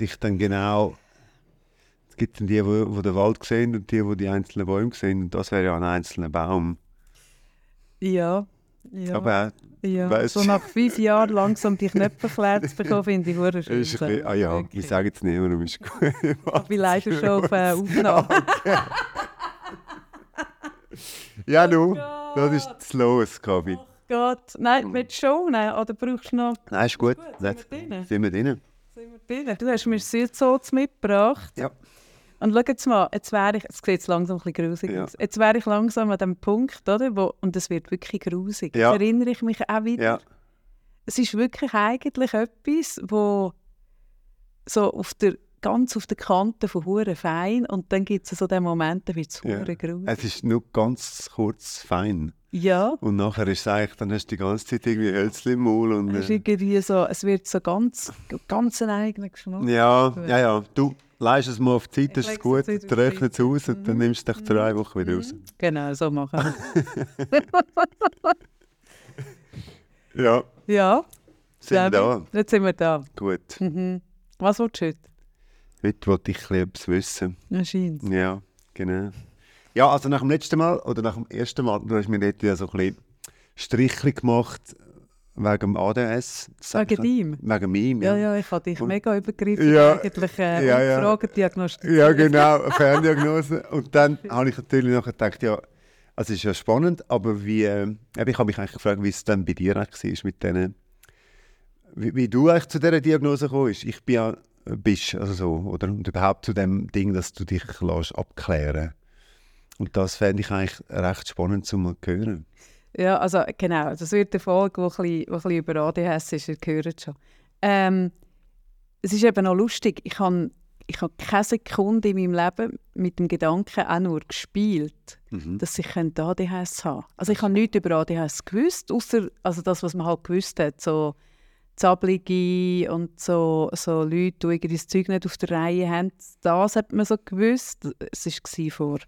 dich dann genau. Es gibt dann die, die, den Wald sehen und die, die die einzelnen Bäume sehen. Und das wäre ja ein einzelner Baum. Ja. ja. Aber ja. weißt So du- nach fünf Jahren langsam dich nicht verklärt zu bekommen, finde ich schön. bisschen, ah ja, Wirklich. ich sage jetzt nicht, warum ist gut. Ich bin leider schon auf äh, Aufnahme. ja, du, Gott. das ist das Los, Gabi. Gott. Nein, du schon? Nein, oder brauchst du noch... Nein, ist gut. Gut, sind wir drin? Sind wir drin? Sind wir drin? Du hast mir Südsoz mitgebracht. Ja. Und schau jetzt mal, jetzt wäre ich, es sieht jetzt langsam ein bisschen grusig Ja. aus. Jetzt wäre ich langsam an dem Punkt, oder, wo, und es wird wirklich grusig. Ja. Jetzt erinnere ich mich auch wieder. Ja. Es ist wirklich eigentlich etwas, wo so auf der, ganz auf der Kante von hure fein und dann gibt es so den Moment, da wird es Ja. hure grusig. Es ist nur ganz kurz fein. Ja, Und nachher ist es eigentlich, dann hast du die ganze Zeit irgendwie Hölzchen im Maul. Und, es, ist äh, irgendwie so, es wird so ganz, ganz ein eigener Geschmack. ja, ja, ja. Du leist es mal auf die Zeit, das ist gut. Du rechnest es aus und dann Mhm. nimmst du dich drei Wochen wieder raus. Genau, so machen wir. Ja, ja, sind wir da. Jetzt sind wir da. Gut. Mhm. Was willst du heute? Heute wollte ich etwas wissen. Anscheinend. Ja, genau. Ja, also nach dem letzten Mal oder nach dem ersten Mal, du hast mir dort ja so ein bisschen Strichchen gemacht wegen dem ADS. Wegen ihm? Wegen ihm, Ja, ja. ja, ich habe dich Und- mega übergriffen. Ja, eigentlich äh, ja, ja. Fragen diagnostiziert. Ja, genau, eine Ferndiagnose. Und dann habe ich natürlich nachher gedacht, ja, also es ist ja spannend, aber wie, äh, ich habe mich eigentlich gefragt, wie es dann bei dir eigentlich war mit denen, wie, wie du eigentlich zu dieser Diagnose gekommen bist. Ich bin ja, bist, also so, oder? Und überhaupt zu dem Ding, dass du dich lässt abklären Und das fände ich eigentlich recht spannend zu mal hören. Ja, also genau. Das wird eine Folge, die ein bisschen, über ADHS ist, ihr hört schon. Ähm, es ist eben auch lustig, ich habe ich habe keine Sekunde in meinem Leben mit dem Gedanken auch nur gespielt, Mhm. dass ich könnte ADHS haben Also ich habe nichts über ADHS gewusst, außer also das, was man halt gewusst hat, so Zablige und so, so Leute, die irgendwie das Zeug nicht auf der Reihe haben, das hat man so gewusst. Es war vor,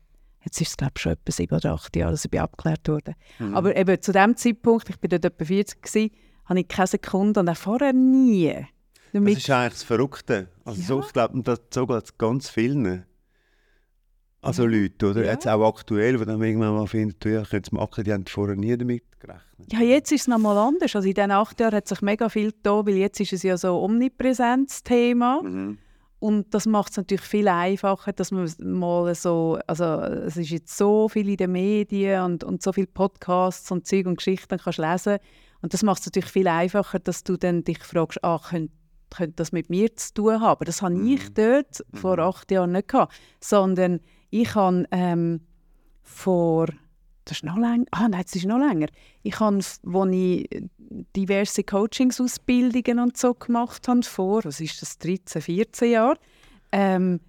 jetzt ist es glaube ich schon etwa sieben oder acht Jahre, dass ich abgeklärt wurde. Mhm. Aber eben zu dem Zeitpunkt, ich bin dort etwa 40 gewesen, habe ich keine Sekunde und auch vorher nie. Das Damit, ist eigentlich das Verrückte. Also so, Ja. ich glaube, das so geht es ganz vielen. Also Leute, oder? Ja. Jetzt auch aktuell, die dann irgendwann mal finden, du, ja, ich könnte es machen, die haben vorher nie damit gerechnet. ja, jetzt ist es nochmal anders. Also in diesen acht Jahren hat sich mega viel da, weil jetzt ist es ja so ein omnipräsentes Thema. Mhm. Und das macht es natürlich viel einfacher, dass man mal so, also es ist jetzt so viel in den Medien und, und so viele Podcasts und Zeug und Geschichten kannst lesen. Und das macht es natürlich viel einfacher, dass du dann dich fragst, ah, könnte, könnte das mit mir zu tun haben? Aber das habe ich dort vor acht Jahren nicht gehabt, sondern ich habe ähm, vor, das ist noch länger, ah nein, das ist noch länger. Ich habe, als ich diverse Coachingsausbildungen und so gemacht habe, vor, was ist das, 13, 14 Jahre, ähm,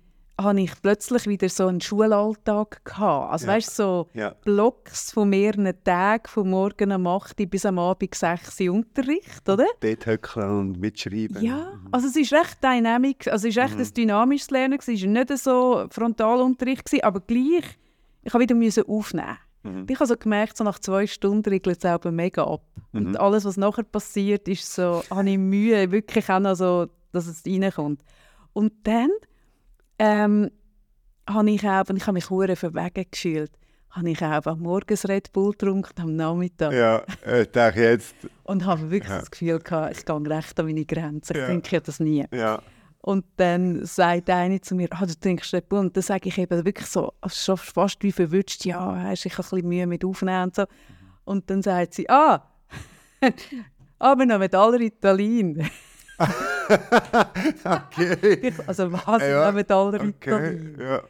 habe ich plötzlich wieder so einen Schulalltag gehabt. Also Ja. weißt du, so Ja. Blocks von mehreren Tagen, von morgen um 8 Uhr bis am Abend 6 Uhr Unterricht, oder? Dort höckeln und mitschreiben. Ja, also es ist recht dynamic, also es ist echt ein dynamisches Lernen, es war nicht so Frontalunterricht, gewesen, aber gleich, ich musste wieder müssen aufnehmen. Mhm. Ich habe so gemerkt, so nach zwei Stunden regelt es selber mega ab. Mhm. Und alles, was nachher passiert, ist so, habe ich Mühe, wirklich auch noch so, dass es reinkommt. Und dann ähm, habe ich auch, und ich habe mich hure verwegen gefühlt, habe ich auch am Morgens Red Bull getrunken, am Nachmittag. Ja, äh, ich denke jetzt. Und habe wirklich Ja. das Gefühl gehabt, ich gehe recht an meine Grenzen. Ich Ja. denke das nie. Ja. Und dann sagt eine zu mir, ah, du trinkst Red Bull. Und dann sage ich eben wirklich so, also fast wie verwünscht, ja, hast ich habe ein bisschen Mühe mit Aufnehmen und so. Und dann sagt sie, ah, aber noch mit aller Ritalin. okay. Also was, Ja, mit aller Okay. Ritalin? Ja.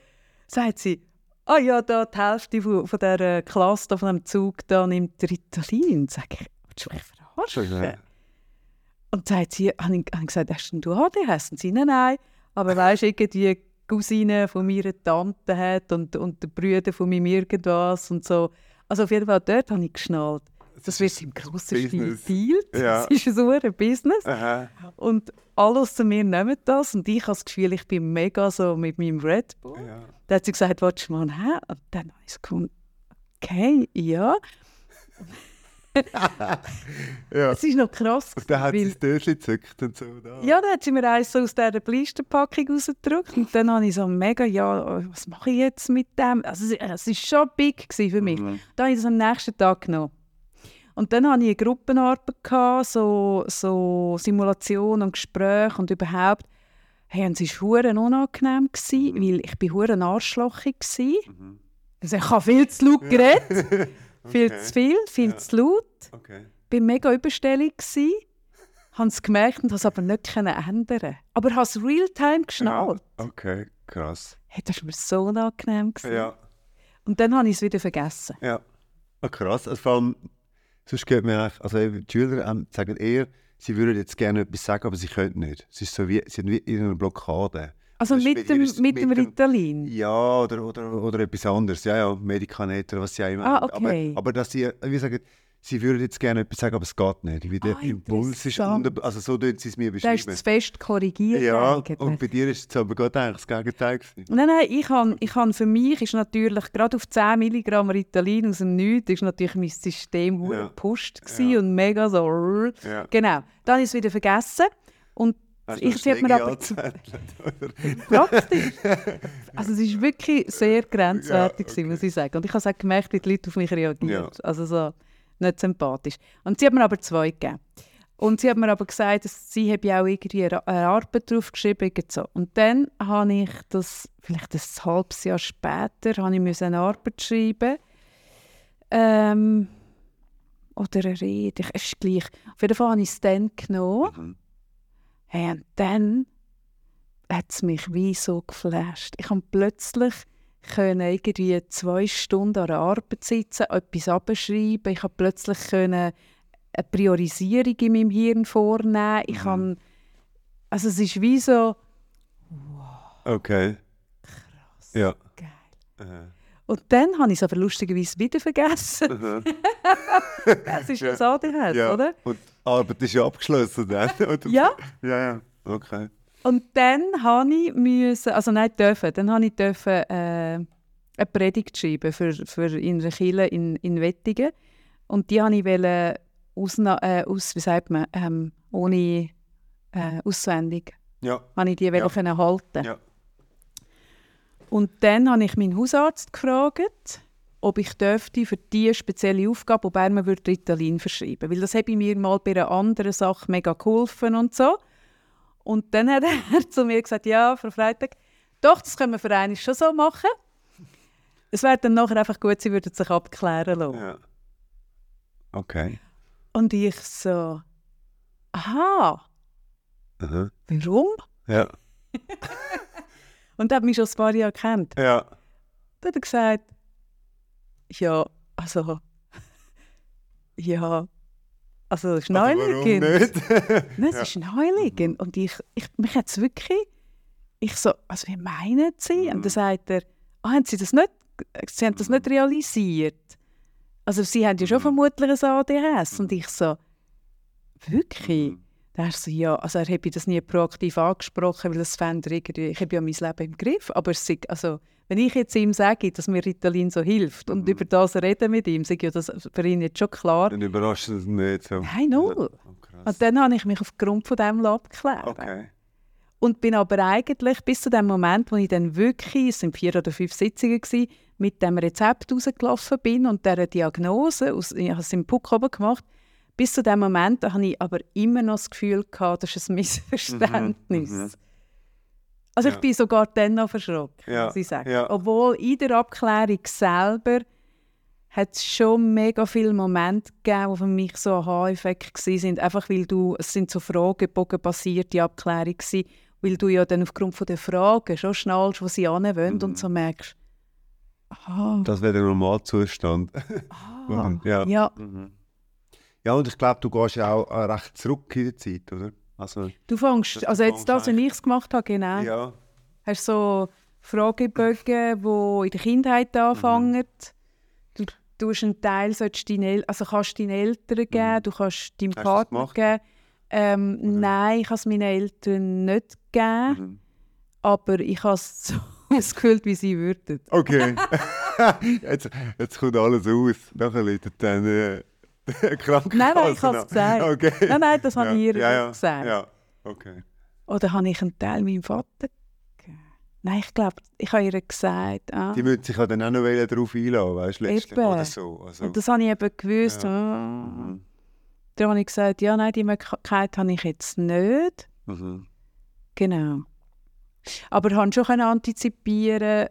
Sagt sie, ah ja, da die Hälfte von, von dieser Klasse da, von dem Zug da nimmt Ritalin. Sag ich, willst du mich verarschen? Und sagt sie, habe ich, hab ich gesagt, hast denn du ADHS? Und sie, nein, nein. Aber weißt du, die Cousine von meiner Tante hat und, und der Brüder von meinem irgendwas und so. Also auf jeden Fall dort habe ich geschnallt. Das wird im grossen Stil gedealt. Ja. Das ist ein Business. Aha. Und alle außer mir nehmen das. Und ich habe das Gefühl, ich bin mega so mit meinem Red Bull. Ja. Dann hat sie gesagt, willst du mal haben? Und dann habe ich gefunden, okay, ja. ja. Es war noch krass. Und dann hat sie das Döschen gezückt und so. Da. Ja, dann hat sie mir eins so aus dieser Bleisterpackung rausgedrückt und dann habe ich so mega, ja, was mache ich jetzt mit dem? Also es- war schon big für mich. Mhm. Dann habe ich das am nächsten Tag genommen. Und dann hatte ich eine Gruppenarbeit, gehabt, so, so Simulation und Gespräche und überhaupt. Hey, und es war unangenehm, gewesen, weil ich bin arschlochig war. Mhm. Also ich habe viel zu laut geredet, viel zu viel, viel Ja. zu laut. Okay. Ich war mega überstellig, gsi, habe es gemerkt und konnte es aber nicht ändern. Aber ich habe es real-time geschnallt. Okay, krass. Hey, das war mir so unangenehm. gewesen. Ja, Und dann habe ich es wieder vergessen. ja. Ah, krass. Also vor allem, sonst geht mir eigentlich, also die Schüler ähm, sagen eher, sie würden jetzt gerne etwas sagen, aber sie können nicht. Es ist so wie, sie haben wie in einer Blockade. Also bei mit dir dem, mit mit dem Ritalin. Ja, oder, oder, oder etwas anderes. Ja, ja, Medikamente oder was sie auch immer Ah, okay. Aber, aber dass sie, wie sagen, sie würden jetzt gerne etwas sagen, aber es geht nicht. Wie der Ah, Impuls ist, unter, also so tun sie es mir Da ist beschreiben. zu fest korrigiert. Ja, und bei dir ist es aber gerade eigentlich das Gegenteil gewesen. Nein, nein, ich han, ich han für mich ist natürlich, gerade auf 10 Milligramm Ritalin aus dem Nichts, ist natürlich mein System Ja. gepusht Ja. und mega so. Ja. Genau, dann habe ich es wieder vergessen. Und ich noch sie hat mir aber oder? praktisch. Also es war wirklich sehr grenzwertig, Ja, gewesen, muss ich sagen. Und ich habe auch gemerkt, wie die Leute auf mich reagieren. Ja. Also so nicht sympathisch. Und sie hat mir aber zwei gegeben. Und sie hat mir aber gesagt, dass sie habe ja auch irgendwie eine eine Arbeit drauf geschrieben so. Und dann habe ich das, vielleicht ein halbes Jahr später, habe ich eine Arbeit schreiben. Ähm, oder eine Rede, ich- es ist gleich. Auf jeden Fall habe ich es dann genommen. Mhm. Hey, und dann hat es mich wie so geflasht. Ich konnte plötzlich können irgendwie zwei Stunden an der Arbeit sitzen, etwas abschreiben. Ich konnte plötzlich können eine Priorisierung in meinem Hirn vornehmen. Ich Mhm. kann, also es ist wie so Okay. krass, Ja. geil. Äh. Und dann habe ich es aber lustigerweise wieder vergessen. Mhm. Es ist das ADHS, ja. oder? Und die Arbeit ist ja abgeschlossen oder? Ja. Ja, ja. Okay. Und dann habe ich müssen, also nein, dürfen, dann habe ich dürfen, äh, eine Predigt schreiben für, für in Kirche in, in Wettingen. Und die habe ich wollte ausna äh, aus, wie sagt man, ähm, ohne äh, auswendig, Ja. habe ich die Ja. können halten. Ja. Und dann habe ich meinen Hausarzt gefragt, ob ich dürfte für diese spezielle Aufgabe, ob er mir würde Ritalin verschreiben Weil das habe ich mir mal bei einer anderen Sache mega geholfen und so. Und dann hat er zu mir gesagt, ja, Frau Freitag, doch, das können wir für einen schon so machen. Es wäre dann nachher einfach gut, sie würden sich abklären lassen. ja. Okay. Und ich so, aha, Aha. warum? Ja. Und er hat mich schon ein paar Jahre kennt. Ja. Dann hat er gesagt, ja, also, ja, also es ist naheliegend. Nein, es Ja. ist naheliegend. Und ich, ich, mich hat es wirklich, ich so, also wie meinen Sie? Und Mhm. dann sagt er, ah, haben Sie das nicht, Sie haben das nicht realisiert? Also Sie haben ja schon Mhm. vermutlich ein ADHS. Und ich so, wirklich? Mhm. Dann er so, ja, also er habe das nie proaktiv angesprochen, weil das fände er irgendwie, ich habe ja mein Leben im Griff, aber es sei, also, wenn ich jetzt ihm sage, dass mir Ritalin so hilft und Mhm. über das reden mit ihm, sage ich ja das für ihn jetzt schon klar. Dann überrascht es nicht so. Nein, null. Oh. Und dann habe ich mich aufgrund von dem abklären Okay. Und bin aber eigentlich bis zu dem Moment, wo ich dann wirklich, es sind vier oder fünf Sitzungen gewesen, mit dem Rezept rausgelaufen bin und dieser Diagnose, aus, ich habe es im Puck oben gemacht, bis zu dem Moment da habe ich aber immer noch das Gefühl gehabt, das ist ein Missverständnis. Mhm, mhm. Also ich Ja. bin sogar dann noch verschrocken, Ja, muss ich sagen. ja. Obwohl in der Abklärung selber hat es schon mega viele Momente gegeben, die für mich so ein Aha-Effekt waren. Einfach weil du, es sind so Fragebogen-basierte Abklärungen gewesen, weil du ja dann aufgrund von der Fragen schon schnallst, wo sie hinwollen Mhm. und so merkst, aha, Das wäre der Normalzustand. aha, ja. ja. Mhm. Ja, und ich glaube, du gehst ja auch äh, recht zurück in der Zeit, oder? Also, Du fängst, also jetzt das, eigentlich- ich gemacht habe, genau, ja. hast so Fragebögen, die in der Kindheit anfangen. Du tust einen Teil, sollst deine El also kannst deinen Eltern geben, du kannst deinem Mhm. Hast Partner geben. Ähm, Nein, ich habe es meinen Eltern nicht gegeben, Mhm. aber ich habe es so ausgefüllt, wie sie würden. Okay. jetzt, jetzt kommt alles aus. Nachher läutet dann äh, Krankenkasse Nein, nein, ich habe es gesagt. Okay. Nein, nein, das habe ja. ich ihr ja, ja. gesagt. Ja, okay. Oder habe ich einen Teil meinem Vater? Nein, ich glaube, ich habe ihr gesagt. Ah. Die müssen sich ja dann auch noch darauf einlassen, weißt du, letztlich. Eben. Oder so. Also, Und das habe ich eben gewusst. ah. mhm. Dann habe ich gesagt, ja, nein, die Möglichkeit habe ich jetzt nicht. Mhm. Genau. Aber ich konnte schon antizipieren,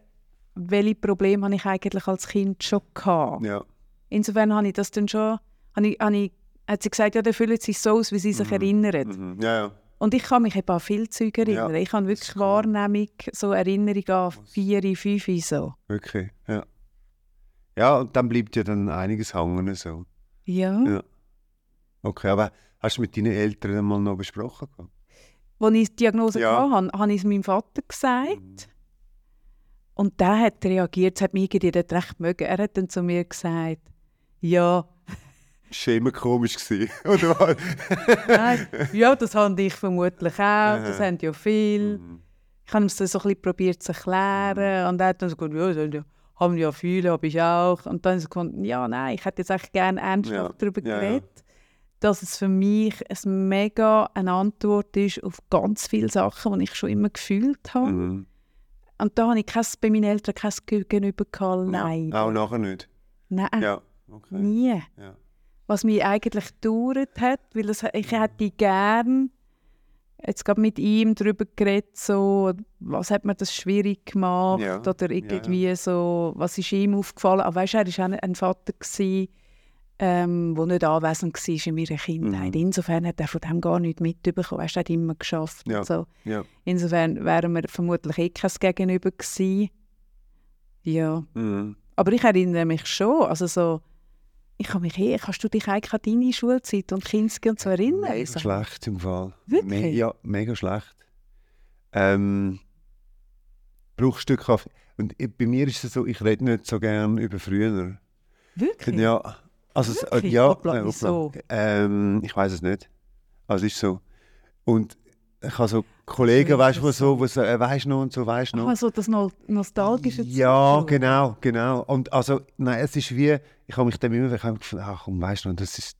welche Probleme habe ich eigentlich als Kind schon gehabt. Ja. Insofern habe ich das dann schon, habe ich, habe ich, hat sie gesagt, ja, dann fühlen sie sich so aus, wie sie sich Mhm. erinnern. Mhm. Ja, ja. Und ich kann mich eben an viele Zeug erinnern. Ja, ich habe wirklich. Wahrnehmung, so Erinnerung an vier, fünf, so. Wirklich, ja. Ja, und dann bleibt ja dann einiges hängen. So. Ja. Ja. Okay, aber hast du mit deinen Eltern mal noch besprochen? Als ich die Diagnose Ja. hatte, habe ich es meinem Vater gesagt. Mhm. Und der hat reagiert, es hat mich irgendwie recht mögen. Er hat dann zu mir gesagt, ja, Immer komisch. Gewesen, oder nein, ja, das habe ich vermutlich auch, das haben ja viele. Mhm. Ich habe das so ein bisschen probiert zu erklären und er hat dann so gesagt, ja, das haben ja- haben ja viele, habe ich auch. Und dann so gefunden, ja, nein, ich hätte jetzt eigentlich gerne ernsthaft Ja, darüber ja, ja. geredet, dass es für mich ein mega eine Antwort ist auf ganz viele Sachen, die ich schon immer gefühlt habe. Mhm. Und da habe ich kein, bei meinen Eltern kein Gegenüber gehabt, nein. Auch nachher nicht. Nein, Ja, okay. nie. Ja. Was mich eigentlich gedauert hat, weil es, ich hätte gern jetzt gerade mit ihm darüber geredet, so, was hat mir das schwierig gemacht Ja, oder irgendwie so, was ist ihm aufgefallen. Aber weißt du, er war auch ein Vater, gewesen, ähm, der nicht anwesend war in meiner Kindheit. Mhm. Insofern hat er von dem gar nichts mitbekommen. Weißt er hat immer geschafft. Ja. So. Ja. Insofern wären wir vermutlich eh kein Gegenüber gewesen. Ja. Mhm. Aber ich erinnere mich schon, also so, ich kann mich eh, kannst du dich eigentlich an deine Schulzeit und Kinski und so erinnern? Mega Also, schlecht im Fall. Wirklich? Me ja, mega schlecht. Ähm, brauchst du Kaffee? Und bei mir ist es so, ich rede nicht so gern über früher. Wirklich? Ja, also es- Wirklich? ja, äh, wieso? Ähm, ich weiß es nicht. Also es ist so. Und ich habe so Kollegen, weißt du, so, wo so, äh, weißt du noch und so, weißt du noch. Also das Nol nostalgische Ja, Zeug. genau, genau. Und also, nein, es ist wie, ich habe mich dann immer ich habe gefunden, ach komm, weißt du noch, das ist,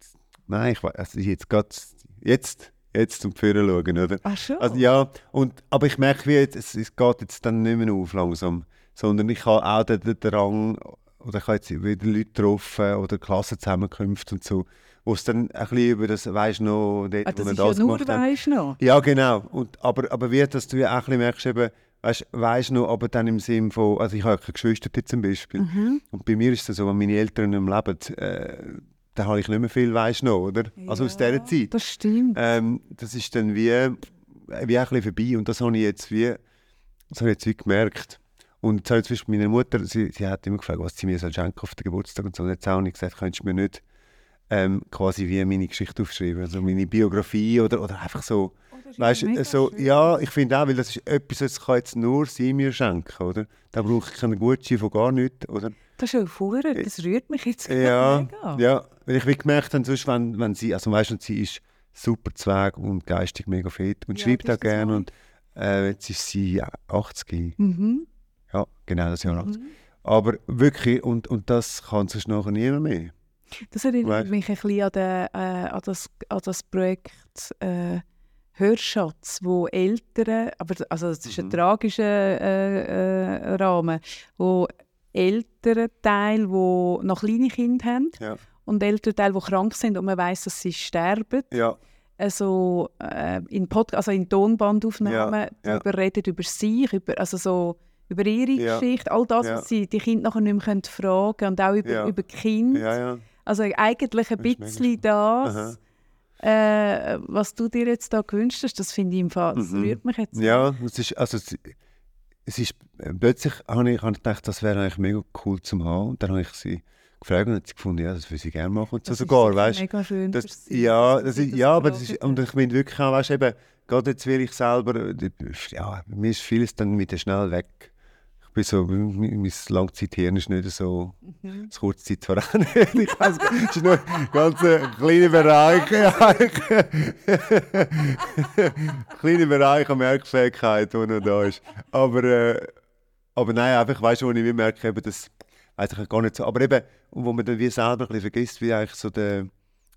nein, ich weiß, also jetzt geht's, jetzt, jetzt zum Führen schauen, oder? Ach schon? Also ja, und, aber ich merke, wie es, es geht jetzt dann nicht mehr auf langsam, sondern ich habe auch den, den Drang, oder ich habe jetzt wieder Leute getroffen oder Klassenzusammenkünfte und so, wo es dann ein bisschen über das, du noch, dort, ah, wo das wir ist ja das nur, haben. weißt du noch? Ja, genau. Und, aber, aber wie, dass du ja auch ein bisschen merkst, eben, weißt, weißt noch, aber dann im Sinn von, also ich habe keine Geschwister zum Beispiel. Mhm. Und bei mir ist es so, wenn meine Eltern nicht mehr leben, äh, dann habe ich nicht mehr viel, weißt noch, oder? Also aus dieser Zeit. Das stimmt. Ähm, das ist dann wie, wie ein bisschen vorbei. Und das habe ich jetzt wie, das habe ich jetzt wie gemerkt. Und jetzt habe ich zum Beispiel meine Mutter, sie, sie hat immer gefragt, was sie mir soll schenken auf den Geburtstag und so. Und jetzt habe ich gesagt, könntest du mir nicht ähm, quasi wie meine Geschichte aufschreiben, also meine Biografie oder, oder einfach so. Weißt du, so, ja, ich finde auch, weil das ist etwas, das kann jetzt nur sie mir schenken, oder? Da brauche ich keinen Gutschein von gar nichts, oder? Das ist ja vorher, das rührt mich jetzt Ja, mega. ja, weil ich wie gemerkt habe, sonst, wenn, wenn sie, also weißt du, sie ist super Zweig und geistig mega fit und Ja, schreibt auch gerne und äh, jetzt ist sie 80. Mhm. Ja, genau, das Jahr 80. Mhm. Aber wirklich, und, und das kann sonst nachher niemand mehr. Das erinnert mich ein bisschen an, den, äh, an, das, an das Projekt äh, Hörschatz, wo Eltern, aber also es ist ein Mhm. tragischer äh, äh, Rahmen, wo Elternteile, die noch kleine Kinder haben Ja. und Elternteile, die krank sind und man weiß, dass sie sterben, Ja, also äh, in, Pod also in Tonbandaufnahmen Ja, darüber reden, über sich, über, also so über ihre Ja. Geschichte, all das, Ja. was sie die Kinder nachher nicht mehr fragen können und auch über, Ja. über ja, ja. Also eigentlich ein bisschen das, äh, was du dir jetzt da gewünscht hast, das finde ich im Fall, das Mhm. rührt mich jetzt. Ja, es ist, also es, es ist, äh, plötzlich habe ich, habe ich gedacht, das wäre eigentlich mega cool zum haben. Und dann habe ich sie gefragt und hat sie gefunden, ja, das würde sie gerne machen und so Das ist sogar, weißt mega schön Das, ja, das ist, ja, aber das ist, und ich meine wirklich auch, weißt, eben, gerade jetzt will ich selber, äh, ja, mir ist vieles dann wieder schnell weg. Bin so, mein Langzeithirn ist nicht so, Mhm. das Kurzzeit zwar auch nicht, ich weiss, es ist nur ein ganz äh, kleiner Bereich, kleiner Bereich an Merkfähigkeit, der noch da ist. Aber, äh, aber nein, einfach, weißt du, wo ich wie merke, eben, das weiß ich gar nicht so, aber eben, und wo man dann wie selber ein bisschen vergisst, wie eigentlich so der,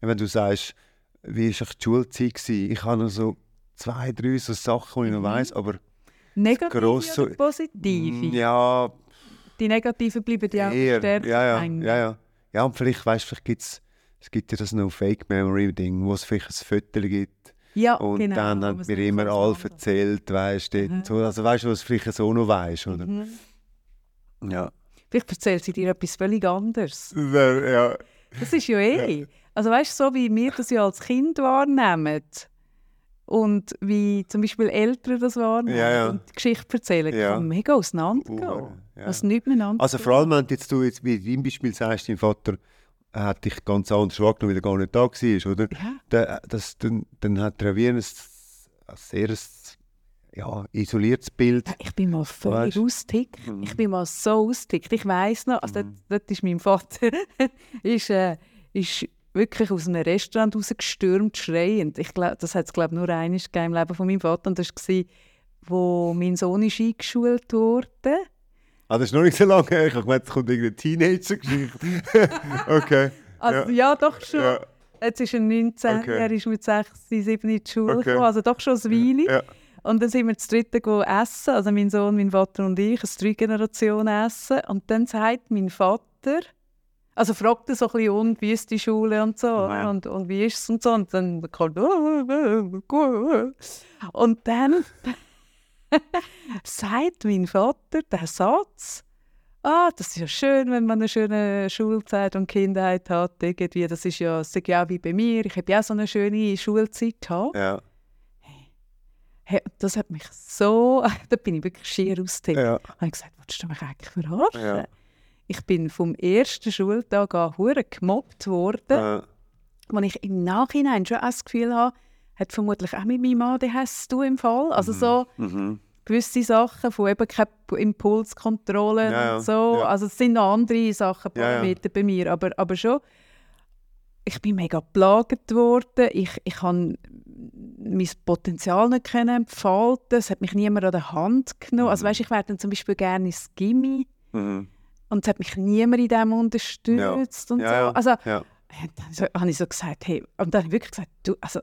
wenn du sagst, wie war die Schulzeit? Gewesen? Ich habe noch so zwei, drei so Sachen, die ich noch Mhm. weiss, aber Negative gross oder positive? mm, ja, Die negativen bleiben ja auch eher. stärker Ja, ja, ja, ja. Ja, und vielleicht, weißt, vielleicht gibt's, es gibt ja das noch Fake Memory Ding, wo es vielleicht ein Foto gibt Ja, und genau, dann haben nicht immer auseinander- erzählt, weißt du, Mhm. so, also weißt du, was du vielleicht so noch weißt, oder? Mhm. Ja. Vielleicht erzählt sie dir etwas völlig anderes. ja. Das ist ja eh. Also weißt du, so wie wir das ja als Kind wahrnehmen und wie zum Beispiel Eltern das wahrnehmen Ja, ja. und die Geschichte erzählen, Ja. kann mega auseinandergehen. Uh, ja. Also nicht miteinander. Also vor allem, wenn jetzt du jetzt wie in deinem Beispiel sagst, dein Vater hat dich ganz anders wahrgenommen, weil er gar nicht da war, oder? ja. Dann, das, dann, dann hat er wie ein, ein sehr ja, isoliertes Bild. Ich bin mal völlig Weißt? ausgetickt. Mhm. Ich bin mal so ausgetickt. Ich weiss noch, also dort, dort ist mein Vater ist, äh, ist wirklich aus einem Restaurant rausgestürmt, schreiend. Ich glaub, das hat es glaube nur gegeben im Leben von meinem Vater. Und das war, wo mein Sohn ist eingeschult wurde. Ah, das ist noch nicht so lange her. Ich habe gemeint, es kommt irgendeine Teenager-Geschichte. okay. Also ja, doch schon. Ja, Jetzt ist er 19, Okay. er ist mit 6, 7 in die Schule Okay. gekommen, also doch schon eine Weile. ja. Und dann sind wir dritten go essen, also mein Sohn, mein Vater und ich, ein drei Generationen essen. Und dann sagt mein Vater, also fragt er so ein bisschen, und, wie ist die Schule und so, Ja. und, und wie ist es und so. Und dann kommt, und dann sagt mein Vater den Satz, ah, das ist ja schön, wenn man eine schöne Schulzeit und Kindheit hat, irgendwie, das ist ja, ist ja wie bei mir, ich habe ja auch so eine schöne Schulzeit gehabt. Ja. Hey, das hat mich so, da bin ich wirklich schier ausgetickt. Ja. habe ich gesagt, willst du mich eigentlich verarschen? Ja. Ich bin vom ersten Schultag an hure gemobbt worden, Ja. wo ich im Nachhinein schon das Gefühl habe, hat vermutlich auch mit meinem ADHS zu tun im Fall. Also so Mhm. gewisse Sachen von eben keine Impulskontrolle Ja, und so. ja. Also es sind noch andere Sachen, Ja, ja. Parameter bei mir, aber, aber schon, ich bin mega geplagt worden. Ich, ich habe mein Potenzial nicht können entfalten. Es hat mich niemand an der Hand genommen. Also weißt, ich wäre dann zum Beispiel gerne ins Gimmi Mhm. Und es hat mich niemand in dem unterstützt und Ja, so. ja. Also Ja. und dann so, habe ich so gesagt, hey, und dann wirklich gesagt, du, also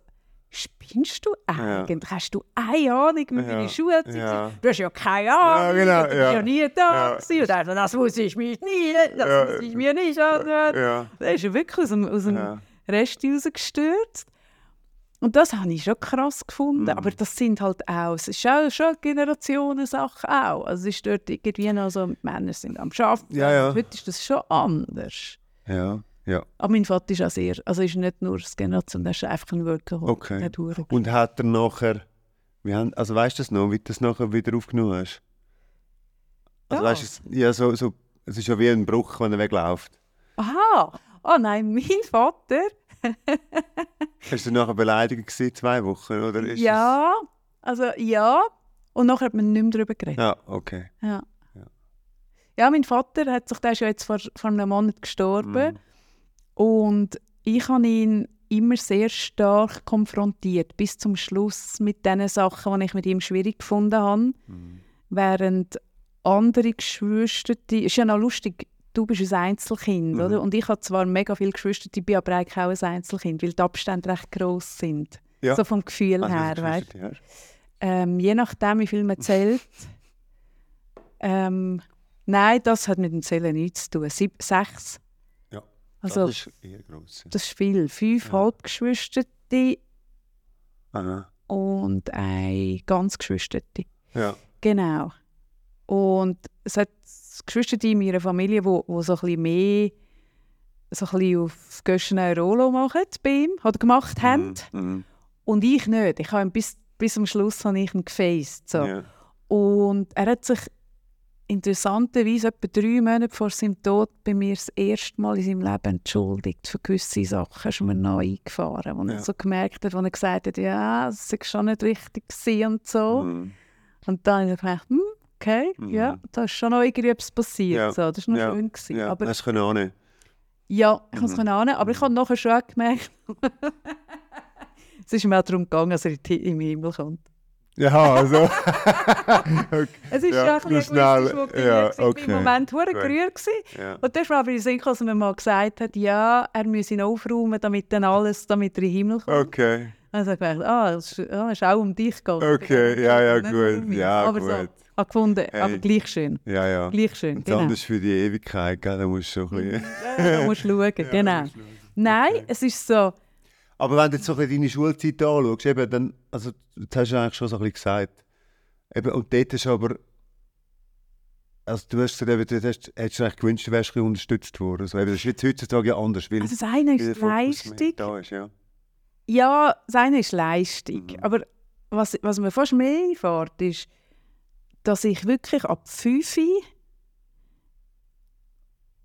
spinnst du Ja. eigentlich? Hast du eine Ahnung, Ja. deine Schulzeit Ja. Du hast ja keine Ahnung, genau, du bist ja. ja nie da Ja. gewesen. Und also, das wusste ich mir nie, das Ja. wusste ich mir nicht. Und, Ja. Da ist er wirklich aus dem, aus dem Ja. Rest rausgestürzt. Und das habe ich schon krass gefunden. Mhm. Aber das sind halt auch, es ist auch schon Generationensache auch. Also es ist dort irgendwie noch so, Männer sind am Arbeiten. Ja, ja. Heute ist das schon anders. Ja. Ja. Aber mein Vater ist auch sehr, also ist nicht nur das Generation, er ist einfach ein Workaholic. Okay. Und hat er nachher, wir haben, also weißt du das noch, wie du das nachher wieder aufgenommen hast? Also Ja. weißt du, es- ja, so, so, es ist ja wie ein Bruch, wenn er wegläuft. Aha, oh nein, mein Vater, Hast du nachher beleidigt gewesen, zwei Wochen, oder? Ist ja, also ja. Und nachher hat man nicht mehr darüber Es, geredet. ja, okay. Ja. Ja. ja, mein Vater hat sich, der ist ja jetzt vor, vor einem Monat gestorben. Mhm. Und ich habe ihn immer sehr stark konfrontiert, bis zum Schluss mit den Sachen, die ich mit ihm schwierig gefunden habe. Mhm. Während andere Geschwister, die, ist ja noch lustig, du bist ein Einzelkind, Mhm. oder? Und ich habe zwar mega viele Geschwister, ich bin aber eigentlich auch ein Einzelkind, weil die Abstände recht gross sind. Ja. So vom Gefühl Also, her, weißt ja. ähm, je nachdem, wie viel man zählt. ähm, nein, das hat mit dem Zählen nichts zu tun. Sieb, sechs. Ja, Also, das ist eher gross. das ist viel. Fünf Ja. Halbgeschwister Aha. und ein ganz Geschwisterte. Ja. Genau. Und es hat Geschwister in meiner Familie, die wo, wo so ein bisschen mehr so ein bisschen auf Göschen ein Rollo machen bei ihm, oder gemacht haben. Mhm. Und ich nicht. Ich habe ihn bis, bis zum Schluss habe ich ihn gefaced. So. Ja. Und er hat sich interessanterweise etwa drei Monate vor seinem Tod bei mir das erste Mal in seinem Leben entschuldigt für gewisse Sachen. ist mir neu eingefahren, wo Ja. er so gemerkt hat, wo er gesagt hat, ja, es war schon nicht richtig gewesen und so. Mhm. Und dann habe ich gedacht, hm, okay, Mhm. ja, da ist schon noch irgendwie etwas passiert. Ja. So, das war noch Ja. schön. Gewesen. Ja, Aber das können auch nicht. ja, ich Mhm. kann es ahnen, aber ich habe nachher schon gemerkt, es ist mir auch darum gegangen, dass er in den Himmel kommt. Ja, also. okay. Es ist Ja, ein bisschen egoistisch Ja, okay. War im Moment hure gerührt. Gewesen. Ja. Und ist mir aber in Sinn gekommen, dass man mal gesagt hat, ja, er müsse ihn aufräumen, damit dann alles damit er in den Himmel kommt. Okay. Also ich gedacht, ah, es ist, ah, auch um dich gegangen. Okay, ja, ja, gut. Ja, aber gut. So, habe gefunden, Hey. aber gleich schön. Ja, ja. Gleich schön, Und genau. anders für die Ewigkeit, gell? da musst du schon ein bisschen... Ja, da musst du schauen, genau. Nein, es ist so, Aber wenn du jetzt so ein bisschen deine Schulzeit anschaust, eben, dann, also, das hast du eigentlich schon so ein bisschen gesagt. Eben, und dort ist aber... Also du hast gesagt, du hast, hättest du eigentlich gewünscht, du wärst unterstützt worden. Also, das ist jetzt heutzutage ja anders, weil, also das eine ist Leistung. da ist. Ja. Ja, das eine ist Leistung. Mhm. Aber was, was mir fast mehr einfährt, ist, dass ich wirklich ab 5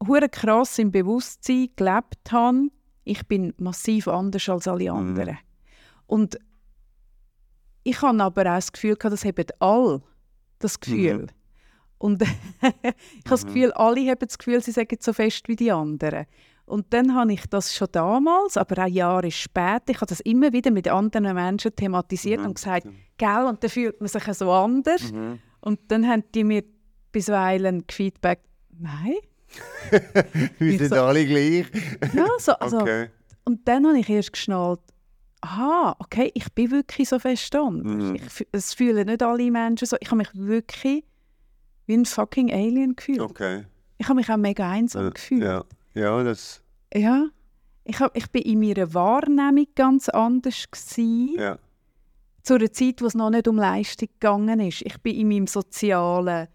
hure krass im Bewusstsein gelebt habe, ich bin massiv anders als alle Mhm. anderen. Und ich habe aber auch das Gefühl, gehabt, das haben alle, das Gefühl. Mhm. Und ich habe das Gefühl, alle haben das Gefühl, sie sagen so fest wie die anderen. Und dann habe ich das schon damals, aber auch Jahre später, ich habe das immer wieder mit anderen Menschen thematisiert Mhm. und gesagt, gell, und dann fühlt man sich so anders. Mhm. Und dann haben die mir bisweilen gefeedback, nein. Wir sind so- alle gleich. Ja, so, also, Okay. Und dann habe ich erst geschnallt, aha, okay, ich bin wirklich so fest. Mhm. Ich, es fühlen nicht alle Menschen so. Ich habe mich wirklich wie ein fucking Alien gefühlt. Okay. Ich habe mich auch mega einsam Äh, gefühlt. Ja, ja das... Ja. Ich, hab, ich bin in meiner Wahrnehmung ganz anders gewesen, Ja. zu einer Zeit, wo es noch nicht um Leistung gegangen ist. Ich bin in meinem sozialen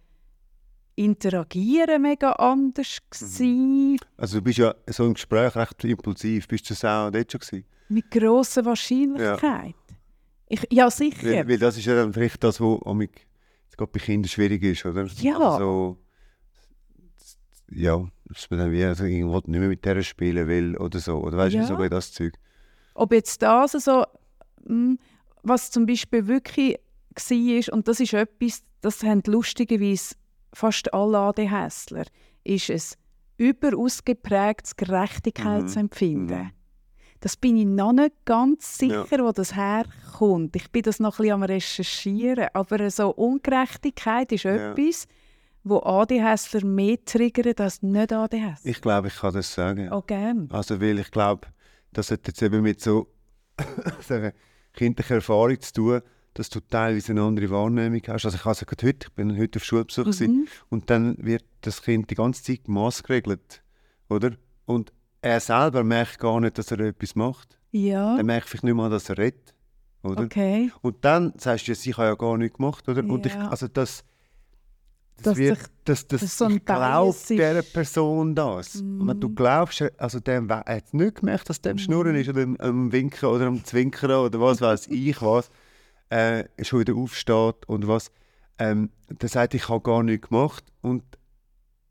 Interagieren mega anders gewesen, Also du bist ja so im Gespräch recht impulsiv. Bist du das auch dort schon gewesen? mit grosser Wahrscheinlichkeit. Ich, ja, sicher. Weil, weil das ist ja dann vielleicht das, was jetzt gerade bei Kindern schwierig ist, oder? Ja. Also so, ja, dass man dann wie also irgendwo nicht mehr mit der spielen will oder so. Oder weißt Ja. du, so ein bisschen das Zeug. Ob jetzt das so, mm, was zum Beispiel wirklich war, und das ist etwas, das haben lustigerweise fast alle ADHSler, ist es überausgeprägtes Gerechtigkeitsempfinden. Mhm. Das bin ich noch nicht ganz Ja. sicher, wo das herkommt. Ich bin das noch ein bisschen am Recherchieren. Aber so Ungerechtigkeit ist Ja. etwas, wo ADHSler mehr triggert als nicht ADHSler. Ich glaube, ich kann das sagen. Auch gern. Also weil ich glaube, das hat jetzt eben mit so kindlicher Erfahrung zu tun, dass du teilweise eine andere Wahrnehmung hast. Also ich habe es gerade heute, ich bin heute auf Schulbesuch Mhm. und dann wird das Kind die ganze Zeit maßgeregelt, oder? Und er selber merkt gar nicht, dass er etwas macht. Ja, Er merkt vielleicht nicht mal, dass er redet, oder? okay. Und dann sagst du, ja, ich habe ja gar nichts gemacht, oder? Und ich, Ja. also das, das, wird, das, das, dass so ist. dieser Person das. Und wenn du glaubst, also er hat nicht gemerkt, dass der am Schnurren ist oder am, am Winken oder am Zwinkern oder was weiß ich was, äh, schon wieder aufsteht und was, ähm, der sagt, ich habe gar nichts gemacht und,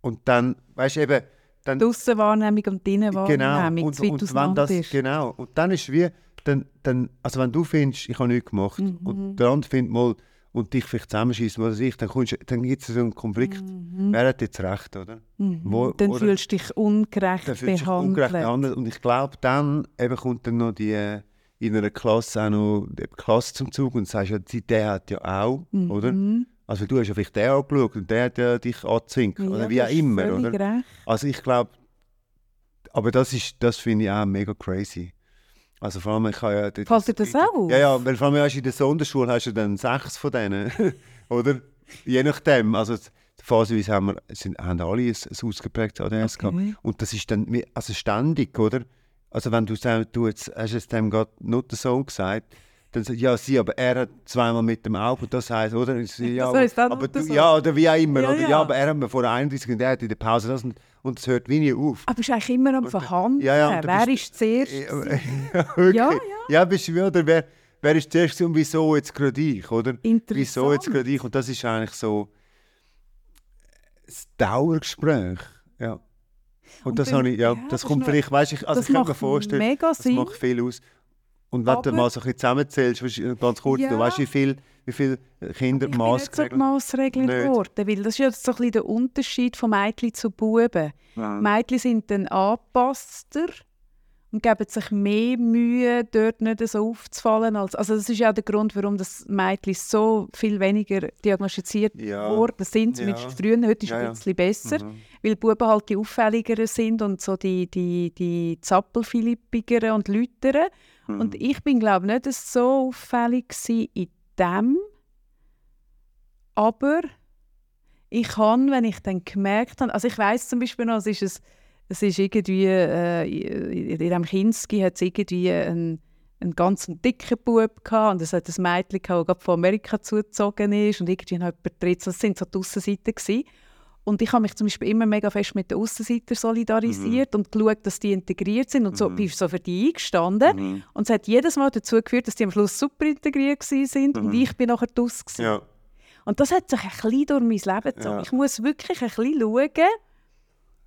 und dann, weißt du eben, dann, Die Aussenwahrnehmung und die Genau, Innenwahrnehmung, und, zu weit und wenn das, ist. genau, und dann ist wie, dann, dann, also wenn du findest, ich habe nichts gemacht Mhm. und der andere findet mal und dich vielleicht zusammenschießen, was ich, dann, kommst dann gibt es so einen Konflikt. Mhm. Wer hat jetzt recht, oder? Mhm. Wo- dann oder- fühlst du dich ungerecht Dann fühlst du dich behandelt. ungerecht behandelt. Und ich glaube, dann eben kommt dann noch die, in einer Klasse auch noch die Klasse zum Zug und sagst, ja, der hat ja auch, oder? Mhm. Also du hast ja vielleicht den angeschaut und der hat ja dich angezwinkt, Ja, oder wie auch immer, oder? Recht. Also ich glaube, aber das ist, das finde ich auch mega crazy. Also vor allem, ich habe ja... Fällt dir das auch? Ja, ja, weil vor allem hast du in der Sonderschule hast du dann sechs von denen, oder? Je nachdem, also phasenweise haben, wir, sind, haben alle ein, ein ausgeprägtes ADS gehabt. Okay. Und das ist dann also ständig, oder? Also wenn du sagst, du jetzt, hast es dem gerade nicht so gesagt, dann sagt ja, sie, aber er hat zweimal mit dem Auge, das heisst, oder? Ja, das aber nicht du, ja, oder wie auch immer, Ja, oder? Ja, ja. aber er hat mir vor 31 und er hat in der Pause das und, und es hört wie nie auf. Aber du bist eigentlich immer am Verhandeln. Ja, ja, Wer bist- ist zuerst? Ja, ja. Ja, Ja, bist du oder wer, wer ist zuerst und wieso jetzt gerade ich, oder? Wieso jetzt gerade ich? Und das ist eigentlich so das Dauergespräch. Ja. Und, Und das, habe ich, ja, das kommt ist noch- vielleicht, weißt du, also ich kann mir vorstellen, das macht viel aus. Und wenn du Aber- mal so ein bisschen zusammenzählst, du, ganz kurz, Ja. du weißt, wie viele wie viel Kinder Ich bin Maßregeln gemassregelt Nicht. worden, weil das ist ja so ein bisschen der Unterschied von Mädchen zu Buben. Mädchen sind dann angepasster und geben sich mehr Mühe, dort nicht so aufzufallen. Als, also das ist ja der Grund, warum das Mädchen so viel weniger diagnostiziert Ja. worden sind, Ja. zumindest früher. Heute ist es Ja, ein ja. bisschen besser, Mhm. weil Buben halt die auffälligeren sind und so die, die, die Zappelfilippigeren und Lüteren. Mhm. Und ich bin, glaube ich, nicht so auffällig in dem. Aber ich habe, wenn ich dann gemerkt habe, also ich weiß zum Beispiel noch, es ist, es, es ist irgendwie, äh, in diesem Kinski hat es irgendwie einen, einen ganz dicken Bub gehabt und es hat ein Mädchen gehabt, das von Amerika zugezogen ist und irgendwie hat jemand dritt, das sind so die Aussenseiter gewesen. Und ich habe mich zum Beispiel immer mega fest mit den Aussenseitern solidarisiert und geschaut, dass die integriert sind und so, Mhm. bin so für die eingestanden. Mhm. Und es hat jedes Mal dazu geführt, dass die am Schluss super integriert sind und Mhm. ich bin nachher draus. Ja. Und das hat sich ein bisschen durch mein Leben gezogen. Ja. Ich muss wirklich ein bisschen schauen,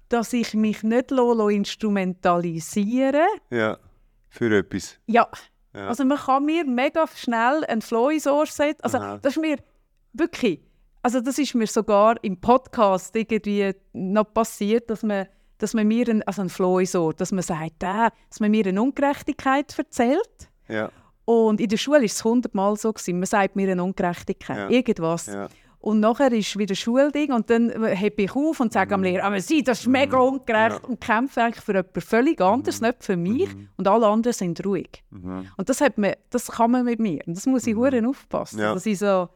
dass ich mich nicht lasse instrumentalisieren ja, für etwas. Ja, Ja. also man kann mir mega schnell ein Flow ins Ohr setzen. Also Aha. das ist mir wirklich, also das ist mir sogar im Podcast irgendwie noch passiert, dass man, dass man mir ein, also ein Ohr, dass man sagt, äh, dass man mir eine Ungerechtigkeit erzählt. ja, Und in der Schule war es hundertmal so. Gewesen. Man sagt mir eine Ungerechtigkeit, Ja. irgendwas. ja. Und nachher ist wieder Schulding und dann hebe ich auf und sage am Lehrer, aber sie, das ist mega ungerecht Mhm. Ja. und kämpfe eigentlich für etwas völlig anderes, nicht für mich. Und alle anderen sind ruhig. Mhm. Und das, hat man, das kann man mit mir. Und das muss ich hure aufpassen. Ja. Dass ich so,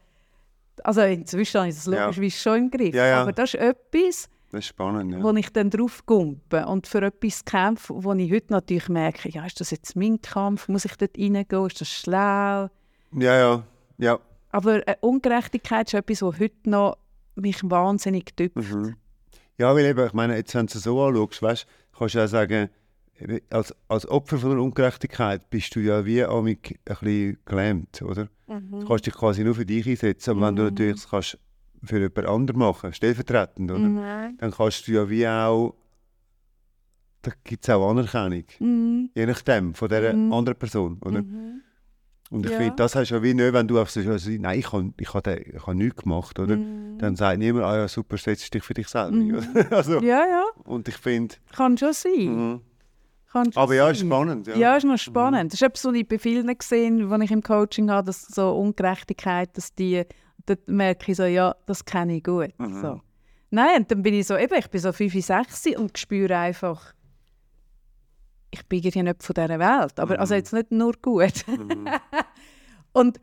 also inzwischen habe ich das Ja. logisch schon im Griff. Ja, ja. Aber das ist etwas, Das ist spannend. Ja. wo ich dann drauf gumpe und für etwas kämpfe, wo ich heute natürlich merke, ja, ist das jetzt mein Kampf? Muss ich dort reingehen? Ist das schlau? ja, ja, ja. Aber äh, Ungerechtigkeit ist etwas, was heute noch mich wahnsinnig tüpft. Mhm. Ja, weil eben, ich meine, jetzt, wenn du es so anschaust, weißt, kannst du ja sagen, als, als Opfer von der Ungerechtigkeit bist du ja wie amig ein bisschen gelähmt, oder? Du kannst dich quasi nur für dich einsetzen, aber wenn du natürlich es kannst für jemand anderen machen, stellvertretend, oder? Mhm. Dann kannst du ja wie auch, da gibt es auch Anerkennung, Mhm. je nachdem, von dieser Mhm. anderen Person, oder? Mhm. Und ich Ja. finde, das hast du ja wie nicht, wenn du einfach so also, nein, ich habe ich hab, ich hab nichts gemacht, oder? Mhm. Dann sagt niemand, ah ja, super, setz dich für dich selber. Mhm. oder? also, Ja, ja, Und ich finde, kann schon sein. mhm. Kann aber ja, ist spannend. Ja. Ja, ist noch spannend. Das ist etwas, was ich bei vielen gesehen habe, ich im Coaching habe, dass so Ungerechtigkeit, dass die, dort merke ich so, ja, das kenne ich gut. Mhm. So. Nein, und dann bin ich so, eben, ich bin so 5, 6 und spüre einfach, ich bin irgendwie nicht von dieser Welt. Aber also Mhm. jetzt nicht nur gut. Mhm. Und,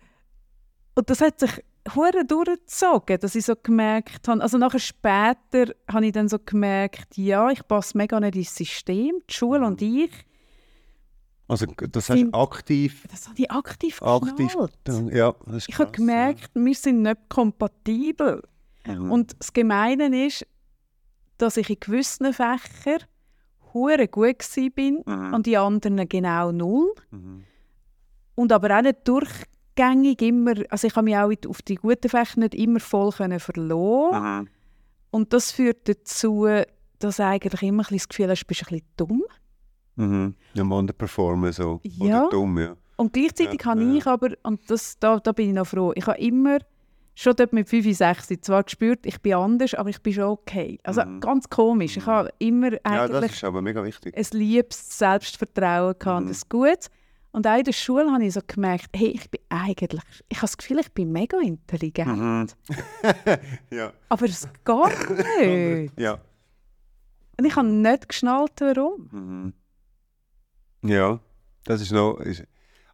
und das hat sich hure durchgezogen, dass ich so gemerkt habe, also nachher später habe ich dann so gemerkt, ja, ich passe mega nicht ins System, die Schule und ich, Also das hast du aktiv, das habe ich aktiv aktiv dann- ja, das Ich habe krass, gemerkt, wir sind nicht kompatibel. ja. Mhm. Und das Gemeine ist, dass ich in gewissen Fächern hure gut bin Mhm. und die anderen genau null. Mhm. Und aber auch nicht durchgängig immer, also ich habe mich auch auf die guten Fächer nicht immer voll können verloren. Mhm. Und das führt dazu, dass du eigentlich immer ein bisschen das Gefühl hast, du bist ein bisschen dumm. Mhm. Ja, man performen so. Ja. Oder dumm, ja. Und gleichzeitig Ja, habe ja. ich aber, und das, da, da bin ich noch froh, ich habe immer, schon dort mit 5, 6, zwar gespürt, ich bin anders, aber ich bin schon okay. Also Mhm. ganz komisch. Ich habe immer Ja, das eigentlich ist aber mega wichtig. ein liebes Selbstvertrauen gehabt Mhm. ein gutes. Und auch in der Schule habe ich so gemerkt, hey, ich bin eigentlich, ich habe das Gefühl, ich bin mega intelligent. Mhm. ja. Aber es geht nicht. ja. Und ich habe nicht geschnallt, warum. Mhm. Ja, das ist noch. Ist,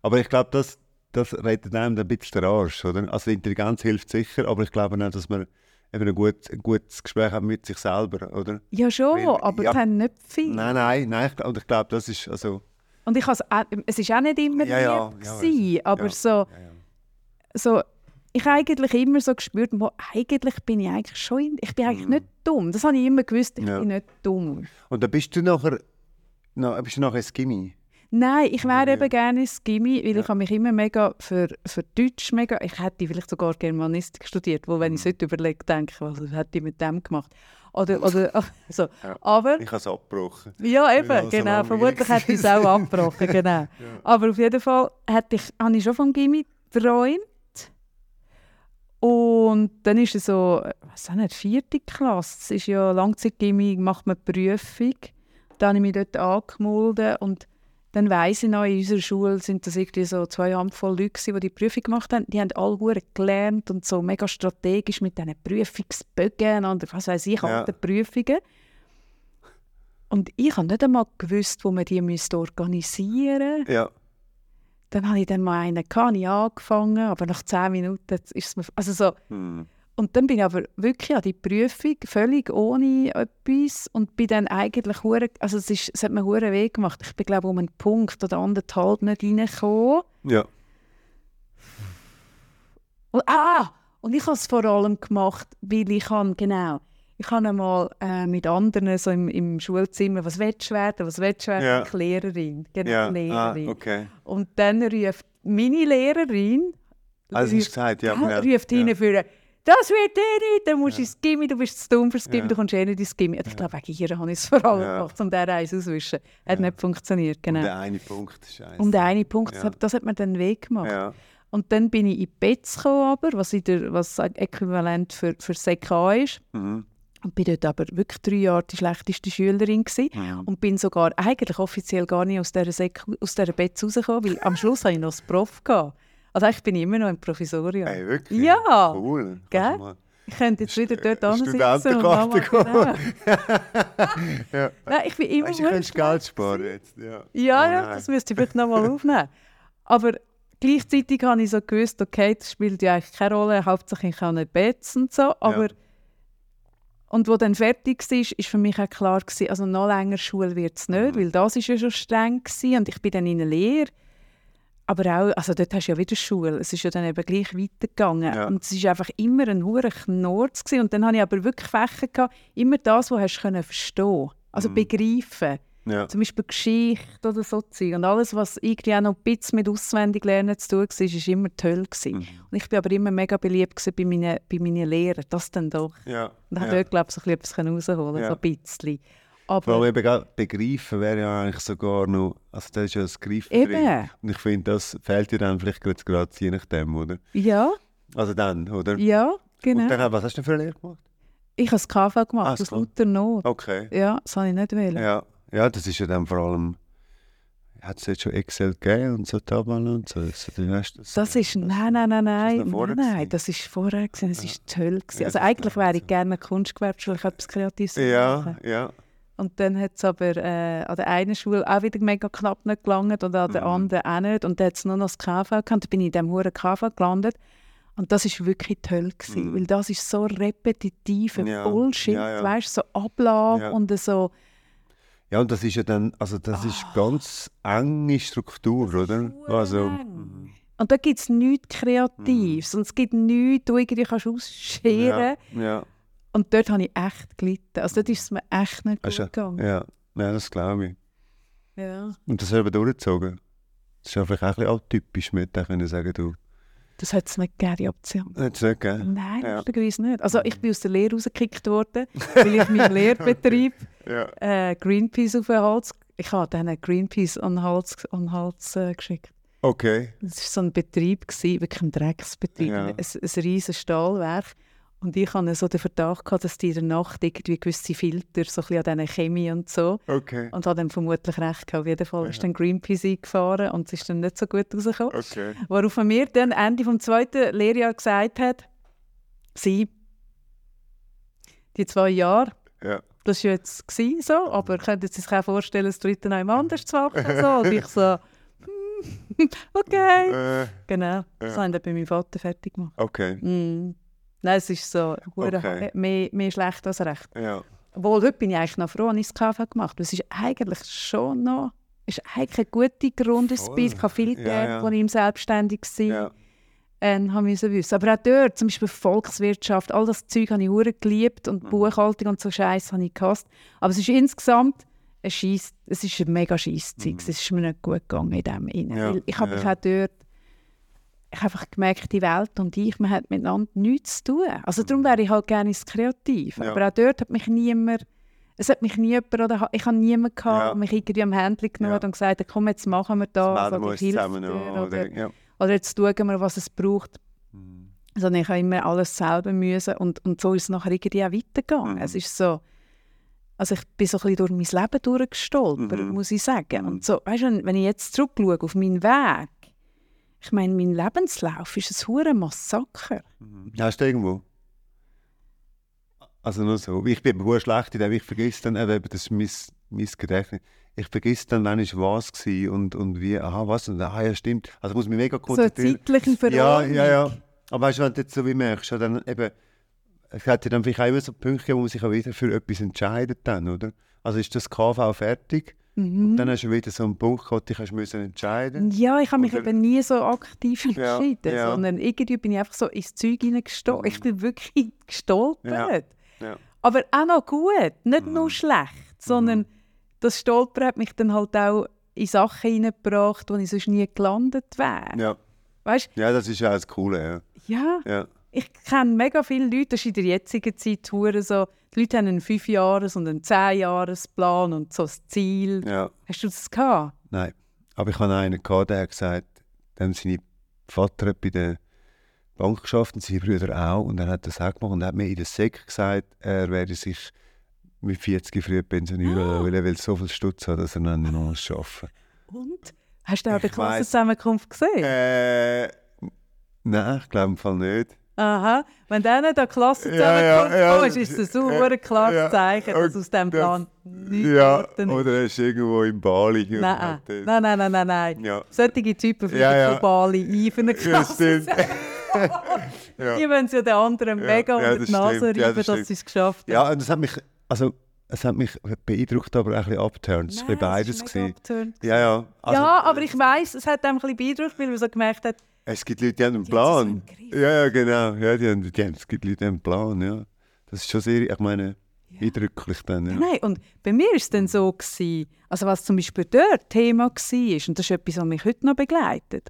aber ich glaube, das, das rettet einem dann ein bisschen den Arsch. Oder? Also Intelligenz hilft sicher, aber ich glaube auch, dass man eben ein, gut, ein gutes Gespräch hat mit sich selber, oder? Ja schon, Weil- aber ja. es haben nicht viel. Nein, nein, nein. Und ich glaube, das ist also. Und ich has, auch- es ist auch nicht immer Ja, ja, lieb ja, gewesen, aber so, so, ich habe eigentlich immer so gespürt, wo, eigentlich bin ich eigentlich schon, in, ich bin eigentlich Mhm. nicht dumm. Das habe ich immer gewusst, ich bin nicht dumm. Und dann bist du nachher, na, bist du nachher ins Gimmi. Nein, ich wäre eben gerne ins Gimmi, weil ich habe mich immer mega für, für Deutsch mega, ich hätte vielleicht sogar Germanistik studiert, wo wenn ich es Mhm. heute überlege, denke ich, was hätte ich mit dem gemacht? Oder, oder also, Ja. aber Ich habe es abgebrochen. Ja, eben, so genau. Vermutlich hätte ich es auch abgebrochen, genau. Aber auf jeden Fall hatte ich, habe ich schon vom Gimmi geträumt. Und dann ist es so, was auch nicht, vierte Klasse. Es ist ja Langzeitgimmi, macht man die Prüfung. Dann habe ich mich dort angemeldet und dann weiss ich noch, in unserer Schule sind das irgendwie so zwei Handvoll Leute, gewesen, die die Prüfung gemacht haben. Die haben alle hure gelernt und so mega strategisch mit diesen Prüfungsbögen und was weiß ich, Ja. alten Prüfungen. Und ich habe nicht einmal gewusst, wo man die müsste organisieren müsste. Ja. Dann habe ich dann mal einen gehabt, ich angefangen, aber nach zehn Minuten ist es mir... Also so, Hm. Und dann bin ich aber wirklich an die Prüfung, völlig ohne etwas und bin dann eigentlich hure, also es, ist, es hat mir hure weh gemacht. Ich bin glaube um einen Punkt oder anderthalb nicht reingekommen. Ja. Und, ah! Und ich habe es vor allem gemacht, weil ich habe, genau, ich habe einmal äh, mit anderen so im, im Schulzimmer, was willst du werden, was willst du werden? Ja. Ich Lehrerin, genau, Ja. Ah, Lehrerin. okay. Und dann ruft meine Lehrerin, Also ruft- gesagt, ja. ja, ja. ruft hinten für das wird eh nicht, dann musst du ins Gimmi, du bist zu dumm fürs Gimmi, Ja. du kommst eh nicht ins Gimmi. Und Ich glaube, wegen ihr habe ich es vor allem Ja. gemacht, um diesen eins auszuwischen. Hat nicht funktioniert, genau. Und der eine Punkt ist scheiße. Und der eine Punkt, das, Ja. hat, das hat mir dann weh gemacht. Ja. Und dann bin ich in BETS gekommen, aber, was, der, was äquivalent für, für SEK ist. Mhm. Und bin dort aber wirklich drei Jahre die schlechteste Schülerin gewesen. Mhm. Und bin sogar eigentlich offiziell gar nicht aus dieser, Sek aus dieser BETS rausgekommen, weil am Schluss hatte ich noch das Prof. Gehabt. Also eigentlich bin ich immer noch im Provisorium. Hey, wirklich? Ja. Cool. Gell? Ich könnte jetzt wieder dort ansitzen und Mama, Studentenkarte genau. Ja. Nein, ich bin immer Weißt du, du könntest Geld sparen jetzt. Ja, Ja, Oh ja, das müsste ich vielleicht noch mal aufnehmen. Aber gleichzeitig habe ich so gewusst, okay, das spielt ja eigentlich keine Rolle, hauptsächlich ich kann nicht Betts und so, aber und wo dann fertig war, ist für mich auch klar gewesen, also noch länger Schule wird es nicht, Mhm. weil das ist ja schon streng gewesen und ich bin dann in eine Lehre. Aber auch, also dort hast du ja wieder Schule, es ist ja dann eben gleich weitergegangen. Ja. Und es ist einfach immer ein hoher Knorz gewesen. Und dann hatte ich aber wirklich Fächer, gehabt, immer das, was hast du können verstehen also Mhm. begreifen. Ja. Zum Beispiel Geschichte oder so Zeug. Und alles, was irgendwie auch noch ein bisschen mit Auswendiglernen zu tun war, war immer toll. Gewesen. Mhm. Und ich war aber immer mega beliebt bei meinen, bei meinen Lehrern. Das dann doch. Ja. Und da ja. dort, glaube ich, so ein bisschen etwas rausholen Ja. so ein bisschen. Vor Aber allem eben begreifen wäre ja eigentlich sogar noch, also da ist ja das Greifen Eben. drin. Und ich finde, das fehlt dir dann vielleicht gerade, gerade je nachdem, oder? ja, Also dann, oder? ja, genau. Und dann, was hast du denn für eine Lehre gemacht? ich habe das KV gemacht, Ah, aus das lauter Not. Okay. Ja, das habe ich nicht wollen. Ja. ja, das ist ja dann vor allem, hat es jetzt schon Excel gegeben und so Tabellen und so? weißt das, Das ist, nein, nein, nein, nein, vorher nein, nein, das ist vorher gewesen, das Ja. ist toll gewesen. Ja, Also das eigentlich wäre ich so. gerne Kunstgewerbeschule, ich etwas Kreatives Ja, machen. ja. Und dann hat es aber äh, an der einen Schule auch wieder mega knapp nicht gelangt und an der Mhm. anderen auch nicht. Und dann hat es nur noch das KV gehabt. Dann bin ich in diesem hohen KV gelandet. Und das war wirklich toll, gewesen, Mhm. weil das ist so repetitiver Ja, Bullshit, ja, ja. weißt du, so Ablagen Ja. und so. Ja, und das ist ja dann, also das ist ganz enge Struktur, oder? Also, eng. Und da gibt es nichts Kreatives und es gibt nichts, du irgendwie kannst ausscheren. ja, ja, Und dort habe ich echt gelitten. Also dort ist es mir echt nicht Hast gut gegangen. ja. ja, das glaube ich. Ja. Und das haben wir durchgezogen. Das ist ja vielleicht auch ein bisschen atypisch mit, da können sagen, du, Das hat es nicht gegeben, die Option. hättest du nicht gegeben? Nein, Ja. lustigerweise nicht. Also ich bin aus der Lehre rausgekickt worden, weil ich meinen Lehrbetrieb Ja. äh, Greenpeace auf den Hals... Ich habe dann Greenpeace an den Hals, an den Hals äh, geschickt. Okay. Das war so ein Betrieb, gewesen, wirklich ein Drecksbetrieb, Ja. ein, ein riesiges Stahlwerk. Und ich hatte so den Verdacht, gehabt, dass die in der Nacht irgendwie gewisse Filter, so ein bisschen an diesen Chemie und so, Okay. und habe dann vermutlich recht gehabt. Auf jeden Fall ist dann Greenpeace eingefahren und es ist dann nicht so gut rausgekommen. Okay. Worauf er mir dann Ende vom zweiten Lehrjahr gesagt hat, sie, die zwei Jahre, Ja. das war jetzt gewesen, so, aber könnten Sie sich auch vorstellen, das dritte noch jemand anders zu machen? So. Und ich so, hm, okay. Äh, Genau, das Ja. haben dann bei meinem Vater fertig gemacht. okay. Mm. Nein, es ist so Okay. mehr, mehr schlecht als recht. Ja. Obwohl, heute bin ich eigentlich noch froh, dass ich das KV gemacht habe. Es ist eigentlich schon noch ist eigentlich eine gute Grundausbildung. Ich habe viel Ja, gelernt, ja. als ich selbstständig war. Ja. Ähm, haben müssen wissen. Aber auch dort, zum Beispiel Volkswirtschaft, all das Zeug habe ich hure geliebt und Mhm. Buchhaltung und so Scheiß habe ich gehasst. Aber es ist insgesamt ein Scheiss, es ist ein mega Scheisszeug. Mhm. Es ist mir nicht gut gegangen in dem Innen. Ja, Ich habe mich auch dort ich habe einfach gemerkt, die Welt und ich, man hat miteinander nichts zu tun. Also darum wäre ich halt gerne ins Kreativ. Ja. Aber auch dort hat mich niemand, es hat mich nie jemand, oder ich habe niemanden gehabt, Ja. mich irgendwie am Händchen genommen Ja. und gesagt komm, jetzt machen wir das, Das melden wir oder hilf zusammen dir, oder, Oder, ja. oder jetzt schauen wir, was es braucht. Mhm. Also ich habe immer alles selber müssen und, und so ist es nachher irgendwie auch weitergegangen. Mhm. Es ist so, also ich bin so ein bisschen durch mein Leben durchgestolpert, Mhm. muss ich sagen. Und so, weißt du, wenn ich jetzt zurückschaue auf meinen Weg, ich meine, mein Lebenslauf ist ein hure Massaker. Hast du irgendwo? Also nur so. Ich bin aber schlecht in dem, ich vergesse dann, eben, das ist mein, mein Gedächtnis. Ich vergesse dann, wann ist was war und, und wie, aha, was, und aha, ja, stimmt. Also ich muss mich mega So eine konzentrieren. zeitliche ja, Verordnung. ja, ja. Aber weißt du, wenn du jetzt so wie merkst, ja, dann eben, es hat ja dann vielleicht auch immer so Punkte, wo man sich auch wieder für etwas entscheidet dann, oder? Also ist das KV fertig? Mhm. Dann hast du wieder so einen Punkt gehabt, dich hast müssen entscheiden. Ja, ich habe mich eben nie so aktiv Ja, entschieden, ja. sondern irgendwie bin ich einfach so ins Zeug hineingestolpert. Ich bin wirklich gestolpert. Ja. Aber auch noch gut, nicht Mhm. nur schlecht, sondern das Stolpern hat mich dann halt auch in Sachen hineingebracht, wo ich sonst nie gelandet wäre. Ja. Weißt ja, das ist ja das Coole, ja, ja. ja. ich kenne mega viele Leute, das ist in der jetzigen Zeit so, die Leute haben einen 5-Jahres- und einen 10-Jahres-Plan und so das Ziel. ja. Hast du das gehabt? Nein. Aber ich hatte einen, gehabt, der hat gesagt, dem seine Vater bei der Bank geschafft und seine Brüder auch. Und er hat das auch gemacht und hat mir in der Sek gesagt, er werde sich mit 40 früh pensionieren, Ah. weil er will so viel Stutz hat, dass er dann noch muss arbeiten Und? Hast du auch die. Klassenzusammenkunft gesehen? Äh, nein, ich glaube im Fall nicht. Aha, wenn der nicht an die Klasse Ja, ja, zusammenkommt, ja. oh, ist es ein sauer klares Zeichen, dass aus diesem das- Plan nichts Ja, oder er ist irgendwo in Bali. Nein, nein, nein, nein, nein, nein. Ja. Solche Typen fliegen Ja, ja. von Bali ein für eine Ja, Klasse. ja. Die wollen es ja den anderen Ja, mega ja, unter die das Nase stimmt, ja, reiben, das dass sie es geschafft haben. ja, und das hat mich, also, es hat mich beeindruckt, aber auch ein bisschen abgeturnt. Es war beides. gewesen. Ja, ja. Also, ja, aber ich weiss, es hat einem ein bisschen beeindruckt, weil man so gemerkt hat, Es gibt Leute, die haben einen Plan. Ja, ja, genau. Ja, die haben, die haben, es gibt Leute, die haben einen Plan, ja. Das ist schon sehr, ich meine, eindrücklich dann, ja. Nein, und bei mir war es dann so, gewesen, also was zum Beispiel dort Thema war, und das ist etwas, was mich heute noch begleitet,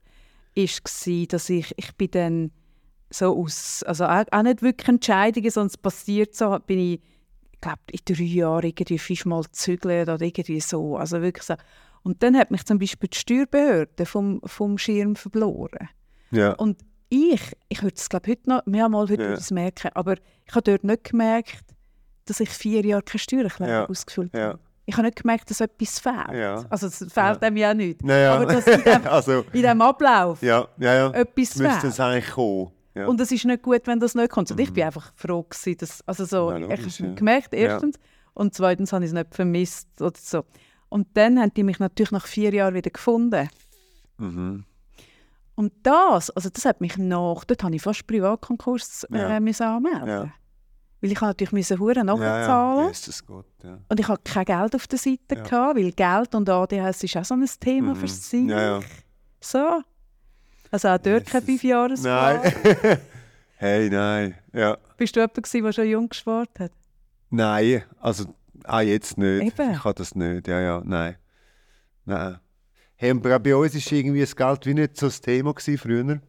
ist gewesen, dass ich, ich bin dann so aus, also auch, auch nicht wirklich Entscheidungen, sondern es passiert so, bin ich, ich glaube, in drei Jahren irgendwie fünfmal gezügelt oder irgendwie so, also wirklich so. Und dann hat mich zum Beispiel die Steuerbehörde vom, vom Schirm verloren. Ja, Und ich, ich würde es glaube heute noch, mehrmals heute Ja. würde merken, aber ich habe dort nicht gemerkt, dass ich vier Jahre keine Steuererklärung Ja. ausgefüllt Ja. habe. Ich habe nicht gemerkt, dass etwas fehlt. Ja. Also es fehlt dem ja nicht. naja. Aber dass in dem, also, in dem Ablauf ja, ja, ja. etwas Müsste fehlt. es eigentlich kommen. Ja. Und es ist nicht gut, wenn das nicht kommt. Und ich bin einfach froh gewesen, dass, also so, Ja, ich habe es ja. gemerkt, erstens. Und zweitens habe ich es nicht vermisst oder so. Und dann haben die mich natürlich nach vier Jahren wieder gefunden. mhm. Und das, also das hat mich nach, dort habe ich fast Privatkonkurs äh, Ja. müssen anmelden. Ja. Weil ich natürlich müssen Huren Ja, nachzahlen ja. Jesus Gott, ja. und ich hatte kein Geld auf der Seite Ja. gehabt, weil Geld und ADHS ist auch so ein Thema Mhm. für sich. Ja, ja. So. Also auch dort kein. Fünfjahresplan. Nein. hey, nein. Ja. Bist du jemand der schon jung gespart hat? Nein, also auch jetzt nicht. Eben. Ich kann das nicht, ja, ja, nein. Nein. Hey, und bei uns war irgendwie das Geld wie nicht so das Thema früher.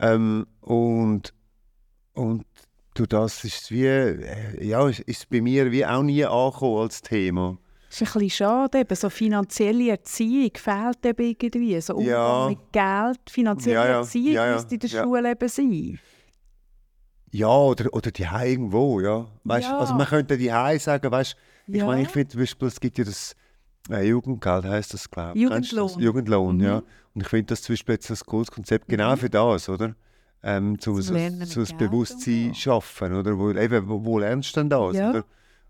Ähm, und, und durch das ist es wie, äh, ja, ist es bei mir wie auch nie angekommen als Thema. Das ist ein bisschen schade, eben, so finanzielle Erziehung fehlt eben irgendwie. So Umgang Ja. mit Geld, finanzielle Ja, ja. Erziehung Ja, müsste in der. Schule eben sein. Ja, oder, oder die irgendwo, ja. Weißt. Also man könnte die sagen, weißt, ich meine, ich finde zum Beispiel, es gibt ja das äh, Jugendgeld, heisst das, glaube ich. Du das? Jugendlohn. Jugendlohn, Mhm. ja. Und ich finde das zum Beispiel jetzt ein cooles Konzept genau für das, oder? Ähm, zum so, mit so das Bewusstsein schaffen, oder? Wo, eben, wo, wo lernst du denn das, Ja. oder?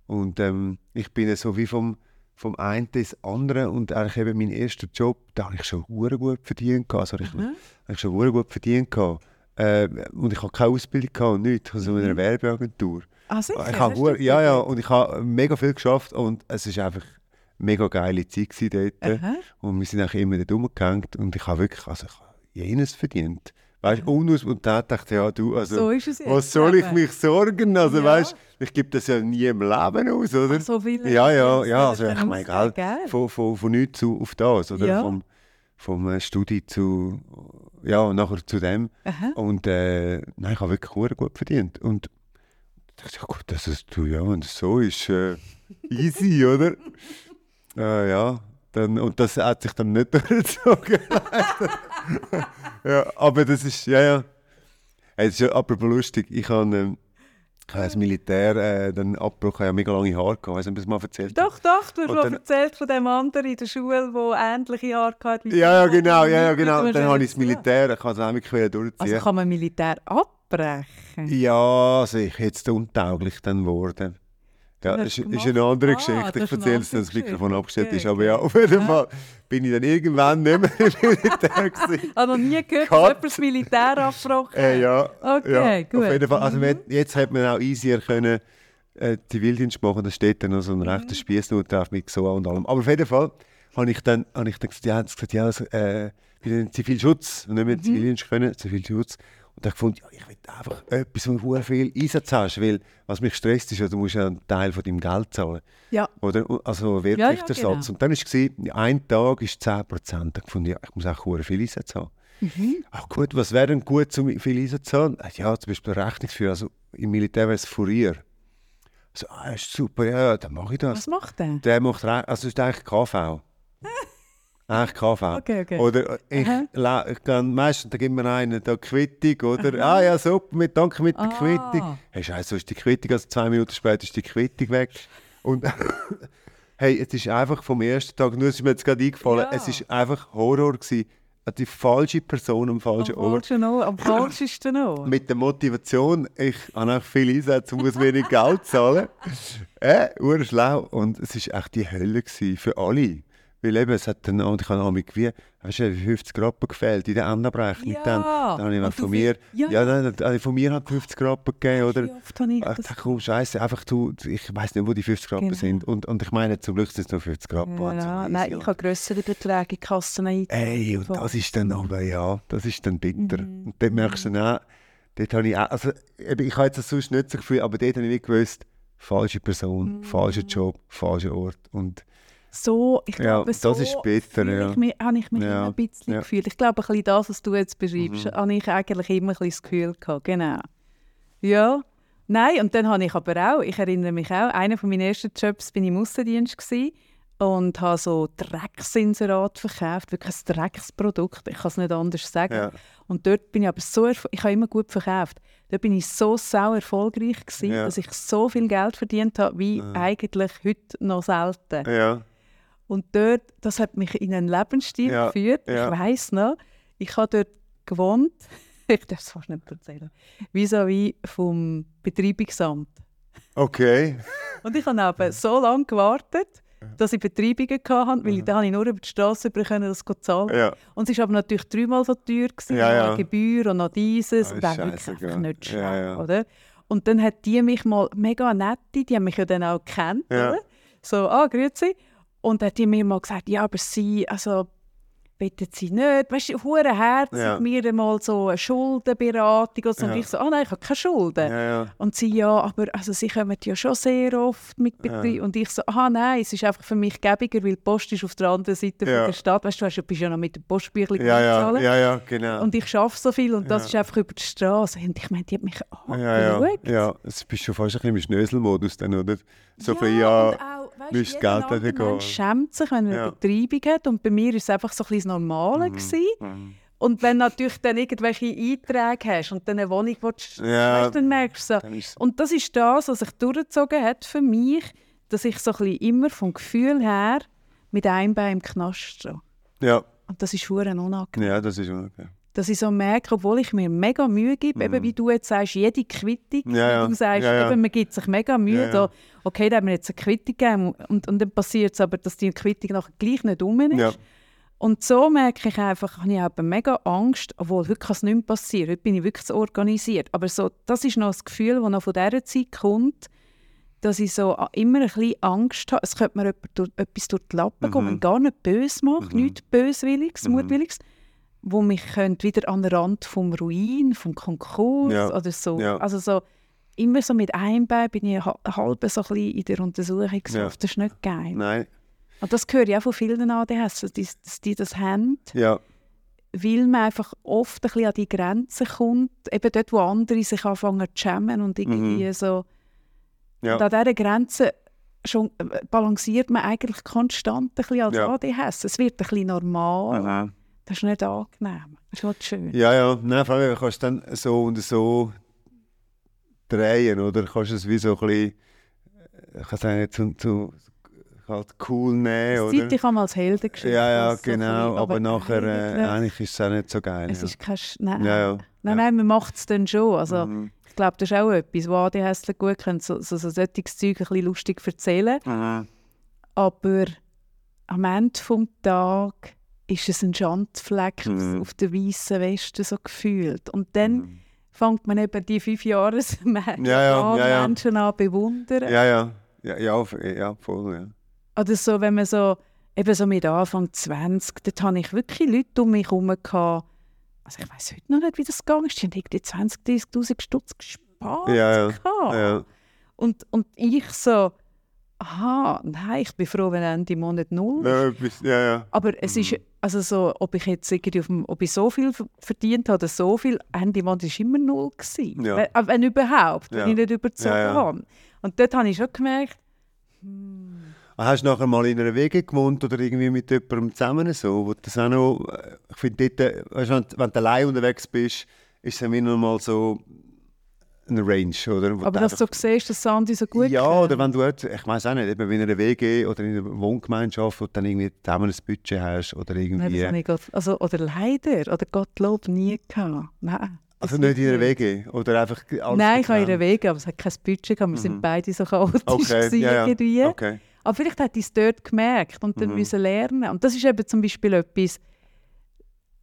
Und ähm, ich bin ja so wie vom, vom einen ins andere und eigentlich eben mein erster Job, da habe ich schon hure gut verdient gehabt. Also ich, Mhm. habe ich schon hure gut verdient gehabt. Äh, und ich habe keine Ausbildung gehabt und nichts, also in einer Werbeagentur. Ah, sicher? Ich habe ja, ja, und ich habe mega viel geschafft und es ist einfach mega geile Zeit gewesen dort. Aha. Und wir sind auch immer dort rumgehängt und ich habe wirklich, also ich habe jenes verdient. Weißt du, unaus und dann dachte ich, ja du, also so ist es jetzt. was soll ich mich sorgen? Also Ja. weißt ich gebe das ja nie im Leben aus, oder? Ach, so viele ja, ja, ja, also ich meine, gell, von, von, von nichts zu, auf das, oder? Ja. Vom, vom äh, Studi zu, ja, und nachher zu dem. Aha. Und äh, nein, ich habe wirklich hure gut verdient. Und ich dachte, ja gut, das ist du, ja, wenn das so ist, äh, easy, oder? Äh, ja, dann, und das hat sich dann nicht durchgezogen. ja, aber das ist, ja, ja. Hey, das ist ja apropos lustig. Ich habe, ähm, das Militär äh, dann abgebrochen, ich habe mega lange Haare gehabt. Weißt du, ob ich das mal erzählt? Doch, doch, du hast mal erzählt von dem anderen in der Schule, der ähnliche Haare hatte. Ja, ja, genau, ja, ja, genau. Dann habe ich das. Militär, ich kann es auch wirklich wieder durchziehen. Also kann man Militär abbrechen? Ja, also ich jetzt untauglich dann geworden. Ja, Was ist, eine andere Ah, Geschichte. das Ich erzähle es, wenn das Mikrofon abgestellt Okay, ist. Aber ja, auf jeden. Fall bin ich dann irgendwann nicht mehr im Militär. Ich habe noch nie gehört, dass jemand das Militär abgebrochen Äh, ja, Okay, ja, gut. Auf jeden Fall. Also Mhm. jetzt hat man auch easier können äh, Zivildienst machen. Da steht dann noch so ein Mhm. rechter Spießnut drauf mit so und allem. Aber auf jeden Fall habe ich dann, habe ich dann gesagt, ja, gesagt, ja, also, äh, bei den Zivilschutz und nicht mehr. Zivildienst können, Zivilschutz. Und dann gefunden, ja, ich will einfach etwas, wo du viel Einsatz hast, weil was mich stresst ist, ja, du musst ja einen Teil von deinem Geld zahlen. Ja. Oder? Also Wehrpflichtersatz. genau. Und dann war es, ein Tag ist 10%. Da gefunden, ja, ich muss auch viel Einsatz haben. Mhm. Ach gut, was wäre denn gut, um viel Einsatz zu haben? Ja, zum Beispiel Rechnungsführer. Also im Militär wäre es Furier. So, ah, ist super, ja, ja, dann mache ich das. Was macht der? Der macht also ist eigentlich KV. eigentlich KV. Okay, okay. Oder äh, ich, Aha. ich kann meistens, da gibt mir einen da Quittung, oder? Ah ja, super, mit, danke mit der Ah. Quittung. Hey, scheiße, so ist die Quittung, also zwei Minuten später ist die Quittung weg. Und hey, es ist einfach vom ersten Tag, nur ist mir jetzt gerade eingefallen, Ja. es ist einfach Horror gewesen. Die falsche Person am falschen Am Ort. falschen Ort. Am falschesten Ort. Mit der Motivation, ich habe auch viel Einsätze muss wenig Geld zahlen. Äh, schlau. Und es war echt die Hölle gewesen für alle. Weil eben, es hat dann, und ich habe nämlich wie, weißt du, 50 Rappen gefehlt in der Endabrechnung. Ja. Dann, dann habe ich du von mir, ja. ja, dann, dann, von mir hat 50 Rappen gegeben, oder? Wie oft habe ich Ach, das? da komm, Scheiße, einfach du, ich weiß nicht, wo die 50 Rappen Genau. sind. Und, und ich meine, zum Glück sind es nur 50 Rappen. Ja, also nein, ich habe grössere Beträge in Kassen eingetragen. Ey, und das ist dann aber, ja, das ist dann bitter. Mhm. Und dort merkst du dann auch, dort habe ich auch, also eben, ich habe jetzt das sonst nicht so Gefühl, aber dort habe ich nicht gewusst, falsche Person, Mhm. falscher Job, falscher Ort. Und So, ich Ja, glaube, das so ist bitter, fühle ja. ich mich, habe ich mich Ja, ein bisschen ja. gefühlt. Ich glaube, ein bisschen das, was du jetzt beschreibst, Mhm. habe ich eigentlich immer ein bisschen das Gefühl gehabt. Genau. Ja. Nein, und dann habe ich aber auch, ich erinnere mich auch, einer von meinen ersten Jobs bin ich im Aussendienst gewesen und habe so Drecksinserat verkauft, wirklich ein Drecksprodukt, ich kann es nicht anders sagen. ja, Und dort bin ich aber so, ich habe immer gut verkauft. Dort bin ich so sau erfolgreich gewesen, Ja. dass ich so viel Geld verdient habe, wie Ja. eigentlich heute noch selten. Und dort, das hat mich in einen Lebensstil Ja, geführt. ja. Ich weiss noch, ich habe dort gewohnt, ich darf es fast nicht erzählen, vis-à-vis vom Betreibungsamt. okay. Und ich habe eben so lange gewartet, dass ich Betreibungen hatte, weil ich, da ich nur über die Straße können, das zahlen. Ja, Und es war aber natürlich dreimal so teuer, gewesen, Ja, ja. Gebühr und noch dieses Ah, und auch wirklich nicht schlau, Ja, ja. oder? Und dann hat die mich mal, mega nette, die haben mich ja dann auch gekannt? So, ah, grüezi. Und dann hat die mir mal gesagt, ja, aber sie, also, bitten sie nicht, weißt du, hure herzig, Ja. mir mal so eine Schuldenberatung und so. Und Ja. ich so, ah nein, ich habe keine Schulden. ja, ja. Und sie, ja, aber also, sie kommen ja schon sehr oft mit Betrieb. Ja. Und ich so, ah nein, es ist einfach für mich gäbiger, weil die Post ist auf der anderen Seite Ja. von der Stadt. Weißt du, du ja- bist ja noch mit dem Postbüchlein Ja, ja, zahlen. ja, ja, genau. Und ich arbeite so viel und das Ja. ist einfach über die Straße. Und ich meine, die hat mich ja, ja, angeschaut. ja, es bist schon fast ein bisschen im Schnöselmodus dann, oder? So viel, und ja, jeder Geld weggehen. Mensch schämt sich, wenn er Ja. eine Betreibung hat. Und bei mir war es einfach so ein bisschen das Normale. Mhm. Mhm. Und wenn du natürlich dann irgendwelche Einträge hast und dann eine Wohnung willst, Ja. weisst, dann merkst du so. dann Und das ist das, was sich durchgezogen hat für mich, dass ich so ein bisschen immer vom Gefühl her mit einem Bein im Knast stehe. ja, Und das ist verdammt unangenehm. ja, das ist okay. Dass ich so merke, obwohl ich mir mega Mühe gebe, eben wie du jetzt sagst, jede Quittung. Ja, du sagst, Ja, ja. Eben, man gibt sich mega Mühe, Ja. Da, okay, da haben wir jetzt eine Quittung gegeben und, und dann passiert es aber, dass die Quittung nachher gleich nicht rum ist. Und so merke ich einfach, habe ich eben mega Angst, obwohl heute kann es nicht mehr passieren, heute bin ich wirklich so organisiert. Aber so, das ist noch das Gefühl, das noch von dieser Zeit kommt, dass ich so a- immer ein bisschen Angst habe, es könnte mir durch, etwas durch die Lappen Mhm. man gar nicht böse macht, Mhm. nichts Böswilliges, Mhm. Mutwilliges, wo mich könnte wieder an den Rand vom Ruin, vom Konkurs Ja. oder so. Ja. Also so, immer so mit einem Bein bin ich ha- halb so ein bisschen in der Untersuchungshaft, Ja. das ist nicht geil. nein, Und das höre ich auch von vielen ADHS, dass die, dass die das haben ja, weil man einfach oft ein bisschen an die Grenzen kommt, eben dort, wo andere sich anfangen zu schämen und irgendwie Mhm. so. ja. Und an dieser Grenze schon, äh, balanciert man eigentlich konstant ein bisschen als Ja. ADHS. Es wird ein bisschen normal. Mhm. Das ist nicht angenehm. Das ist nicht schön. Ja, ja, nein, vor allem kannst du dann so und so drehen, oder? Kannst du es wie so ein bisschen, ich kann sagen, zu, zu halt cool nehmen, Das oder? Zeit, ich habe mal als Heldengeschichte. Ja, ja, das so genau, bisschen, aber, nachher, äh, eigentlich- ist es auch nicht so geil. Es ja. ist kein... Sch- Nein, Ja, ja. nein, nein, man macht es dann schon. Also, Mhm. Ich glaube, das ist auch etwas, wo ADHSler gut können, so, so, so solches Zeug ein bisschen lustig erzählen. Mhm. Aber am Ende des Tages ist es ein Schandfleck Mhm. auf der weißen Weste so gefühlt. Und dann Mhm. fängt man eben die fünf Jahre Ja, ja, ja. Menschen an bewundern. Ja, ja. Ja, ja, ja voll, ja. Oder so, wenn man so, eben so mit Anfang 20, dort hatte ich wirklich Leute um mich herum. gehabt. Also ich weiß heute noch nicht, wie das gegangen ist. Die haben irgendwie 20, 30'000 Stutz gespart. Ja, ja. Und, und ich so, aha, nein, ich bin froh, wenn Ende Monat null ist. Ja, ja. Aber es ist, also so, ob ich jetzt irgendwie auf dem, ob ich so viel ver- verdient habe oder so viel, Monat war immer null. Gewesen. Ja. Wenn, äh, wenn überhaupt, Ja. wenn ich nicht überzogen Ja, habe. Und dort habe ich schon gemerkt, Ah, Hast du nachher mal in einer Wege gewohnt oder irgendwie mit jemandem zusammen so? Wo das auch noch, äh, ich finde dort, äh, weißt, du, wenn, du- wenn du allein unterwegs bist, ist es immer noch mal so eine Range, oder? Wo aber dass du siehst, dass Sandy so gut Ja, kennt. oder wenn du, jetzt- ich weiß auch nicht, eben in einer WG oder in einer Wohngemeinschaft, wo du dann irgendwie zusammen ein Budget hast oder Nein, irgendwie... das habe ich Gott, also, oder leider, oder Gottlob nie gehabt. Nein. also das nicht in einer. WG? Oder einfach alles Nein, ich habe in der Wege, aber es hat kein Budget gehabt. Wir sind Mhm. beide so chaotisch Okay, gewesen ja, ja. irgendwie. Okay. Aber vielleicht hat ich es dort gemerkt und dann Mhm. müssen lernen. Und das ist eben zum Beispiel etwas,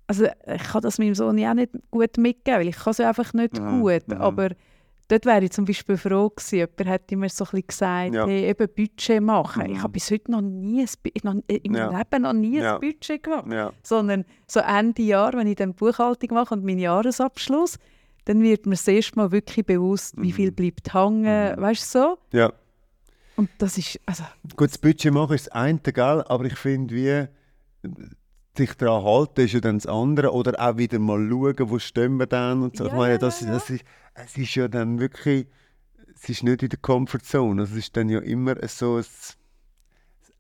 also ich kann das meinem Sohn ja auch nicht gut mitgeben, weil ich kann es einfach nicht Mhm, gut. mhm. Aber dort wäre ich zum Beispiel froh gewesen, jemand hätte mir so ein bisschen gesagt, Ja. hey, eben Budget machen. Mhm. Ich habe bis heute noch nie, ein, noch, äh, in meinem Ja. Leben noch nie Ja. ein Budget gemacht. Ja. Sondern so Ende Jahr, wenn ich dann Buchhaltung mache und meinen Jahresabschluss, dann wird mir das erste Mal wirklich bewusst, wie Mhm. viel bleibt hängen, Mhm. weißt du so? ja. Und das ist, also, Gut, das Budget machen ist das eine, gell? aber ich finde, wie sich daran halten ist ja dann das andere. Oder auch wieder mal schauen, wo stehen wir dann und so. ich Ja, meine, ja, das, das ist, es ist ja dann wirklich, es ist nicht in der Comfortzone. Es ist dann ja immer so ein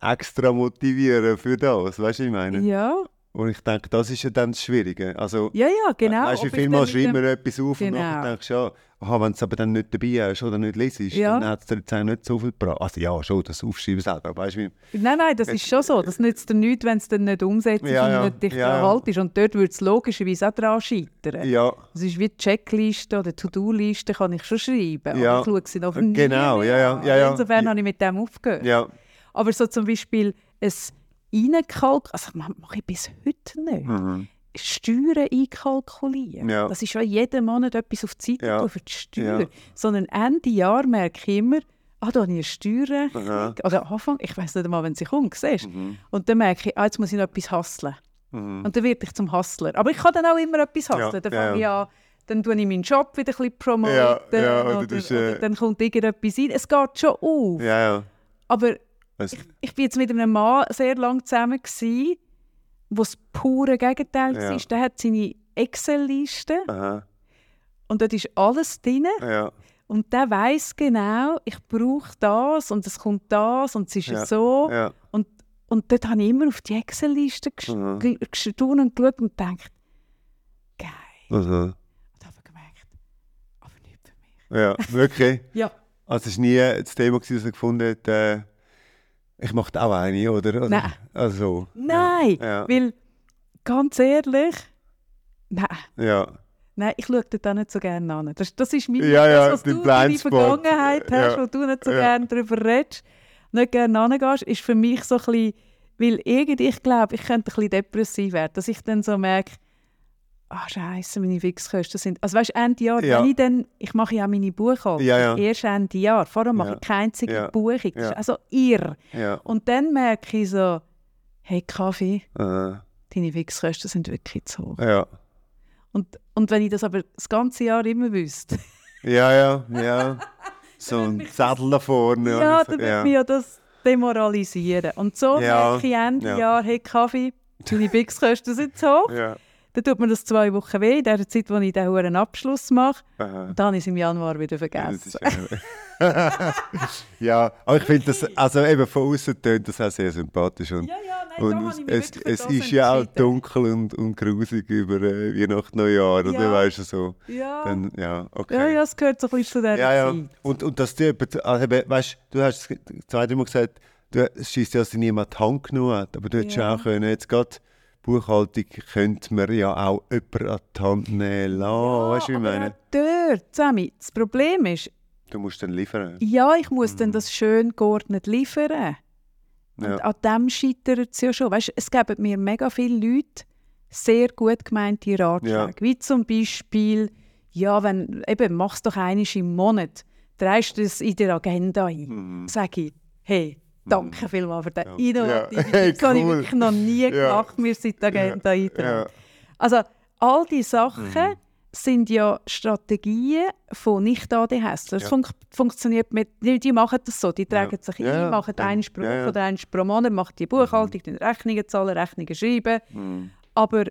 extra Motivieren für das, weißt du, was ich meine? ja. Und ich denke, das ist ja dann das Schwierige. Also, Ja, ja, genau. Weißt du, wie ich viel Mal dann schreibt man etwas auf und Genau. nachher denkst du, ja, aha, wenn du es aber dann nicht dabei hast oder nicht liest, Ja. dann hat es dir jetzt auch nicht so viel gebracht. Also ja, schon, das Aufschreiben selber, weißt du. Nein, nein, das ist schon so. Das nützt dir nichts, wenn es dann nicht umsetzt Ja, und ja. nicht dich Ja, daran ja. haltest. Und dort würde es logischerweise auch daran scheitern. Ja, Das ist wie die Checkliste oder To-Do-Liste kann ich schon schreiben. Ja. Aber ich schaue sie noch nie Genau, ja, ja, ja. Insofern habe ich mit dem aufgehört. ja. Aber so zum Beispiel ein Reinkalk, also ma- mache ich bis heute nicht. Mhm. Steuern einkalkulieren. Ja. Das ist schon jeden Monat etwas auf die Seite Ja. für die Steuer. Ja. Sondern Ende Jahr merke ich immer, ah, da habe ich eine Steuerrechnung. Aha. Oder Anfang, ich weiß nicht einmal, wenn sie kommt, siehst? Mhm. Und dann merke ich, ah, jetzt muss ich noch etwas hustlen. Mhm. Und dann werde ich zum Hustler. Aber ich kann dann auch immer etwas hustlen. Ja, Dann ja, fange ich an, dann tue ich meinen Job wieder ein bisschen promoten. Ja, ja, oder oder, hast, oder äh, dann kommt irgendetwas rein. Es geht schon auf. Ja, ja. Aber Ich war jetzt mit einem Mann sehr lange zusammen, gewesen, wo das pure Gegenteil Ja. war. Der hat seine Excel-Liste und dort ist alles drin. ja, Und der weiß genau, ich brauche das und es kommt das und es ist Ja. so. ja. Und, und dort habe ich immer auf die Excel-Liste Mhm. gestaunt und geschaut und gedacht, geil. Also, Und habe gemerkt, aber nicht für mich. ja, wirklich. Ja. Also es war nie das Thema, dass er gefunden hat, äh, ich mache auch eine, oder? oder? Nein. Also, Nein, Ja. weil ganz ehrlich, nein. ja. Nein, ich schaue dort auch nicht so gerne an. Das, das ist mein, Ja, ja, das, was du in deiner. Vergangenheit hast, Ja. wo du nicht so gerne darüber redest, nicht gerne angehst, ist für mich so ein bisschen, weil irgendwie, ich glaube, ich könnte ein bisschen depressiv werden, dass ich dann so merke, ah Scheiße, meine Fixkosten sind, also weißt du, Ende Jahr, Ja. wenn ich dann, ich mache ja meine Buchhaltung, Ja, ja. erst Ende Jahr, vorher mache Ja. ich keine einzige Ja. Buchung, Ja. also ja. Und dann merke ich so, hey Kaffee, Äh, deine Fixkosten sind wirklich zu hoch. Und, und wenn ich das aber das ganze Jahr immer wüsste, Ja, ja, ja. So ein Zettel da vorne. Ja, dann würde mich ja das demoralisieren. Und so merke ich Ende ja. Jahr, hey Kaffee, deine Fixkosten sind zu hoch. Dann tut mir das zwei Wochen weh, in der Zeit, wo ich den hohen Abschluss mache. Aha. Und dann ist es im Januar wieder vergessen. ja, aber ich finde das, also eben von außen tönt das auch sehr sympathisch. Und, ja, ja, nein, und es, es das ist ja auch dunkel und, und grusig über äh, Weihnachten, Neujahr, oder Ja. weißt du so. Ja. Dann, ja, okay. ja, ja, es gehört so ein bisschen zu dieser Ja, ja. Zeit. Und, und dass du, also eben, weißt, du hast es zwei, dreimal gesagt, du, es scheisst ja, dass dir niemand die Hand genommen hat, aber du hättest Ja. auch können, jetzt gerade Buchhaltung könnte man ja auch jemanden an die Hand nehmen lassen, weißt du, wie ich meine? dort, Sammy, das Problem ist, Du musst dann liefern. ja, ich muss dann das schön geordnet liefern. Und Mhm. Ja. an dem scheitert es ja schon. Weißt, es geben mir mega viele Leute sehr gut gemeinte Ratschläge. Ja. Wie zum Beispiel, ja, wenn, eben, mach es doch einmal im Monat. Drehst du das in der Agenda ein. Mhm. Sag ich, hey, danke vielmals für den innovativen Ja. Tipp. Das habe ich wirklich noch nie gemacht, mir seit der Agenda eintragen. Ja. Also all diese Sachen Mhm. sind ja Strategien von Nicht-ADHS. Das Ja. fun funktioniert mit, die, machen das so, die tragen sich Ja, ein, ja. machen eins pro ja, oder eins pro Monat, machen die Buchhaltung, die Rechnungen zahlen, Rechnungen schreiben. Mhm. Aber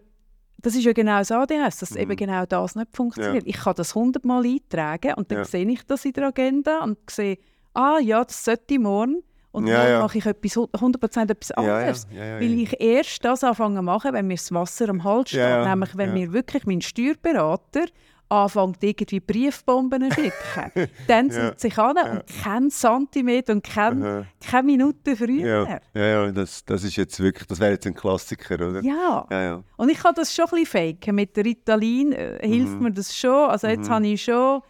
das ist ja genau das ADHS, dass Mhm. eben genau das nicht funktioniert. Ich kann das hundertmal eintragen und dann sehe ich das in der Agenda und sehe, ah ja, das sollte ich morgen. Und Ja, morgen ja. mache ich etwas, 100% etwas anderes. ja, Weil ich erst das anfange zu machen, wenn mir das Wasser am Hals steht. Nämlich, wenn mir wirklich mein Steuerberater anfängt, irgendwie Briefbomben zu schicken. Dann sind sich an und kein Zentimeter und kein, Aha. keine Minute früher. Ja, ja, ja das, das ist jetzt wirklich, das wäre jetzt ein Klassiker, oder? Ja. ja. ja. Und ich kann das schon ein bisschen faken. Mit der Ritalin äh, hilft Mhm. mir das schon. Also jetzt habe ich schon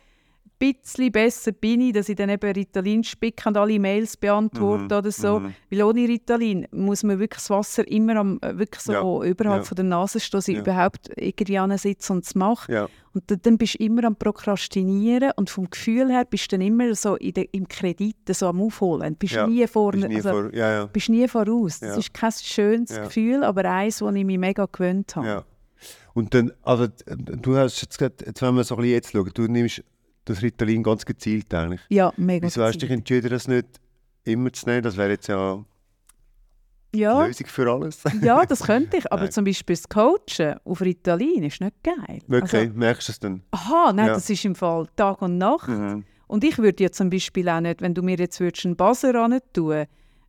bisschen besser bin ich, dass ich dann eben Ritalin spicke und alle Mails beantworte oder so. mhm. Weil ohne Ritalin muss man wirklich das Wasser immer am, äh, wirklich so Ja, überhalb ja. von der Nase stehen, dass ich Ja. überhaupt irgendwie sitze und es mache. ja. Und dann, dann bist du immer am Prokrastinieren und vom Gefühl her bist du dann immer so de, im Kredit so am Aufholen. Du bist Ja, nie vorne, Bist nie also, vor, bist nie voraus. Das ist kein schönes. Gefühl, aber eins, das ich mich mega gewöhnt habe. Und dann, also du hast jetzt gerade, jetzt wenn wir so ein bisschen jetzt schauen, du nimmst das Ritalin ganz gezielt eigentlich. Ja, mega. Wieso hast du dich entschieden, das nicht immer zu nehmen? Das wäre jetzt ja die ja, Lösung für alles. ja, das könnte ich. Aber Nein. zum Beispiel das Coachen auf Ritalin ist nicht geil. Wirklich, Also, merkst du es dann? aha, nein, Ja. das ist im Fall Tag und Nacht. Mhm. Und ich würde ja zum Beispiel auch nicht, wenn du mir jetzt würdest einen Buzzer tun,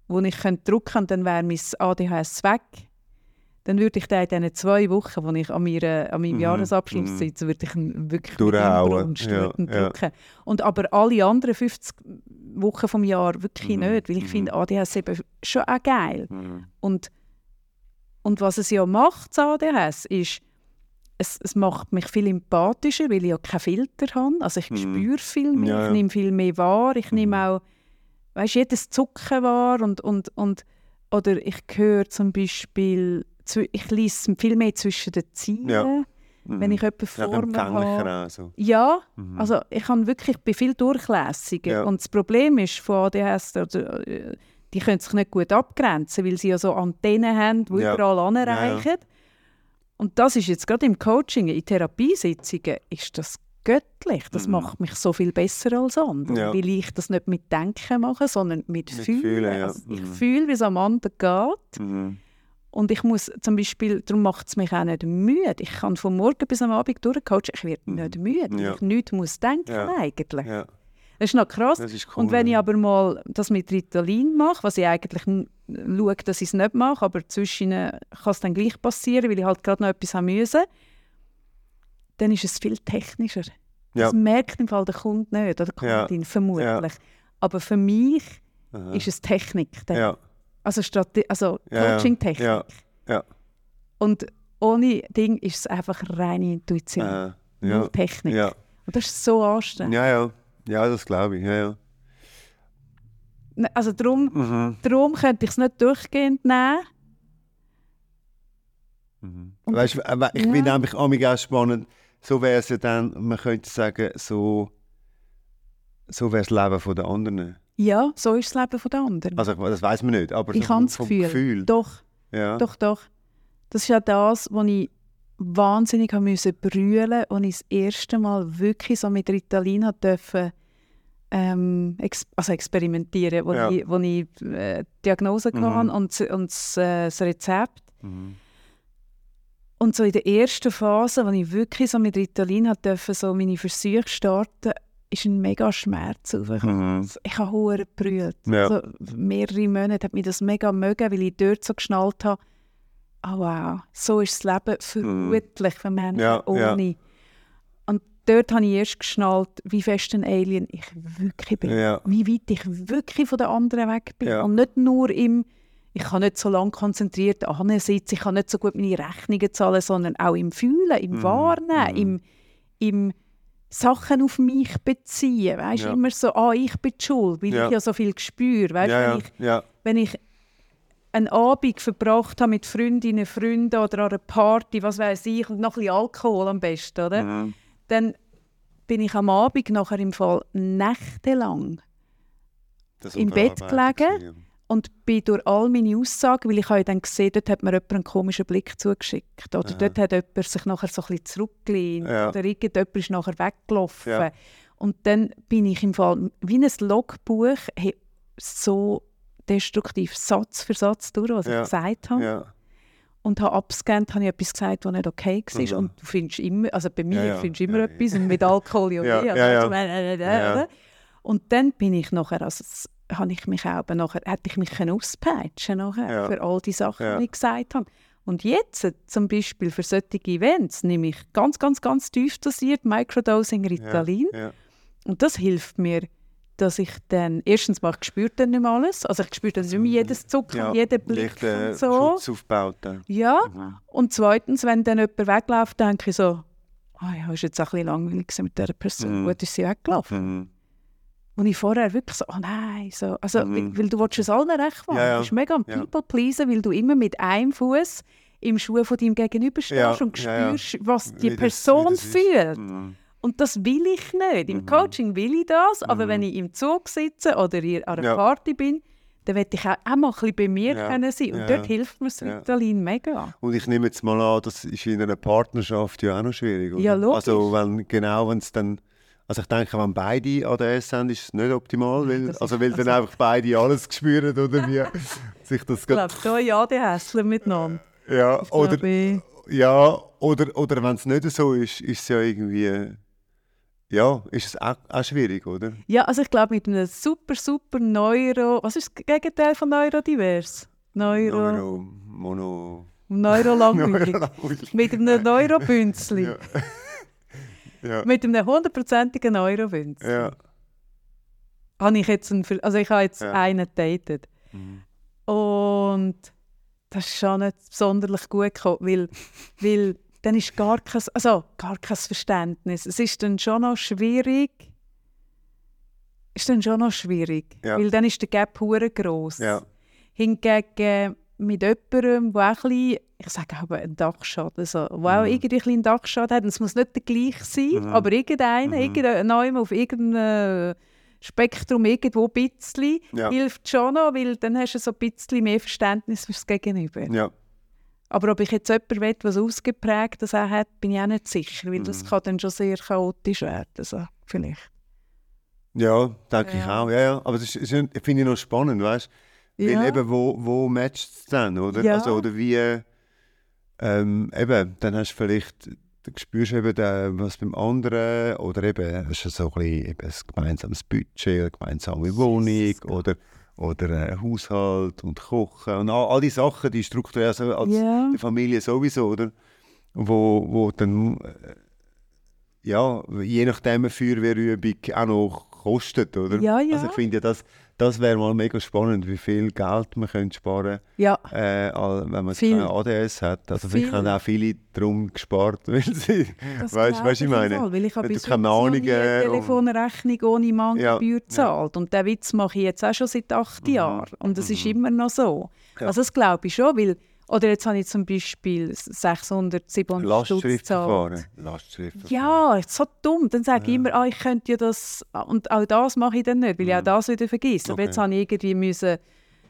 wo ich könnte drücken und dann wäre mein ADHS weg, dann würde ich den in diesen zwei Wochen, wo ich an, meiner, an meinem Mhm, Jahresabschluss mhm. sitze, würde ich ihn wirklich Durchhauen, ja, ja. Und aber alle anderen 50 Wochen vom Jahr wirklich Mhm, nicht, weil ich mhm. finde ADHS eben schon auch geil. Mhm. Und, und was es ja macht, das ADHS, ist, es, es macht mich viel empathischer, weil ich ja keinen Filter habe. Also ich Mhm. spüre viel mehr, Ja, ich nehme viel mehr wahr, ich nehme Mhm. auch weißt, jedes Zucken wahr und, und, und oder ich höre zum Beispiel, ich lese viel mehr zwischen den Zeilen, Ja. wenn Mhm. ich jemanden Ja, vor mir habe. empfänglicher auch so. Ja, Mhm. also ich habe wirklich, ich bin viel durchlässiger. Ja. Und das Problem ist von ADHS, oder, äh, die können sich nicht gut abgrenzen, weil sie ja so Antennen haben, die Ja. überall Ja, anreichen. Und das ist jetzt gerade im Coaching, in Therapiesitzungen, ist das göttlich. Das Mhm. macht mich so viel besser als andere, Ja. weil ich das nicht mit Denken mache, sondern mit, Mit Fühlen. Fühlen, ja. Also ich Mhm. fühle, wie es am anderen geht. Mhm. Und ich muss zum Beispiel, darum macht es mich auch nicht müde. Ich kann von morgen bis am Abend durchcoachen, ich werde Mhm. nicht müde, weil Ja. ich nichts muss denken Ja. eigentlich. Ja, Das ist noch krass. ist cool. Und wenn ich aber mal das mit Ritalin mache, was ich eigentlich schaue, dass ich es nicht mache, aber zwischen kann es dann gleich passieren, weil ich halt gerade noch etwas haben müssen, dann ist es viel technischer. Das merkt im Fall der Kunde nicht, oder die Ja. Kundin vermutlich. Aber für mich Aha. ist es Technik. dann. Also, Strate also Ja. Coaching-Technik. Ja. Ja. Und ohne Ding ist es einfach reine Intuition. Äh, ja. Technik. Ja. Und das ist so anstrengend. ja, ja. Ja, das glaube ich. Ja, ja. Ne, Also darum, Mhm. darum könnte ich es nicht durchgehend nehmen. Mhm. Weißt, ich Ja. finde nämlich auch spannend, so wäre es ja dann, man könnte sagen, so, so wäre das Leben von der anderen. Ja, so ist das Leben der anderen. Also das weiß man nicht, aber ich so habe vom, das vom Gefühl. Gefühl. Doch, Ja. doch, doch. Das ist ja das, was ich wahnsinnig brüllen und ich das erste Mal wirklich so mit Ritalin dürfen ähm, ex also experimentieren, wo Ja. ich, wo ich äh, die Diagnose Mhm. hatte und, und das, äh, das Rezept. Mhm. Und so in der ersten Phase, als ich wirklich so mit Ritalin dürfen, so meine Versuche starten, ist ein mega Schmerz. Mhm. Ich habe hure gebrüllt. Ja. Also mehrere Monate hat mich das mega mögen, weil ich dort so geschnallt habe, oh wow, so ist das Leben vermutlich für Menschen Mhm. Ja, ja. ohne. Und dort habe ich erst geschnallt, wie fest ein Alien ich wirklich bin. Ja. Wie weit ich wirklich von den anderen weg bin. Ja. Und nicht nur im, ich kann nicht so lange konzentriert sitzen, ich kann nicht so gut meine Rechnungen zahlen, sondern auch im Fühlen, im Mhm. Wahrnehmen, im, im Sachen auf mich beziehen. Weißt Ja. immer so, ah, ich bin die schuld, weil Ja. ich ja so viel spüre. Weißt, ja, wenn, ich, wenn ich einen Abend verbracht habe mit Freundinnen, Freunden oder an einer Party, was weiß ich, und noch ein bisschen Alkohol am besten, oder? Dann bin ich am Abend nachher im Fall nächtelang Im Bett gelegen. Und bin durch all meine Aussagen, weil ich habe dann gesehen, dort hat mir jemand einen komischen Blick zugeschickt oder Aha. dort hat jemand sich nachher so ein bisschen zurückgelehnt Ja. oder irgendjemand ist nachher weggelaufen. Ja. Und dann bin ich im Fall wie ein Logbuch hey, so destruktiv Satz für Satz durch, was Ja. ich gesagt habe. Ja. Und habe abgescannt, habe ich etwas gesagt, was nicht okay war. Mhm. Und du findest immer, also bei mir Ja, findest du immer etwas und mit Alkohol ja, Ja, ja, ja. Und dann bin ich nachher, also habe ich mich auch nachher, hätte ich mich können auspeitschen nachher Ja. für all die Sachen, Ja. die ich gesagt habe. Und jetzt zum Beispiel für solche Events nehme ich ganz, ganz, ganz tief dosiert Microdosing Ritalin. Ja. Und das hilft mir, dass ich dann, erstens mal, ich spüre dann nicht mehr alles. Also ich spüre dann nicht mehr jedes Zucken, Ja. jeden Blick und so. Schutz dann. Ja, Mhm. und zweitens, wenn dann jemand wegläuft, denke ich so, ah ja, ist jetzt auch ein bisschen langweilig mit dieser Person. Mhm. Gut ist sie weggelaufen. Mhm. Und ich vorher wirklich so, oh nein, so. Also, Mhm. weil, du willst es allen recht machen. Ja, ja. Du bist mega am Ja. People pleasen, weil du immer mit einem Fuß im Schuh von deinem Gegenüber stehst Ja, und ja, ja. spürst, was Wie die das- Person wie das ist. fühlt. Mhm. Und das will ich nicht. Im Mhm. Coaching will ich das, aber Mhm. wenn ich im Zug sitze oder an einer Ja. Party bin, dann will ich auch, auch mal ein bisschen bei mir Ja. können sein. Und Ja, dort ja. hilft mir das Ja. Ritalin mega. Und ich nehme jetzt mal an, das ist in einer Partnerschaft ja auch noch schwierig. Oder? Ja, logisch. Also wenn, genau, wenn es dann... Also ich denke, wenn beide ADS haben, ist es nicht optimal, weil, Das also weil dann also- einfach beide alles spüren oder wie sich das Ich glaube, da ja, die miteinander. ja Ich oder glaube, ja oder oder wenn es nicht so ist, ist es ja irgendwie ja ist es auch, auch schwierig, oder? Ja, also ich glaube, mit einem super, super Neuro... Was ist das Gegenteil von Neurodivers? Neuro... Neuro, Mono. Neurolangweilig. mit einem Neurobünzli. Ja. Ja. Mit einem hundertprozentigen Neurobünzli. Ja. Habe ich jetzt einen, also ich habe jetzt Ja. einen datet. Mhm. Und das ist schon nicht sonderlich gut gekommen, weil, weil dann ist gar kein, also gar kein Verständnis. Es ist dann schon noch schwierig. Ist dann schon noch schwierig, Ja. weil dann ist der Gap hure groß. Ja. Hingegen mit jemandem, der auch ein bisschen, ich sage aber einen Dachschaden, also, der auch Mhm. irgendwie ein bisschen einen Dachschaden hat, und es muss nicht der gleiche sein, Mhm. aber irgendeiner, Mhm. irgendeiner auf irgendeinem Spektrum irgendwo ein bisschen, Ja. hilft schon noch, weil dann hast du so ein bisschen mehr Verständnis fürs Gegenüber. Ja. Aber ob ich jetzt jemanden will, der so ausgeprägt das auch hat, bin ich auch nicht sicher, weil das Mhm. kann dann schon sehr chaotisch werden, also vielleicht. Ja, denke ich Ja. auch. Ja, ja. Aber das ist, finde ich noch spannend, weißt du? Ja. Weil eben, wo, wo matcht es dann, oder? Ja. Also, oder wie, ähm, eben, dann hast du vielleicht, du spürst eben, den, was beim anderen, oder eben, hast du so ein, bisschen, eben ein gemeinsames Budget, eine gemeinsame Wohnung, oder, oder äh, Haushalt und Kochen und all, all die Sachen, die strukturell so als die Familie sowieso, oder? Wo, wo dann, äh, ja, je nachdem eine Feuerwehrübung auch noch kostet, oder? Ja, ja. Also ich finde ja, das, das wäre mal mega spannend, wie viel Geld man könnte sparen Ja, äh, wenn man Viel. keine ADS hat. Also vielleicht Viel. haben auch viele darum gespart, weil sie, Das weißt was ich meine? Fall, weil ich habe du bis keine noch Ahnung, Telefonrechnung ohne Mahngebühr Ja, gezahlt. Und den Witz mache ich jetzt auch schon seit acht Jahren. Und das ist mhm. immer noch so. Ja. Also das glaube ich schon, weil... Oder jetzt habe ich zum Beispiel 600, 700 Stutz. Lastschriftverfahren. Ja, so dumm. Dann sage ich immer, ah, ich könnte ja das... Und auch das mache ich dann nicht, weil ich auch das wieder vergesse. Aber. Okay. jetzt habe ich irgendwie müssen...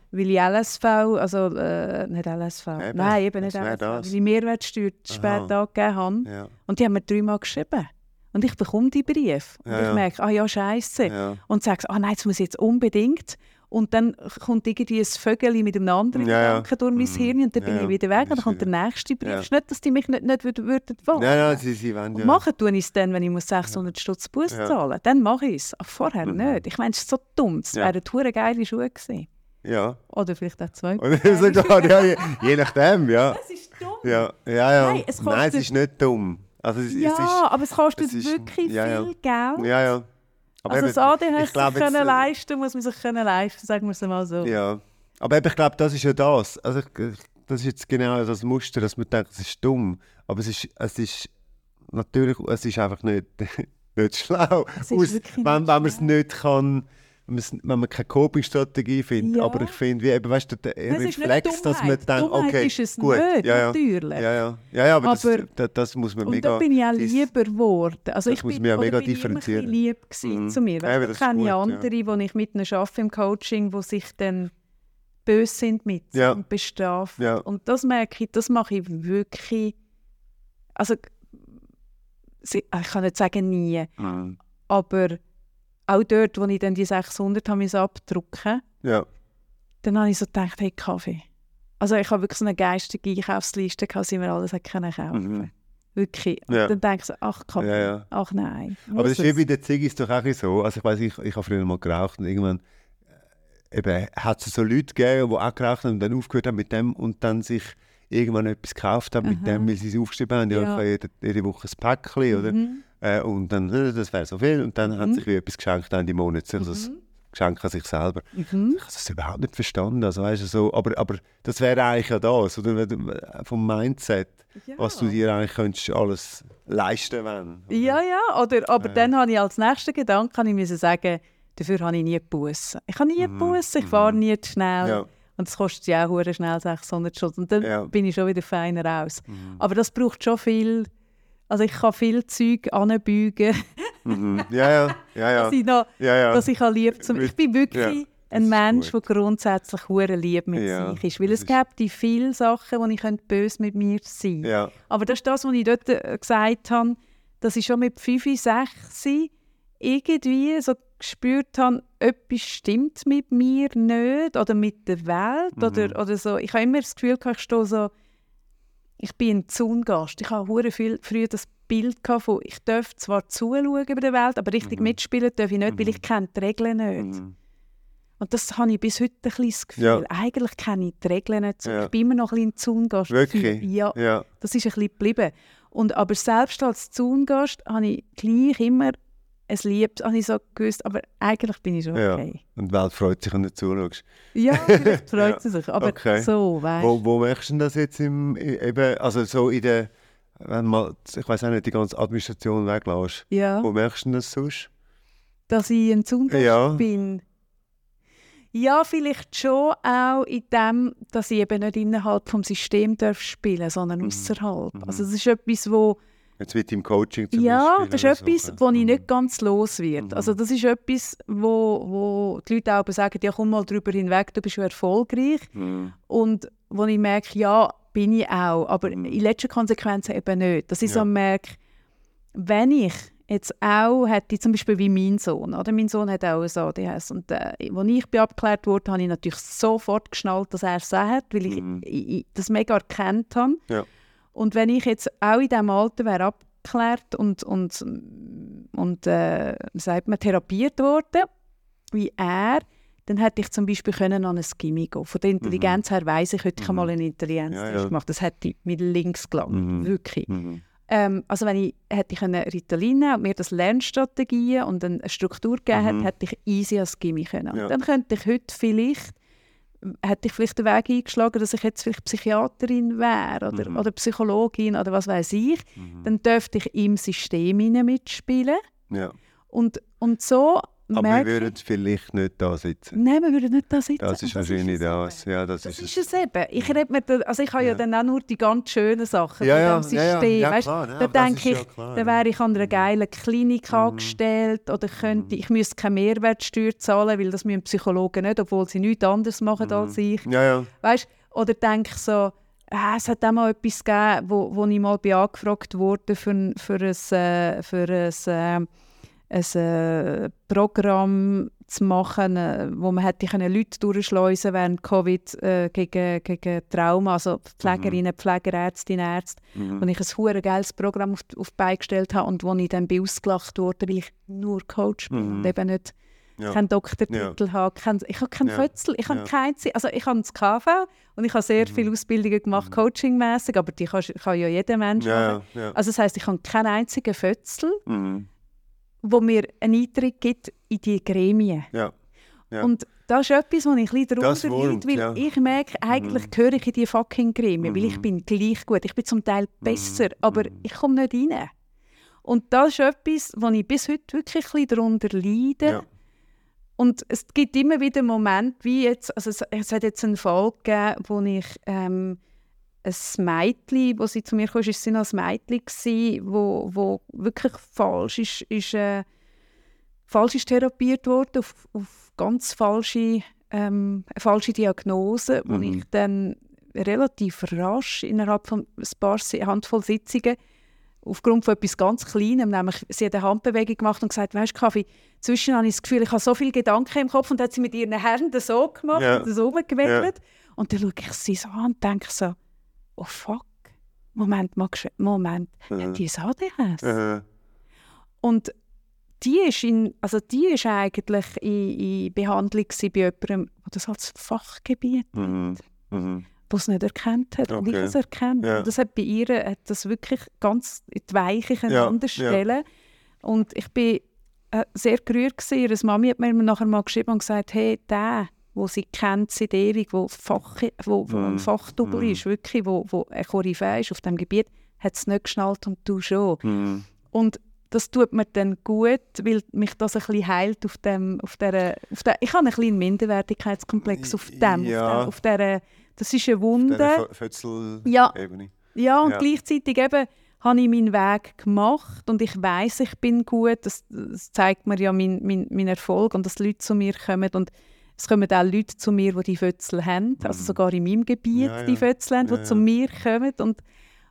Weil ich LSV, also äh, nicht LSV, Eben, nein, eben nicht LSV, das? weil ich Mehrwertsteuer zu spät Aha. angegeben habe. Ja, Und die haben mir dreimal geschrieben. Und ich bekomme die Brief. Und Ja, ich ja. merke, ah ja, scheiße. ja. Und sage, ah nein, das muss ich jetzt unbedingt. Und dann kommt irgendwie ein Vögel mit einem anderen Ja, ja. Gedanken durch mein Mhm. Hirn und dann Ja, bin ja. ich wieder weg und dann kommt der nächste Brief. Ja. Ist nicht, dass die mich nicht, nicht würden, würden wollen. Nein, nein, sie, sie wollen Und ja. machen tue ich es dann, wenn ich muss 600 Stutz Ja. zahlen Dann mache ich es. Aber vorher Mhm. nicht. Ich meine, es ist so dumm. Es Ja. wären hure geile Schuhe gewesen. Ja. Oder vielleicht auch zwei. Und sogar, ja, je, je nachdem, ja. Das ist dumm. Ja, ja, ja. Nein, es Nein, es ist nicht dumm. Also es, Ja, es ist, aber es kostet es ist- wirklich ja, ja. viel Geld. ja, ja. Aber also eben, das ADHS glaub sich können äh, leisten, muss man sich können leisten, sagen wir es mal so. Ja. Aber eben, ich glaube, das ist ja das. Also, ich- das ist jetzt genau das Muster, dass man denkt, es ist dumm. Aber es ist, es ist natürlich, es ist einfach nicht, nicht schlau. Aus, wenn, nicht wenn man es nicht kann, wenn man es- wenn man keine Coping-Strategie findet. Ja. Aber ich finde, wie eben, weißt du, der Das Reflex, dass man denkt, Dummheit okay, ist es gut, nicht, ja, ja. natürlich. Ja, ja, ja, ja aber, das, Aber- das, das muss man Und mega... da bin ich auch lieber geworden. Also ich bin, man ja mega bin ich immer differenzieren. lieb gewesen Mhm. zu mir. Ja, ist kenne ich gut, ja. andere, die ich mit ihnen arbeite im Coaching, die sich dann böse sind mit Ja. und bestrafen. Ja. Und das merke ich, das mache ich wirklich... Also ich kann nicht sagen nie, Mhm. aber auch dort, wo ich dann die 600 habe abdrucken Ja, dann habe ich so gedacht, hey, Kaffee. Also ich habe wirklich so eine geistige Einkaufsliste, gehabt, sie mir alles können kaufen Mhm. Wirklich. Und Ja. dann denke ich so, ach Kaffee, Ja, ja. ach nein. Aber das ist wie bei den Ziggis doch auch so. Also ich weiß, ich, ich habe früher mal geraucht und irgendwann äh, eben, hat es so Leute gegeben, die auch geraucht haben und dann aufgehört haben mit dem und dann sich irgendwann etwas gekauft haben mit dem, weil sie es aufgeschrieben haben, ja, Ja. jede, jede Woche ein Päckchen, oder? Mhm. Äh, und dann, äh, das wäre so viel und dann hat Mhm. sich wie etwas geschenkt Ende Monat, also das Mhm. Geschenk an sich selber. Mhm. Ich habe das überhaupt nicht verstanden, also weißt du, so, aber, aber das wäre eigentlich ja das, oder? Äh, Vom Mindset, Ja. was du dir eigentlich könntest alles leisten wenn. oder? Ja, ja, oder, aber Ja. dann habe ich als nächsten Gedanke habe ich müssen sagen, dafür habe ich nie Bussen. Ich habe nie Mhm. Bussen, ich fahre nie zu schnell. Ja. Und es kostet ja auch schnell 600 Schutz. Und dann Ja. bin ich schon wieder feiner raus. Mhm. Aber das braucht schon viel. Also ich kann viel Zeug anbeugen, Mhm. Ja, ja, ja, ja. dass ich, noch, ja, dass ich lieb zum... Ich bin wirklich ein Mensch, der grundsätzlich hure lieb mit Ja, sich ist. Weil es gibt die viele Sachen, wo ich könnte böse mit mir sein könnte. ja. Aber das ist das, was ich dort äh, gesagt habe, dass ich schon mit 5, 6 irgendwie so gespürt habe, etwas stimmt mit mir nicht oder mit der Welt Mhm. oder, oder so. Ich habe immer das Gefühl, ich stehe so, ich bin ein Zaungast. Ich habe viel früher das Bild von, ich darf zwar zuschauen über der Welt, aber richtig Mhm. mitspielen darf ich nicht, weil Mhm. ich kenne die Regeln nicht. Mhm. Und das habe ich bis heute ein bisschen das Gefühl. Ja. Eigentlich kenne ich die Regeln nicht so. Ja. Ich bin immer noch ein bisschen ein Zaungast. Wirklich? Ja, Ja. das ist ein bisschen geblieben. Und aber selbst als Zaungast habe ich gleich immer ein Liebes, habe ich so gewusst, aber eigentlich bin ich schon Ja. okay. Und die Welt freut sich, wenn du zuschaust. Ja, vielleicht freut Ja. sie sich, aber Okay. so, weißt Wo, wo merkst du das jetzt im, eben, also so in der, wenn mal, ich weiß auch nicht, die ganze Administration weglässt. ja, Wo merkst du das sonst? dass ich ein Zaungast Ja. bin. Ja, vielleicht schon auch in dem, dass ich eben nicht innerhalb vom System darf spielen, sondern Mhm. außerhalb. Mhm. Also das ist etwas, wo Jetzt mit im Coaching zum Ja, Beispiel. das ist etwas, so. wo ich Mhm. nicht ganz los wird. Mhm. Also das ist etwas, wo, wo die Leute auch sagen, ja komm mal drüber hinweg, du bist schon erfolgreich. Mhm. Und wo ich merke, ja, bin ich auch, aber Mhm. in letzter Konsequenz eben nicht. Dass ich Ja. so merke, wenn ich jetzt auch hätte, zum Beispiel wie mein Sohn, oder? mein Sohn hat auch ein ADHS und äh, als ich bin abgeklärt wurde, habe ich natürlich sofort geschnallt, dass er es hat, weil ich, Mhm. ich, ich das mega erkannt habe. Ja. Und wenn ich jetzt auch in diesem Alter wäre abgeklärt und, und, und äh, sagt man, therapiert worden, wie er, dann hätte ich zum Beispiel können an ein Gimmi gehen Von der Intelligenz her weiss ich, heute ich Mhm. mal einen Intelligenztest Ja, ja. gemacht. Das hätte mit links gelangt, Mhm. wirklich. Mhm. Ähm, also wenn ich hätte ich können Ritalin und mir das Lernstrategien und eine Struktur gegeben Mhm. hätte, hätte ich easy als Gimmi können. Und Ja. Dann könnte ich heute vielleicht hätte ich vielleicht den Weg eingeschlagen, dass ich jetzt vielleicht Psychiaterin wäre oder, Mhm. oder Psychologin oder was weiß ich. Mhm. Dann dürfte ich im System mitspielen. Ja. Und, und so Aber wir merke würden vielleicht nicht da sitzen. Nein, wir würden nicht da sitzen. Das ist wahrscheinlich das. Ja, das, Das ist es eben. Ich, red mir da, also ich habe ja. Ja. dann auch nur die ganz schönen Sachen Ja, ja, von diesem ja, ja, System. ja, Weisst, klar, ja, da denke ja ich, klar, ja. wäre ich an einer geilen Klinik Mhm. angestellt oder könnte, ich müsste keine Mehrwertsteuer zahlen, weil das müssen Psychologen nicht, obwohl sie nichts anderes machen als ich. Ja, ja. Weißt, oder denke ich so, ah, es hat auch mal etwas gegeben, wo, wo ich mal angefragt wurde für, ein- für ein, äh, für ein, äh, ein äh, Programm zu machen, äh, wo man hätte können Leute durchschleusen während Covid äh, gegen, gegen Trauma, also Pflegerinnen, mhm. Pfleger, Ärztinnen, Ärzte, mhm. wo ich ein hure geiles Programm auf, auf die Beine gestellt habe und wo ich dann bin ausgelacht wurde, weil ich nur Coach bin mhm. und eben nicht ja. keinen Doktortitel ja. habe. Kein, ich habe keinen ja. Fötzel, ich habe ja. kein, also ich habe das KV und ich habe sehr mhm. viele Ausbildungen gemacht, mhm. coachingmäßig, aber die kann, kann, ja jeder Mensch machen. Also das heißt, ich habe keinen einzigen Fötzel, mhm. Wo mir einen Eintritt gibt in die Gremien. Ja. Und das ist etwas, wo ich ein bisschen darunter leide, weil ja. ich merke, eigentlich mhm. gehöre ich in die fucking Gremien, weil ich mhm. bin gleich gut. Ich bin zum Teil mhm. besser, aber mhm. ich komme nicht rein. Und das ist etwas, wo ich bis heute wirklich ein bisschen darunter leide. Ja. Und es gibt immer wieder Momente, wie jetzt, also es, es hat jetzt einen Fall gegeben, wo ich ähm, ein Mädchen, wo sie zu mir kam, ist sie noch ein Mädchen wo, wo wirklich falsch ist, ist äh, falsch ist therapiert worden, auf, auf ganz falsche, ähm, falsche Diagnose, mhm. wo ich dann relativ rasch innerhalb von ein paar Handvoll Sitzungen aufgrund von etwas ganz Kleinem, nämlich sie hat eine Handbewegung gemacht und gesagt, weißt du, Kaffee, zwischen habe ich das Gefühl, ich habe so viele Gedanken im Kopf und dann hat sie mit ihren Händen so gemacht ja. und so rumgewickelt. Ja. Und dann schaue ich sie so an und denke so, oh fuck, Moment, Moment, ja. hat die ein ADHS? Ja. Und die ist, in, also die ist eigentlich in, in Behandlung bei jemandem, der das als Fachgebiet mhm. Mhm die es nicht erkannt hat. Okay. Und ich es erkannt. Ja. Und das hat bei ihr hat das wirklich ganz in die Weiche ja. stellen. Ja. Und ich bin äh, sehr gerührt gewesen. Ihre Mami hat mir nachher mal geschrieben und gesagt, hey, der, wo sie kennt seit ewig, wo, Fach, wo, wo mm. ein Fachdouble mm. ist, wirklich, wo, wo ein Koryphäe ist auf dem Gebiet, hat es nicht geschnallt und du schon. Mm. Und das tut mir dann gut, weil mich das ein bisschen heilt auf dem, auf der, auf der ich habe einen kleinen Minderwertigkeitskomplex auf dem, ja. auf, der, auf der das ist eine Wunde. Ja. ja, und ja. gleichzeitig eben habe ich meinen Weg gemacht und ich weiß, ich bin gut. Das, das, zeigt mir ja mein, mein, mein Erfolg und dass Leute zu mir kommen und es kommen auch Leute zu mir, die die Fötzel haben, also mhm. sogar in meinem Gebiet ja, ja. die Fötzel haben, die ja, zu mir kommen und,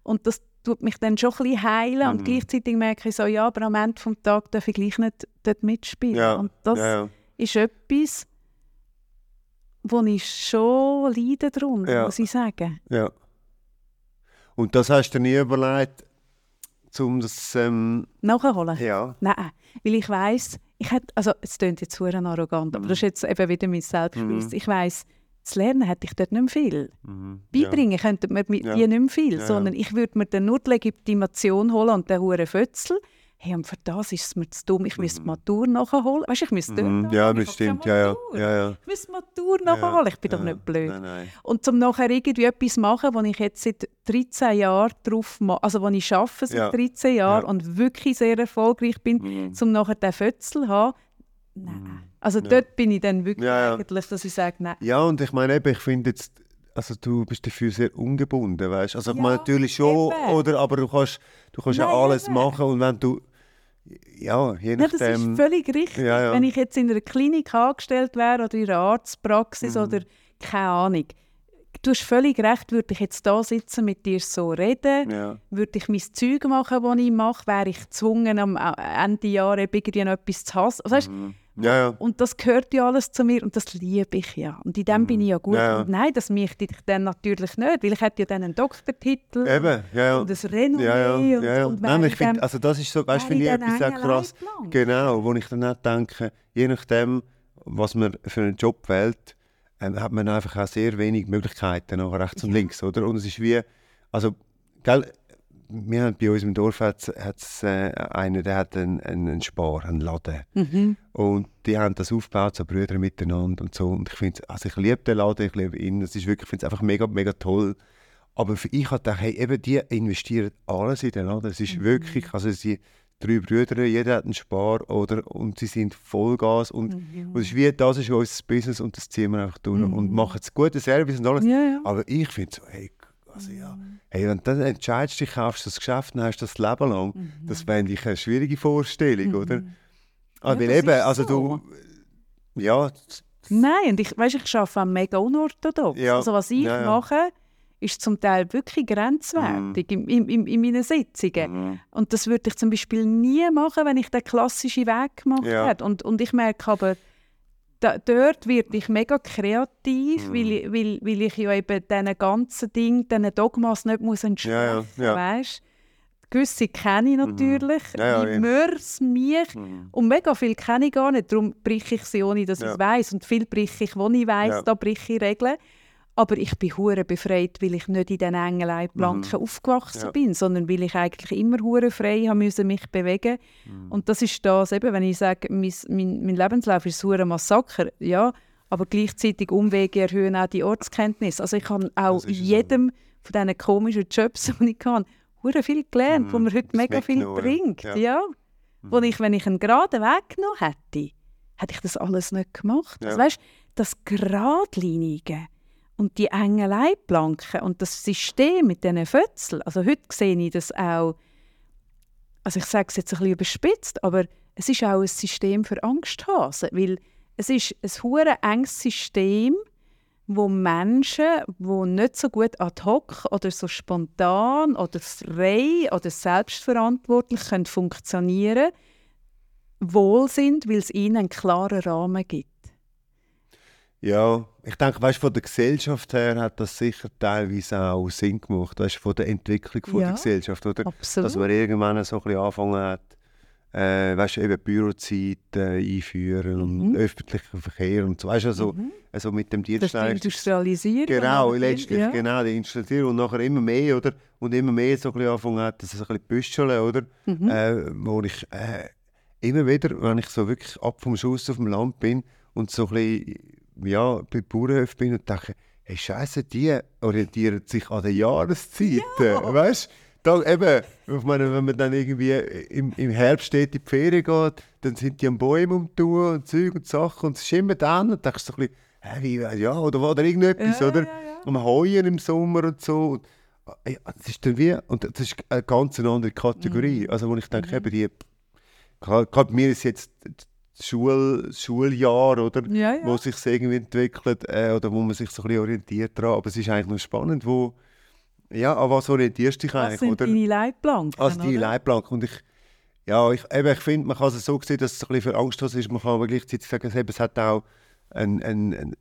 und das tut mich dann schon ein bisschen heilen mhm. und gleichzeitig merke ich so, ja, aber am Ende des Tages darf ich gleich nicht dort mitspielen. Und das ist etwas, wo ich schon leide darunter, muss ich sagen. Ja. Und das hast du nie überlegt, um das... Ähm, Nachholen? Ja. Nein, weil ich weiss, ich hätte, also es klingt jetzt sehr arrogant, aber das ist jetzt eben wieder mein Selbstbewusstsein. Mhm. Ich weiss, zu lernen hätte ich dort nicht mehr viel. Mhm. Beibringen ja. könnte man mit ja. nicht mehr viel, ja, sondern ich würde mir dann nur die Legitimation holen und den hohen Fötzel hey, und für das ist es mir zu dumm, ich müsste die Matur nachholen. Weißt du, ich müsste mhm. Ja, das stimmt, ja, ja, ja, ja. Ich müsste die Matur nachholen, ich bin doch nicht blöd. Nein, nein. Und zum nachher irgendwie etwas machen, wo ich jetzt seit 13 Jahren drauf mache, also wo ich arbeite seit ja. 13 Jahren ja. und wirklich sehr erfolgreich bin, mhm. um nachher den Fötzel zu haben, nein. Mhm. Also dort bin ich dann wirklich eigentlich, dass ich sage, nein. Ja, und ich meine ich finde jetzt also du bist dafür sehr ungebunden, weißt? Also ich ja, meine natürlich schon, oder, aber du kannst, du kannst Nein, ja alles eben. machen und wenn du ja, je nachdem. Ja, das ist völlig richtig. Ja, ja. Wenn ich jetzt in einer Klinik angestellt wäre oder in einer Arztpraxis mhm. oder keine Ahnung, du hast völlig recht, würde ich jetzt da sitzen mit dir so reden, ja. würde ich mein Zeug machen, das ich mache, wäre ich gezwungen, am Ende Jahre irgendwie etwas zu hassen. Also, mhm. Ja, ja. Und das gehört ja alles zu mir und das liebe ich ja. Und in dem mhm. bin ich ja gut. Ja, und nein, das möchte ich dann natürlich nicht, weil ich hätte ja dann einen Doktortitel Eben, ja, und ein Renommee. Ja, ja, ja, und, und nein, ich finde, also das ist so, weißt finde ich etwas sehr krass. Genau, wo ich dann auch denke, je nachdem, was man für einen Job wählt, ähm, hat man einfach auch sehr wenig Möglichkeiten nach rechts und links, oder? Und es ist wie, also, gell, wir haben bei uns im Dorf hat's, hat's, äh, einen, der hat einen, einen Spar, einen Laden. Mhm. Und die haben das aufgebaut, so Brüder miteinander und so. Und ich finde, also ich liebe den Laden, ich liebe ihn. Das ist wirklich, ich finde es einfach mega, mega toll. Aber für ich habe gedacht, hey, eben die investieren alles in den Laden. Es ist mhm. wirklich, also sie drei Brüder, jeder hat einen Spar oder, und sie sind Vollgas und, mhm. und es ist wie, das ist unser Business und das ziehen wir einfach durch mhm. und machen es guten Service und alles. Ja, ja. Aber ich finde so, hey, also ja, hey, wenn du dann entscheidest, du kaufst das Geschäft und hast das Leben lang, mhm. das fände ich eine schwierige Vorstellung, mhm. oder? Aber ja, eben, also so. du, ja. Nein, und ich, weißt, ich arbeite mega unorthodox. Ja. Also was ich ja. mache, ist zum Teil wirklich grenzwertig mm. in, in, in, meinen Sitzungen. Mm. Und das würde ich zum Beispiel nie machen, wenn ich den klassischen Weg gemacht ja. hätte. Und, und ich merke aber, da, dort werde ich mega kreativ, Mhm. weil, ich- weil, weil ich ja eben diesen ganzen Ding, diesen Dogmas nicht muss entsprechen Ja, ja, ja. weißt? Gewisse kenne ich natürlich, Ja, ja, ja. mörs mich Mhm. und mega viel kenne ich gar nicht, darum breche ich sie, ohne dass ich es weiss. Und viel breche ich, wo ich weiss, da breche ich Regeln. Aber ich bin hure befreit, weil ich nicht in diesen engen aufgewachsen Mhm. Ja. bin, sondern weil ich eigentlich immer hure frei haben müssen, mich bewegen. Mhm. Und das ist das, eben, wenn ich sage, mein, mein, mein Lebenslauf ist hure Massaker, ja, aber gleichzeitig Umwege erhöhen auch die Ortskenntnis. Also ich habe auch in ist so. jedem von diesen komischen Jobs, die ich hatte, hure viel gelernt, Mhm. wo mir heute Das mega viel bringt. ja. Ja. Wo ich, wenn ich einen geraden Weg genommen hätte, hätte ich das alles nicht gemacht. Ja. Also, weißt, das Geradlinige und die engen Leitplanken und das System mit diesen Fötzeln, also heute sehe ich das auch, also ich sage es jetzt ein bisschen überspitzt, aber es ist auch ein System für Angsthasen, weil es ist ein hure enges System, wo Menschen, die nicht so gut ad hoc oder so spontan oder frei oder selbstverantwortlich können funktionieren wohl sind, weil es ihnen einen klaren Rahmen gibt. Ja, ich denke, weißt, von der Gesellschaft her hat das sicher teilweise auch Sinn gemacht, weißt, von der Entwicklung von Ja. der Gesellschaft, oder? Absolut. Dass man irgendwann so ein bisschen angefangen hat, äh, weißt, eben Bürozeit äh, einführen und Mhm. öffentlichen Verkehr und so, weißt, also, Mhm. also mit dem Das ist die Dienstleister. Industrialisierung. Genau, oder? letztlich, ja. genau, die Installation und nachher immer mehr, oder? Und immer mehr so ein bisschen angefangen hat, dass es ein bisschen büscheln, oder? Mhm. Äh, wo ich äh, immer wieder, wenn ich so wirklich ab vom Schuss auf dem Land bin und so ein bisschen, ja, bei Bauernhöfen bin und denke, hey Scheiße, die orientieren sich an den Jahreszeiten, weißt da eben, ich meine, wenn man dann irgendwie im, im Herbst steht in die Ferien geht, dann sind die am Bäumen umtun und Zeug und Sachen und es ist immer dann und denkst so ein bisschen, hä, wie, ja, oder, oder irgendetwas, Ja, oder? ja, ja. Am Heuen im Sommer und so. Und, äh, ja, das ist dann wie, und das ist eine ganz andere Kategorie. Mhm. Also wo ich denke, eben die, gerade gerade mir ist jetzt Schul, das Schuljahr, oder? Ja, ja. Wo sich irgendwie entwickelt äh, oder wo man sich so ein bisschen orientiert daran. Aber es ist eigentlich noch spannend, wo, ja, an was orientierst du dich eigentlich, sind oder? deine Leitplanken? Als die oder? Leitplanke. Und ich, ja, ich, eben, ich finde, man kann es so sehen, dass es ein bisschen für Angst ist. Man kann aber gleichzeitig sagen, es, hat auch einen, einen, einen,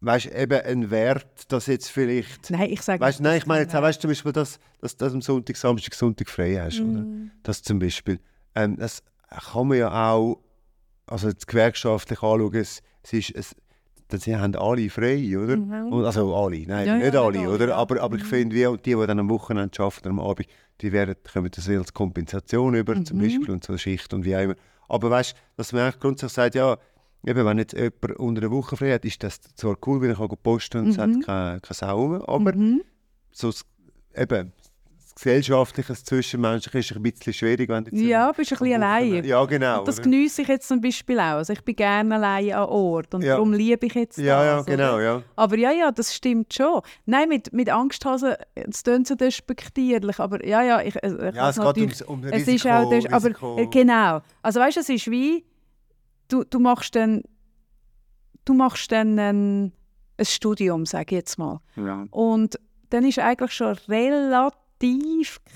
weißt, eben einen Wert, dass jetzt vielleicht... Nein, ich sage Weißt, nicht, nein, ich meine jetzt auch, weißt, zum Beispiel, dass, dass, dass du am Sonntag, Samstag, Sonntag frei hast. Oder? Mm. Das zum Beispiel. Ähm, das kann man ja auch also jetzt gewerkschaftlich anschauen. Es, es ist, es, das sie haben alle frei, oder? Mhm. Also alle, nein, Ja, ja, nicht alle, nicht alle, oder? ja. Aber, aber ich Mhm. finde, wie die, die dann am Wochenende arbeiten, am Abend, die werden, kommen das als Kompensation über, zum Mhm. Beispiel, und so Schicht und wie auch immer. Aber weißt du, dass man eigentlich grundsätzlich sagt, ja, eben, wenn jetzt jemand unter der Woche frei hat, ist das zwar cool, weil er kann posten und es hat Mhm. keine, keine Sau rum, aber Mhm. so eben, das Gesellschaftliche, das Zwischenmenschliche ist ein bisschen schwierig, wenn du Ja, bist ein bisschen allein. Ja, genau. Und das oder? geniesse ich jetzt zum Beispiel auch. Also ich bin gerne allein an Ort und Ja. darum liebe ich jetzt Ja, ja, das. genau, ja. Aber ja, ja, das stimmt schon. Nein, mit, mit Angsthasen, es klingt so despektierlich, aber ja, ja, ich, ich Ja, es geht ums, um Es ist auch das, aber Risiko. äh, genau. Also weißt du, es ist wie du, du machst dann du machst dann ein, ein Studium, sage ich jetzt mal. Ja. Und dann ist eigentlich schon relativ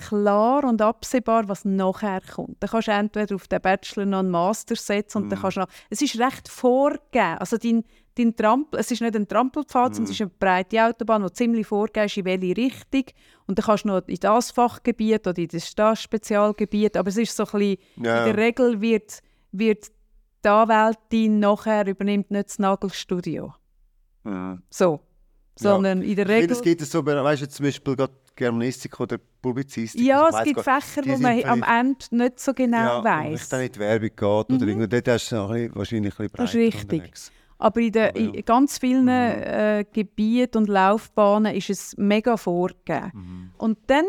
klar und absehbar, was nachher kommt. Dann kannst du entweder auf den Bachelor noch einen Master setzen und dann Mhm. kannst du noch, es ist recht vorgegeben. Also dein, dein Trampel, es ist nicht ein Trampelpfad, sondern es ist eine breite Autobahn, die ziemlich vorgegeben ist, in welche Richtung. Und dann kannst du noch in das Fachgebiet oder in das, das Spezialgebiet. Aber es ist so ein bisschen, Ja. in der Regel wird, wird die Anwältin nachher übernimmt nicht das Nagelstudio. Ja. So. Sondern in der Regel... es gibt es so, weißt du, zum Beispiel gerade Germanistik oder Publizistik. Ja, also es gibt gar- Fächer, wo man am Ende nicht so genau ja, und Wenn es weiß. dann in die Werbung geht oder Mhm. irgendwo, dort hast du noch ein bisschen, wahrscheinlich ein bisschen Das ist breiter richtig. unterwegs. Aber in, ja. in ganz vielen Mhm. äh, Gebieten und Laufbahnen ist es mega vorgegeben. Mhm. Und dann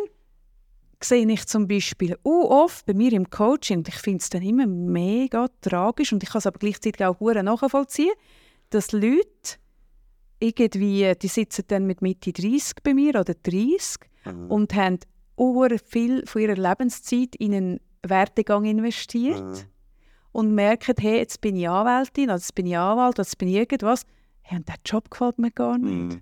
sehe ich zum Beispiel uh, oft bei mir im Coaching, und ich finde es dann immer mega tragisch und ich kann es aber gleichzeitig auch hure nachvollziehen, dass Leute irgendwie, die sitzen dann mit Mitte 30 bei mir oder 30 Mhm. und haben viel von ihrer Lebenszeit in einen Werdegang investiert Mhm. und merken, hey, jetzt bin ich Anwältin, oder jetzt bin ich Anwalt, oder jetzt bin ich irgendwas. Hey, und der Job gefällt mir gar nicht. Mhm.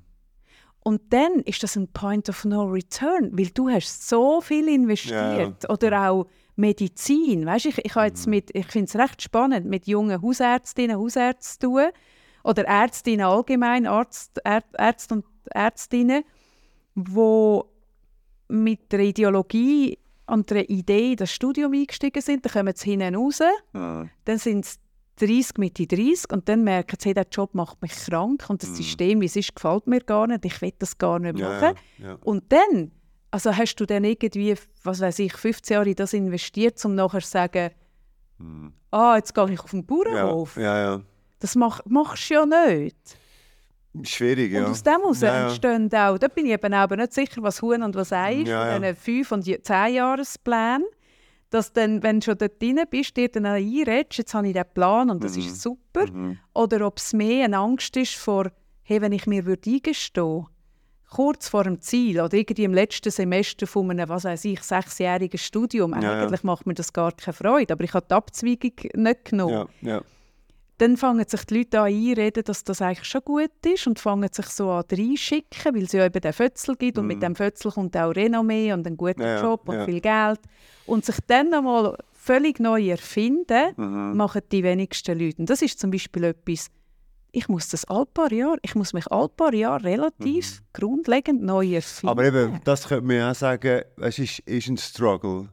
Und dann ist das ein Point of No Return, weil du hast so viel investiert. Oder auch, Medizin. Weißt, ich, ich, jetzt mit, ich finde es recht spannend, mit jungen Hausärztinnen und Hausärzten zu tun oder Ärztinnen allgemein, Arzt, Ärzte und Ärztinnen, die mit der Ideologie und der Idee in das Studium eingestiegen sind. Dann kommen sie hinten raus, Ah. dann sind sie 30, Mitte 30 und dann merken sie, hey, der Job macht mich krank und das System, wie es ist, gefällt mir gar nicht, ich will das gar nicht machen. ja, ja. Und dann, also hast du dann irgendwie, was weiß ich, 15 Jahre in das investiert, um nachher zu sagen, ah, jetzt gehe ich auf den Bauernhof. Ja, Das mach, machst du ja nicht. Schwierig, ja. Und aus dem heraus Ja, ja. entstehen auch, da bin ich eben auch nicht sicher, was Huhn und was Ei ist, Ja, ja. 5- und 10-Jahresplänen, dass dann, wenn du schon dort drin bist, dir dann einredest, jetzt habe ich diesen Plan und das Mhm. ist super. Oder ob es mehr eine Angst ist vor, hey, wenn ich mir würde eingestehen kurz vor dem Ziel oder irgendwie im letzten Semester von einem, was weiß ich, sechsjährigen Studium, eigentlich macht mir das gar keine Freude, aber ich habe die Abzweigung nicht genommen. Dann fangen sich die Leute an einreden, dass das eigentlich schon gut ist und fangen sich so an reinschicken, weil es ja eben den Fötzel gibt und mit dem Fötzel kommt auch Renommee und ein guter Mhm. Ja, Job und ja. viel Geld. Und sich dann einmal völlig neu erfinden, Mhm. machen die wenigsten Leute. Und das ist zum Beispiel etwas, ich muss das all paar Jahre, ich muss mich all paar Jahre relativ grundlegend neu erfinden. Mhm. Aber eben, das könnte man ja auch sagen, es ist, ist ein Struggle.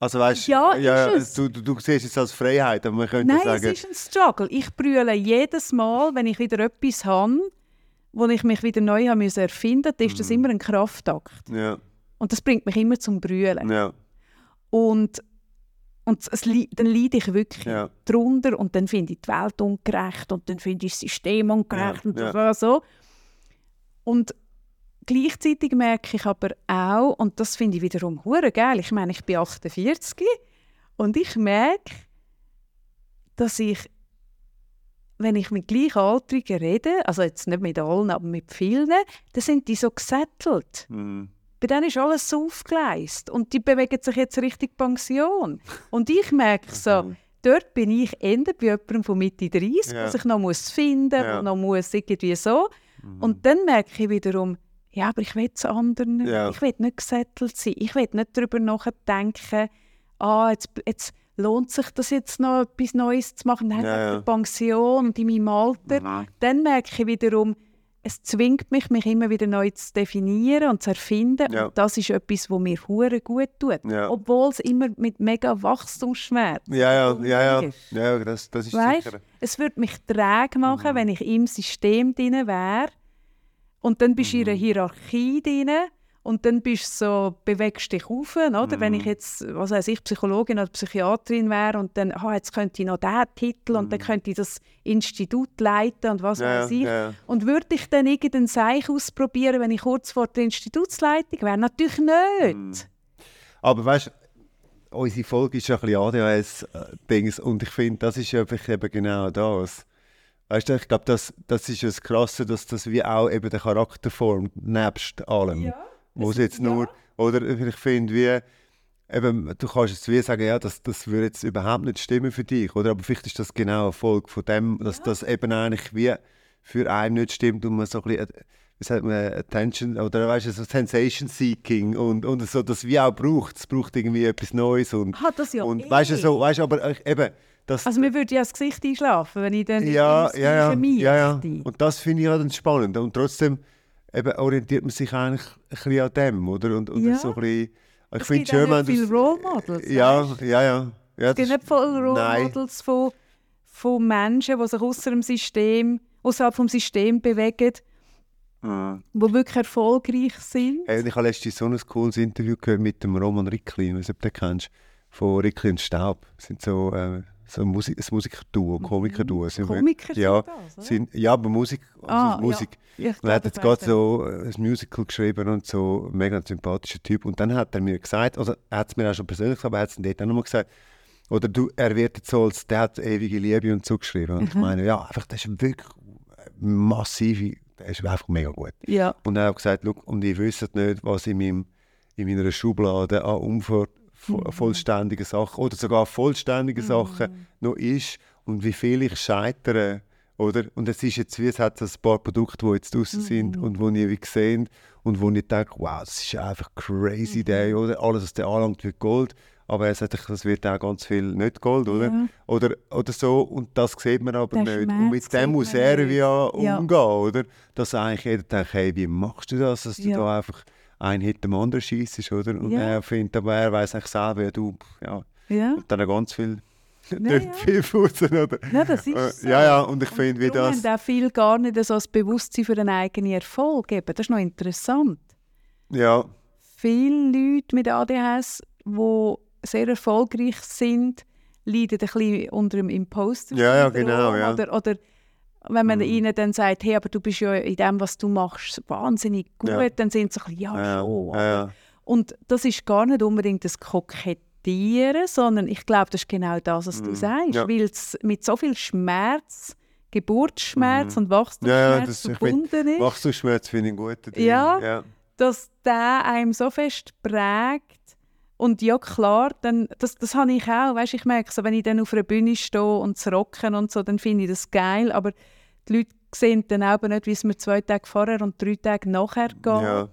Also weißt Ja, ja. Du, du, du siehst es als Freiheit, aber man könnte Nein, sagen, es ist ein Struggle. Ich brülle jedes Mal, wenn ich wieder etwas habe, wo ich mich wieder neu haben müssen erfinden, Mhm. ist das immer ein Kraftakt. ja, Und das bringt mich immer zum Brüllen. ja, Und, und es, dann leide ich wirklich Ja. drunter und dann finde ich die Welt ungerecht und dann finde ich das System ungerecht und so. Und gleichzeitig merke ich aber auch, und das finde ich wiederum hure geil, ich meine, ich bin 48 und ich merke, dass ich, wenn ich mit Gleichaltrigen rede, also jetzt nicht mit allen, aber mit vielen, dann sind die so gesettelt. mhm. Bei denen ist alles so aufgeleist und die bewegen sich jetzt Richtung Pension. Und ich merke so, dort bin ich eher bei jemandem von Mitte 30, Ja. was ich noch muss finden muss, Ja. noch muss irgendwie so. Und dann merke ich wiederum, ja, aber ich will es anderen. Ja. Ich will nicht gesettelt sein. Ich will nicht darüber nachdenken, ah, jetzt, jetzt lohnt sich das jetzt noch etwas Neues zu machen. Nein, Ja, ja. Pension und in meinem Alter. Dann merke ich wiederum, es zwingt mich, mich immer wieder neu zu definieren und zu erfinden. Ja. Und das ist etwas, was mir hure gut tut. Ja. Obwohl es immer mit mega Wachstumsschmerz ja, ja, ja, ja, ja, das, das ist Weißt, sicher. es würde mich träge Mhm. machen, wenn ich im System drin wäre. Und dann bist du Mhm. in einer Hierarchie drin. Und dann bist du so, bewegst dich auf, oder? Wenn Mhm. ich jetzt, was weiß ich, Psychologin oder Psychiaterin wäre und dann, ah, jetzt könnte ich noch diesen Titel und dann könnte ich das Institut leiten und was Mhm. Ja, weiß ich. ja. Und würde ich dann irgendeinen Seich ausprobieren, wenn ich kurz vor der Institutsleitung wäre? Natürlich nicht. Mhm. Aber weißt du, unsere Folge ist ja ein bisschen ADHS-Dings und ich finde, das ist einfach eben genau das. Weißt du, ich glaube, das, das ist das Krasse, dass das wie auch eben der Charakter formt, nebst allem. Wo es jetzt nur, oder ich finde, wie, eben, du kannst jetzt wie sagen, ja, das, das würde jetzt überhaupt nicht stimmen für dich, oder? Aber vielleicht ist das genau eine Folge von dem, dass das eben eigentlich wie für einen nicht stimmt und man so ein bisschen, wie sagt man, Attention, oder weißt du, so Sensation Seeking und, und so, das wie auch braucht. Es braucht irgendwie etwas Neues und, Ah, das ja und eh. weißt du, so, weißt du, aber eben, das, Also mir würde ja das Gesicht einschlafen, wenn ich dann ja, ins ja, ja, ja. Und das finde ich ja dann spannend. Und trotzdem eben orientiert man sich eigentlich ein bisschen an dem, oder? Und, und Ja. so ein bisschen, ich finde gibt schön, auch wenn viele Role Models. Ja, weißt ja, ja. ja Es gibt nicht viele Role Nein. Models von, von Menschen, die sich außer dem System, außerhalb vom System bewegen, Mhm. die wirklich erfolgreich sind. Hey, ich habe letztens so ein cooles Interview gehört mit dem Roman Rickli, ich weiß nicht, ob du den kennst, von Rickli und Staub. Das sind so, äh, so ein, Musik, ein Musikerduo, Komikerduo. Sind wir- Mhm. Komiker sind ja, das, sind, ja, aber Musik. Also Ah, ja. Musik. Ja, ich er hat jetzt ich gerade so ein Musical geschrieben und so, ein mega sympathischer Typ. Und dann hat er mir gesagt, also er hat es mir auch schon persönlich gesagt, aber er hat es dann dort auch nochmal gesagt, oder du, er wird jetzt so als, der hat ewige Liebe und so geschrieben. Und ich Mhm. meine, ja, einfach, das ist wirklich massiv, der ist einfach mega gut. Ja. Und er hat gesagt, «Schau, und ihr wisst nicht, was in, meinem, in meiner Schublade an unvoll, vo- vollständigen Sachen oder sogar vollständigen Sachen noch ist und wie viel ich scheitere. Oder? Und es ist jetzt wie, es hat ein paar Produkte, die jetzt draußen sind und die ich wie gesehen und wo ich denke, wow, das ist einfach crazy day, oder? Alles, was der anlangt, wird Gold. aber er sagt, es wird auch ganz viel nicht Gold, oder? Ja. Oder, oder so, und das sieht man aber Den nicht. Und mit dem muss er wie ja umgehen, oder? Dass eigentlich jeder denkt, hey, wie machst du das, dass du Ja. da einfach einen hinter dem anderen schießt, oder? Und Ja. er findet, aber er weiß eigentlich selber, ja, du, ja, Ja, und dann ganz viel, Ja, nicht ja. viel raus, oder? ja das ist Äh, so. Ja, ja, und ich finde, wie das... haben auch viele gar nicht so das Bewusstsein für einen eigenen Erfolg. Eben. Das ist noch interessant. Ja, Viele Leute mit ADHS, die sehr erfolgreich sind, leiden ein bisschen unter dem imposter Ja, ja, genau, ja. Oder, oder wenn man Mhm. ihnen dann sagt, hey, aber du bist ja in dem, was du machst, wahnsinnig gut, Ja. dann sind sie ein bisschen, ja, ja, schon. ja, ja. Und das ist gar nicht unbedingt das Kokettieren, sondern ich glaube, das ist genau das, was du Mhm. sagst. Ja. Weil es mit so viel Schmerz, Geburtsschmerz und Mhm. Ja, ja, Wachstumsschmerz das- ich verbunden ist, Wachstumsschmerz finde ich einen guten Ding. Ja. ja. dass der einem so fest prägt. Und ja, klar, dann, das, das habe ich auch. Weißt, ich merke so, wenn ich dann auf einer Bühne stehe und zu rocken und so, dann finde ich das geil. Aber die Leute sehen dann auch nicht, wie es mir zwei Tage vorher und drei Tage nachher geht. Ja.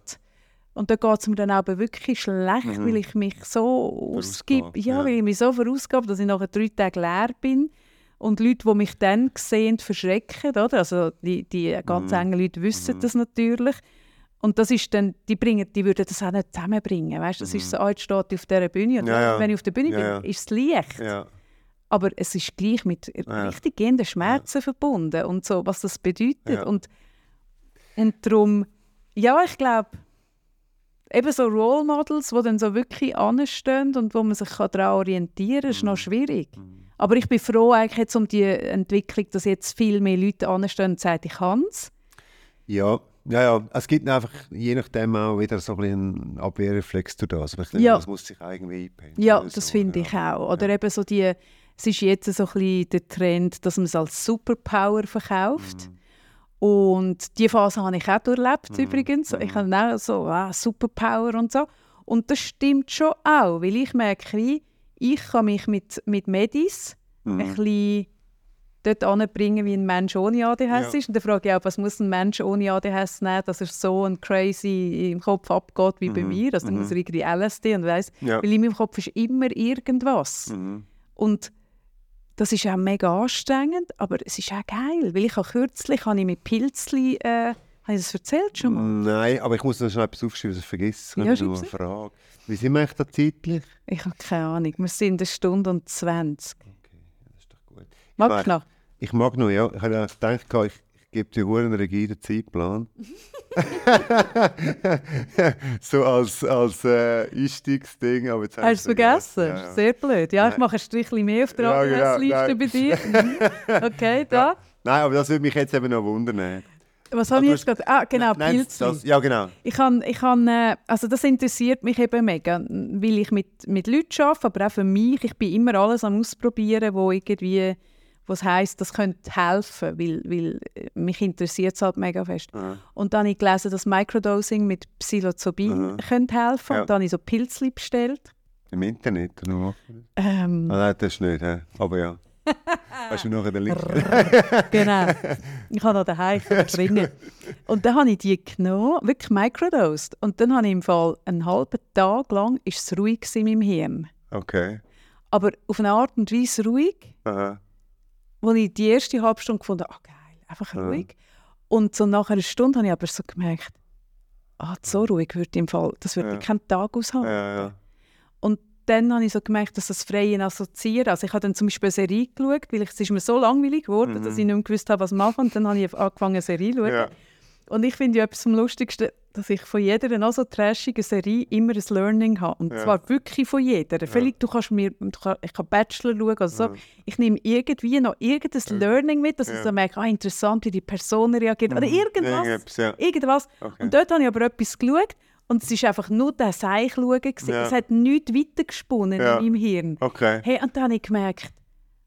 Und da geht es mir dann aber wirklich schlecht, Mhm. weil ich mich so ausgebe. Verausgabe, Ja, ja. weil ich mich so verausgabe, dass ich nachher drei Tage leer bin. Und Leute, die mich dann sehen, verschrecken. Oder? Also die, die ganz Mhm. engen Leute wissen Mhm. das natürlich. Und das ist dann, die, bringen, die würden das auch nicht zusammenbringen. Weißt? Das ist so, ah, jetzt steht auf dieser Bühne. Und Mhm. Ja, ja. wenn ich auf der Bühne bin, ist es leicht. Ja. Aber es ist gleich mit Ja. richtig gehenden Schmerzen verbunden und so, was das bedeutet. Ja. Und, und darum, ja, ich glaube, eben so Role Models, die dann so wirklich anstehen und wo man sich daran orientieren kann, ist Mhm. noch schwierig. Aber ich bin froh eigentlich jetzt um die Entwicklung, dass jetzt viel mehr Leute anstehen und sagen, ich kann es. Ja, ja, ja. Es gibt einfach je nachdem auch wieder so ein bisschen Abwehrreflex durch das. Aber ich denke, Ja. das muss sich irgendwie einpendeln. Ja, das so, finde ja. ich auch. Oder eben so die, es ist jetzt so ein bisschen der Trend, dass man es als Superpower verkauft. Und die Phase habe ich auch durchlebt Mhm. übrigens. Ich habe dann auch so ah, Superpower und so. Und das stimmt schon auch, weil ich merke, wie ich kann mich mit, mit Medis Mhm. ein bisschen dort anbringen, wie ein Mensch ohne ADHS Ja. ist. Und dann frage ich auch, was muss ein Mensch ohne ADHS nehmen, dass er so ein crazy im Kopf abgeht wie bei Mhm. mir. Also dann Mhm. muss er irgendwie LSD und weiss, Ja. weil in meinem Kopf ist immer irgendwas. Mhm. Und das ist auch mega anstrengend, aber es ist auch geil, weil ich habe kürzlich habe ich mit Pilzli, äh, habe ich das erzählt schon mal? Nein, aber ich muss noch schnell etwas aufschreiben, sonst vergiss ich Ja, eine Frage. Wie sind wir eigentlich da zeitlich? Ich habe keine Ahnung, wir sind eine Stunde und 20. Okay, das ist doch gut. Magst du mag- noch? Ich mag noch, ja. Ich habe gedacht, ich, gebe dir einen rigiden Zeitplan. so als, als äh, Einstiegsding. Aber jetzt Hast du es vergessen? Ja, ja. Sehr blöd. Ja, ich mache ein Strichchen mehr auf der Ja, genau, bei dir. Mhm. Okay, da. Nein, aber das würde mich jetzt eben noch wundern. Was habe ich jetzt gerade? Ah, genau, das, Ja, genau. Ich kann, ich kann, äh, also das interessiert mich eben mega, weil ich mit, mit Leuten arbeite, aber auch für mich. Ich bin immer alles am Ausprobieren, wo irgendwie, was heisst, das könnte helfen, weil, weil äh, mich interessiert es halt mega fest. Aha. Und dann habe ich gelesen, dass Microdosing mit Psilocybin Aha. könnte helfen. Ja. Und dann habe ich so Pilzli bestellt. Im Internet oder noch? Ähm, Ah, nein, das ist nicht. Aber ja. Hast du nachher den Link? genau. Ich habe noch daheim drin. Und dann habe ich die genommen, wirklich microdosed. Und dann habe ich im Fall einen halben Tag lang ist es ruhig in meinem Hirn. Okay. Aber auf eine Art und Weise ruhig, Aha. Wo ich die erste halbe Stunde gefunden habe, ah geil, einfach Ja. ruhig. Und so nach einer Stunde habe ich aber so gemerkt, ah, so ruhig wird im Fall, das wird Ja. ich keinen Tag aushalten. Ja, ja. Und dann habe ich so gemerkt, dass das freie Assoziieren, also ich habe dann zum Beispiel eine Serie geschaut, weil ich, es ist mir so langweilig geworden, Mhm. dass ich nicht mehr gewusst habe, was machen. Und dann habe ich angefangen, eine Serie zu schauen. ja. Und ich finde ja etwas vom Lustigsten, dass ich von jeder noch so trashigen Serie immer ein Learning habe. Und Ja. zwar wirklich von jeder. Vielleicht du kannst mir, du kann, ich kann Bachelor schauen, also so. Ja. ich nehme irgendwie noch irgendein Learning mit, dass ich Ja. so merke, ah, interessant, wie die Person reagiert. Oder irgendwas. Irgendetwas, ja. Irgendwas. Okay. Und dort habe ich aber etwas geschaut und es war einfach nur der Seich-Schauen. Ja. Es hat nichts weitergesponnen Ja. in meinem Hirn. Okay. Hey, und dann habe ich gemerkt,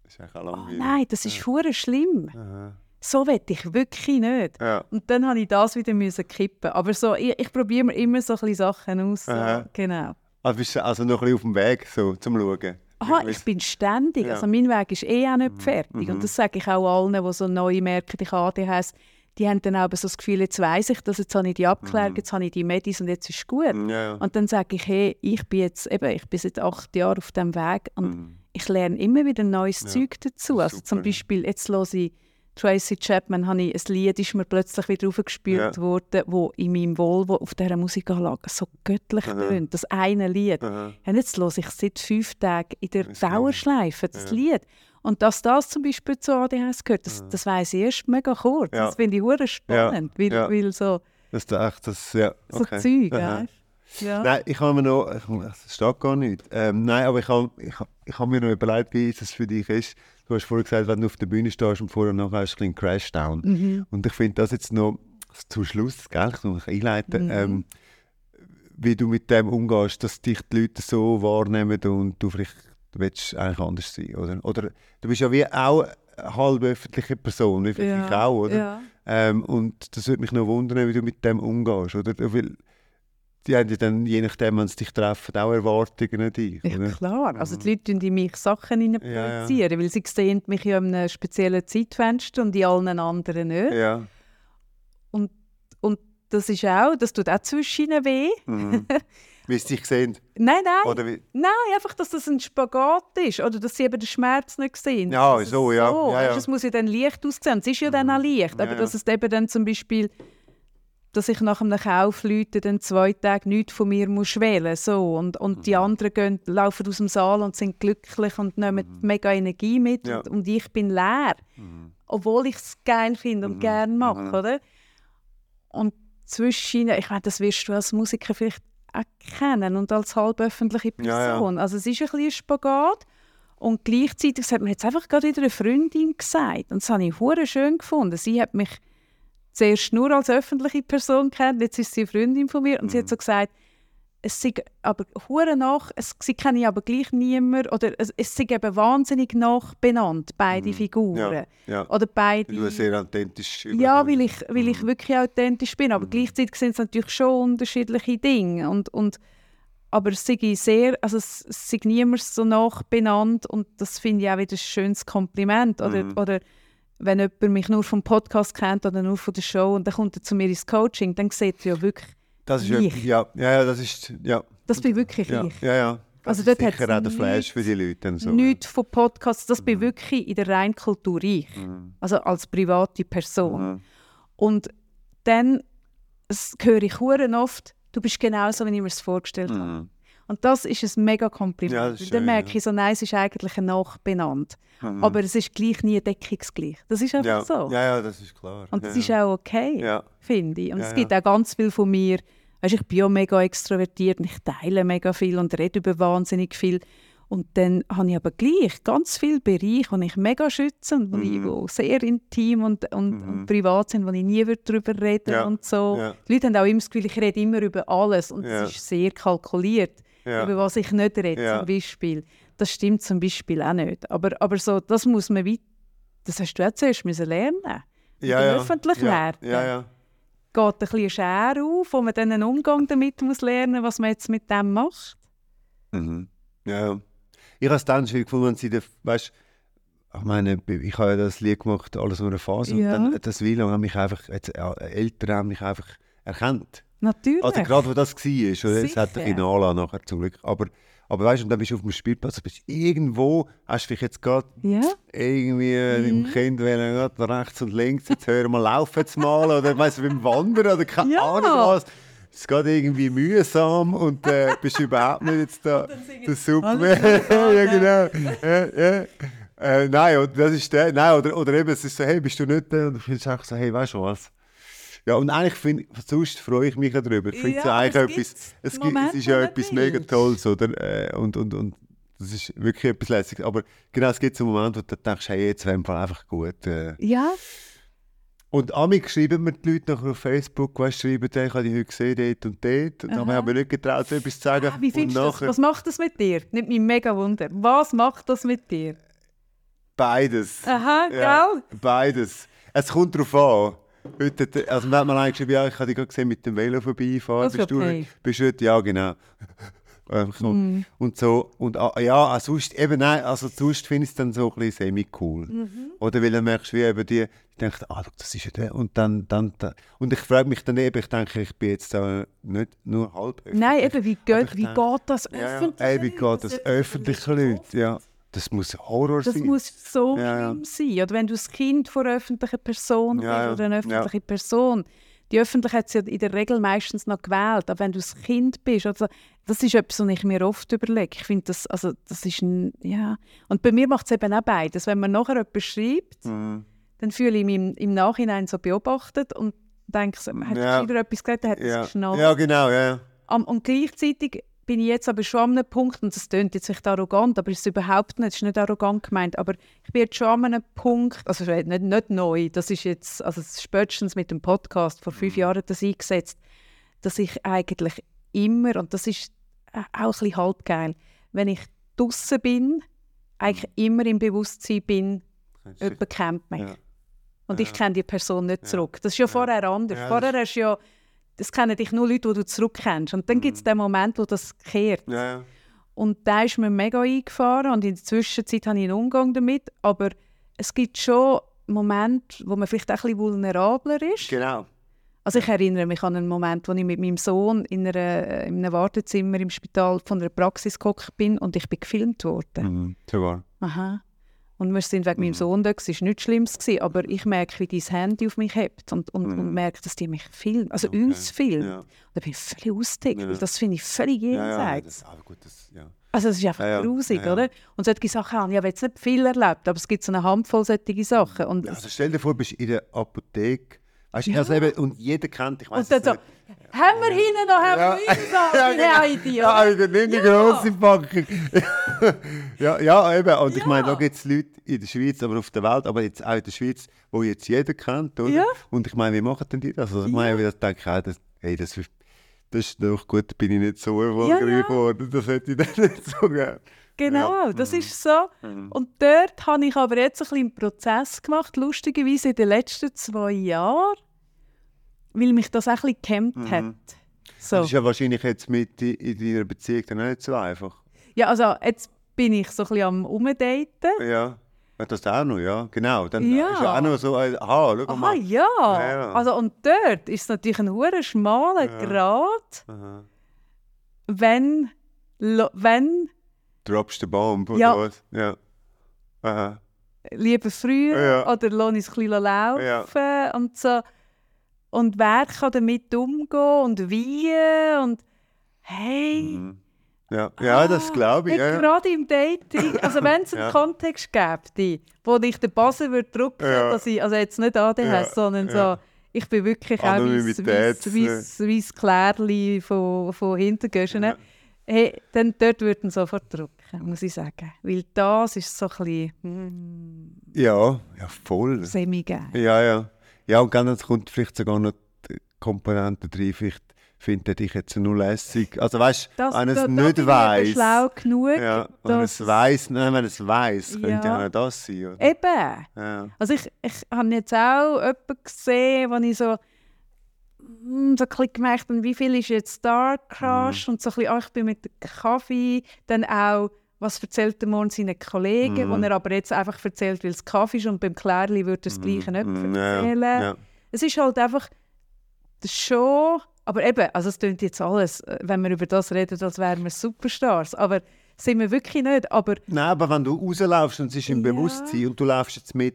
Das ist oh nein, das ist hure schlimm. Aha. So will ich wirklich nicht. Ja. Und dann habe ich das wieder müssen kippen. Aber so, ich, ich probiere mir immer so ein bisschen Sachen aus. So. Genau. Also bist du also noch ein bisschen auf dem Weg so, zum Schauen? Aha, ich bin ständig. Ja. Also mein Weg ist eh auch nicht fertig. Mhm. Und das sage ich auch allen, die so neu merken, ich ADHS. die haben dann auch so das Gefühl, jetzt weiss ich das, jetzt habe ich die abgeklärt, Mhm. jetzt habe ich die Medis und jetzt ist es gut. Ja, ja. Und dann sage ich, hey, ich bin jetzt eben, ich bin seit acht Jahren auf dem Weg und Mhm. ich lerne immer wieder neues Ja, Zeug dazu. Also super, zum. Beispiel, jetzt höre ich Tracy Chapman, habe ich ein Lied, ist mir plötzlich wieder aufgespült Ja. worden, wo in meinem Volvo auf dieser Musikanlage so göttlich tönt. Das eine Lied. Aha. Und jetzt höre ich seit fünf Tagen in der Dauerschleife das Ja. Lied. Und dass das zum Beispiel zu ADHS gehört, das, das weiss ich erst mega kurz. Ja. Das finde ich hure spannend, weil, Ja. weil so, Das ist echt das, ja. so Okay. Zeug, Aha. weißt ja. Nein, ich habe mir noch, das steht gar nicht. Ähm, nein, aber ich habe, ich, habe- ich habe mir noch überlegt, wie es für dich ist. Du hast vorher gesagt, wenn du auf der Bühne stehst und vorher und nachher hast du ein bisschen Crashdown. Mhm. Und ich finde das jetzt noch zum Schluss, gell, ich muss einleiten, Mhm. ähm, wie du mit dem umgehst, dass dich die Leute so wahrnehmen und du vielleicht willst eigentlich anders sein, oder? Oder du bist ja wie auch eine halb öffentliche Person, wie vielleicht ich auch, oder? Ja. Ähm, und das würde mich noch wundern, wie du mit dem umgehst, oder? Weil die haben ja dann, je nachdem, wenn sie dich treffen, auch Erwartungen an dich, Ja, klar. Also Mhm. die Leute in mich Sachen hinein Ja, ja. projizieren, weil sie sehen mich ja in einem speziellen Zeitfenster und in allen anderen nicht. Ja. Und das ist auch, das tut auch zwischen ihnen weh. Mhm. wie sie dich sehen, Nein, nein, nein, einfach, dass das ein Spagat ist oder dass sie eben den Schmerz nicht sehen. Ja, so, ja. Ja, weisst ja. du, Es muss ja dann leicht aussehen. Es ist ja dann auch leicht, Ja, aber ja. dass es eben dann zum Beispiel dass ich nach einem Kaufleuten dann zwei Tage nichts von mir muss wählen so und, und die Mhm. anderen gehen, laufen aus dem Saal und sind glücklich und nehmen mega Energie mit Mhm. Ja. und, und ich bin leer, Mhm. obwohl ich es geil finde und Mhm. gerne mache, Mhm. oder? Und zwischen, ich meine, das wirst du als Musiker vielleicht auch kennen und als halböffentliche Ja, ja. Person. Also es ist ein bisschen Spagat und gleichzeitig, das hat mir jetzt einfach gerade wieder eine Freundin gesagt und das habe ich hure schön gefunden. Sie hat mich zuerst nur als öffentliche Person kennt, jetzt ist sie eine Freundin von mir und sie hat Mhm. so gesagt, es sei aber hure nach, es, sie kenne aber gleich niemand oder es, es sei eben wahnsinnig nachbenannt, beide Mhm. Figuren. Ja, ja. Oder beide... Du sehr authentisch Ja, weil ich, weil ich Mhm. wirklich authentisch bin. Aber Mhm. gleichzeitig sind es natürlich schon unterschiedliche Dinge. Und, und, aber es sei sehr, also es, es sei niemand so nachbenannt und das finde ich auch wieder ein schönes Kompliment. Oder, Mhm. oder wenn jemand mich nur vom Podcast kennt oder nur von der Show und dann kommt er zu mir ins Coaching, dann sieht er ja wirklich, Das ist ich. ja, ja, das ist, ja, das bin wirklich ja, ich. ja, ja. Das Also ist dort sicher auch der Flash für die Leute. Dann so, Nichts von Podcasts, das bin Mhm. wirklich in der reinen Kultur ich. Mhm. Also als private Person. Mhm. Und dann höre ich oft, du bist genauso, wie ich mir es vorgestellt habe. Und das ist ein mega Kompliment. Ja, Weil dann schön, merke ja. ich so, nein, es ist eigentlich ein nachbenannt. Mhm. Aber es ist gleich nie deckungsgleich. Das ist einfach ja. so. Ja, ja, das ist klar. Und das ja, ist ja. auch okay, Ja, finde ich. Und Ja, es ja. gibt auch ganz viel von mir. Weißt, ich bin ja mega extrovertiert und ich teile mega viel und rede über wahnsinnig viel. Und dann habe ich aber gleich ganz viele Bereiche, die ich mega schütze und die Mhm. sehr intim und, und, Mhm. und privat sind, wo ich nie darüber reden Ja, und so. ja. Die Leute haben auch immer das Gefühl, ich rede immer über alles und Ja. es ist sehr kalkuliert, ja. über was ich nicht rede Ja. zum Beispiel. Das stimmt zum Beispiel auch nicht. Aber, aber so, das muss man wie, das hast du auch zuerst müssen lernen. ja, ja. öffentlich ja. werden. Ja, ja. Geht ein bisschen Schere auf, wo man dann einen Umgang damit muss lernen, was man jetzt mit dem macht. Mhm. Ja, ja. Ich habe es dann schwierig gefunden, wenn sie, den- weißt, ich meine, ich habe ja das Lied gemacht, alles nur eine Phase, Ja. und dann, das Wieland haben mich einfach, jetzt, Eltern haben mich einfach erkannt. Natürlich. Also gerade, wo das war, oder? es hat Sicher. ein Finale nachher zum Glück, aber, aber weißt du, dann bist du auf dem Spielplatz, bist irgendwo, hast du dich jetzt gerade ja, irgendwie äh, Mhm. im Kind gerade rechts und links, jetzt hören wir, laufen jetzt mal, oder weißt du, beim Wandern, oder keine Ja. Ahnung was. Es geht irgendwie mühsam und äh, bist überhaupt nicht jetzt da der Superman. ja, genau. Ja, ja. Äh, nein, oder das ist der, nein, oder, oder eben, es ist so, hey, bist du nicht der? Und ich finde einfach so, hey, weißt du was? Ja, und eigentlich finde ich, sonst freue ich mich ja darüber. Ich finde Ja, es eigentlich es etwas, es, gibt, es ist ja etwas mega. Tolles, oder? Äh, und, und, und das ist wirklich etwas Lässiges. Aber genau, es gibt so Momente, wo du denkst, hey, jetzt wäre einfach gut. Äh. ja, Und amig schreiben mir die Leute nachher auf Facebook, weißt schreiben, ich habe dich heute gesehen, dort und dort. Und dann Aha. habe ich mir nicht getraut, so etwas zu sagen. Ah, wie findest du das? nachher Was macht das mit dir? Nimmt mich mega Wunder. Was macht das mit dir? beides. Aha, Ja. gell? Beides. Es kommt darauf an. Heute, also man hat mir eigentlich geschrieben, ja, ich habe dich gerade gesehen mit dem Velo vorbeifahren. Das ist bist, okay. du, bist du heute? Ja, genau. Mhm. Und so, und ah, ja, ah, sonst, eben nein, also sonst finde ich es dann so ein bisschen semi-cool. Mhm. Oder weil dann merkst du, wie eben die, die denken, ah, schau, das ist ja der, und dann, dann, dann und ich frage mich dann eben, ich denke, ich bin jetzt da nicht nur halb öffentlich. Nein, eben, wie, geht, wie denke- geht das ja, ja. öffentlich? Ey, wie geht das öffentliche Leute, ja. Das muss Horror Das sein. muss so Ja, ja. schlimm sein. Oder wenn du das Kind von einer öffentlichen Person Ja, ja. bist oder eine Ja. öffentliche Person. Die Öffentliche hat sie ja in der Regel meistens noch gewählt. Aber wenn du das Kind bist, also, das ist etwas, was ich mir oft überlege. Ich finde das, also, das ist ein, ja. Und bei mir macht es eben auch beides. Wenn man nachher etwas schreibt, Mhm. dann fühle ich mich im, im Nachhinein so beobachtet und denke, man hat Ja. wieder etwas gesagt, der hat Ja. es geschnallt. ja, genau, ja. ja. Am, und gleichzeitig bin ich jetzt aber schon an einem Punkt, und das klingt jetzt vielleicht arrogant, aber es ist überhaupt nicht, es ist nicht arrogant gemeint, aber ich bin jetzt schon an einem Punkt, also nicht, nicht neu, das ist jetzt, also spätestens mit dem Podcast, vor fünf Jahren das eingesetzt, dass ich eigentlich immer, und das ist äh, auch ein bisschen halt geil, wenn ich draußen bin, eigentlich immer im Bewusstsein bin, jemand kennt mich. Ja. Und ich Ja. kenne die Person nicht zurück. Das ist ja vorher anders. Ja, vorher hast du ja, das kennen dich nur Leute, die du zurückkennst. Und dann gibt es den Moment, wo das kehrt. Ja, ja. Und da ist mir mega eingefahren und in der Zwischenzeit habe ich einen Umgang damit. Aber es gibt schon Momente, wo man vielleicht auch ein bisschen vulnerabler ist. Genau. Also ich erinnere mich an einen Moment, wo ich mit meinem Sohn in, einer, in einem Wartezimmer im Spital von einer Praxis gehockt bin und ich bin gefilmt worden. Mhm. Sogar. Aha. Und wir sind wegen Mhm. meinem Sohn da, es war nichts Schlimmes, gewesen, aber ich merke, wie dein Handy auf mich hebt und, und, und merke, dass die mich filmen, also Mhm. Okay. uns filmen. Ja. Da bin ich völlig ausgetickt, Ja. das finde ich völlig Ja, ja, jenseits. das, aber gut, das, ja. Also es ist einfach Ja, ja. grusig, Ja, ja. oder? Und solche Sachen habe ich habe jetzt nicht viel erlebt, aber es gibt so eine Handvoll solche Sachen. Und, Also stell dir vor, du bist in der Apotheke. Weißt, du, also eben, und jeder kennt dich. und dann so, haben wir hinten noch, haben Ja. wir hinten noch, Ja, die genau. Heidi, Ja, nimm die Ja. grosse Packung. ja, ja, eben. Und ich meine, da Ja. gibt es Leute in der Schweiz, aber auf der Welt, aber jetzt auch in der Schweiz, wo jetzt jeder kennt, oder? Ja. Und ich meine, wie machen denn die das? Also ich meine, das denke ich auch, das, hey, das, ist- das ist doch gut, bin ich nicht so erfolgreich ja. geworden. Das hätte ich dann nicht so gerne. Genau, Ja. das Mhm. ist so. Und dort habe ich aber jetzt ein bisschen einen Prozess gemacht, lustigerweise in den letzten zwei Jahren, weil mich das auch ein bisschen gehemmt Mhm. hat. So. Das ist ja wahrscheinlich jetzt mit in deiner Beziehung dann auch nicht so einfach. Ja, also jetzt bin ich so ein bisschen am Umdaten. Ja. Das auch noch, ja, genau. Dann Ja. ist ja auch noch so, ein- aha, schau Aha, mal. ja. ja. Also, und dort ist es natürlich ein hure schmaler. Grad, Aha. wenn, wenn Droppst den Bomb oder Ja. was? Ja. Aha. lieber früher Ja. oder lass es ein bisschen laufen und so. Und wer kann damit umgehen und wie und hey, Mhm. Ja, ja das glaube ich. Ja, ja. gerade im Dating, also wenn es einen Ja. Kontext gäbe, wo ich den Buzzer würde drücken Ja. dass ich, also jetzt nicht ADHS, Ja, sondern ja. so, ich bin wirklich auch wie ein Klärli von, von Hintergöschen. Ja. Hey, dann dort würde ich sofort drücken, muss ich sagen. Weil das ist so ein bisschen mm, ja, ja, voll. semi-geil. Ja, ja. Ja, und dann kommt vielleicht sogar noch die Komponente drin, vielleicht findet dich jetzt nur lässig. Also weißt du, wenn es da nicht weiss. schlau genug, Ja, wenn es weiss, nein, wenn es weiss, könnte Ja. ja auch das sein. Oder? Eben. Ja. Also ich, ich habe jetzt auch jemanden gesehen, wo ich so, so ein gemerkt wie viel ist jetzt Star Crush und so ein bisschen, ah, ich bin mit dem Kaffee, dann auch, was erzählt er morgen seinen Kollegen, Mhm. wo er aber jetzt einfach erzählt, weil es Kaffee ist und beim Klärli würde er das Gleiche nicht erzählen. Ja, ja. Es ist halt einfach das schon, aber eben, also es klingt jetzt alles, äh, wenn wir über das reden, als wären wir Superstars, aber sind wir wirklich nicht, aber Nein, aber wenn du rauslaufst und es ist im Ja. Bewusstsein und du laufst jetzt mit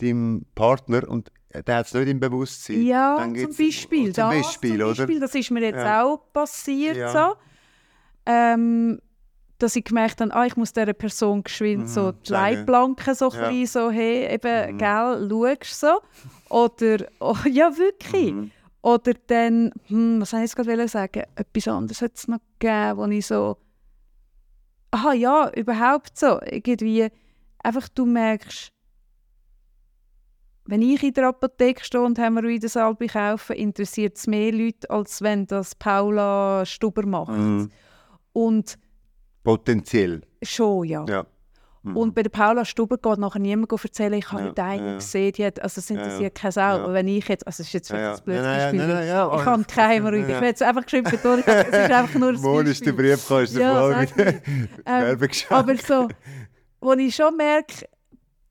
deinem Partner und der hat es nicht im Bewusstsein. Ja, zum Beispiel. Zum das, Beispiel, zum oder? Beispiel, das ist mir jetzt Ja. auch passiert. Ja. So. Ähm, dass ich gemerkt habe, ah, ich muss dieser Person geschwind Mhm, so die. Leitplanken so, Ja. so hey, eben, Mhm. gell, schaust so. Oder, oh, ja wirklich. Mhm. Oder dann, hm, was soll ich jetzt gerade sagen, etwas anderes hat es noch gegeben, wo ich so, aha, ja, überhaupt so, irgendwie, einfach du merkst, wenn ich in der Apotheke stehe und Hämorrhoidensalbe kaufe, interessiert es mehr Leute, als wenn das Paula Stuber macht. Mhm. Und Potenziell. schon, ja. Ja. Mhm. Und bei der Paula Stuber geht nachher niemand erzählen, ich habe Ja, heute eine ja, ja. gesehen, die hat, also es Ja, ja. interessiert keine Sau. Ja. Wenn ich jetzt, also es ist jetzt Ja, vielleicht ja. ein blödes Nein, nein, Beispiel, nein, nein, ja, ich habe keine Hämorrhoide, Ja, ich ja. will jetzt einfach geschrieben betonen, es ist einfach nur ein Morgen ist der. Briefkasten Ja, voll mit Ähm, aber so, wo ich schon merke,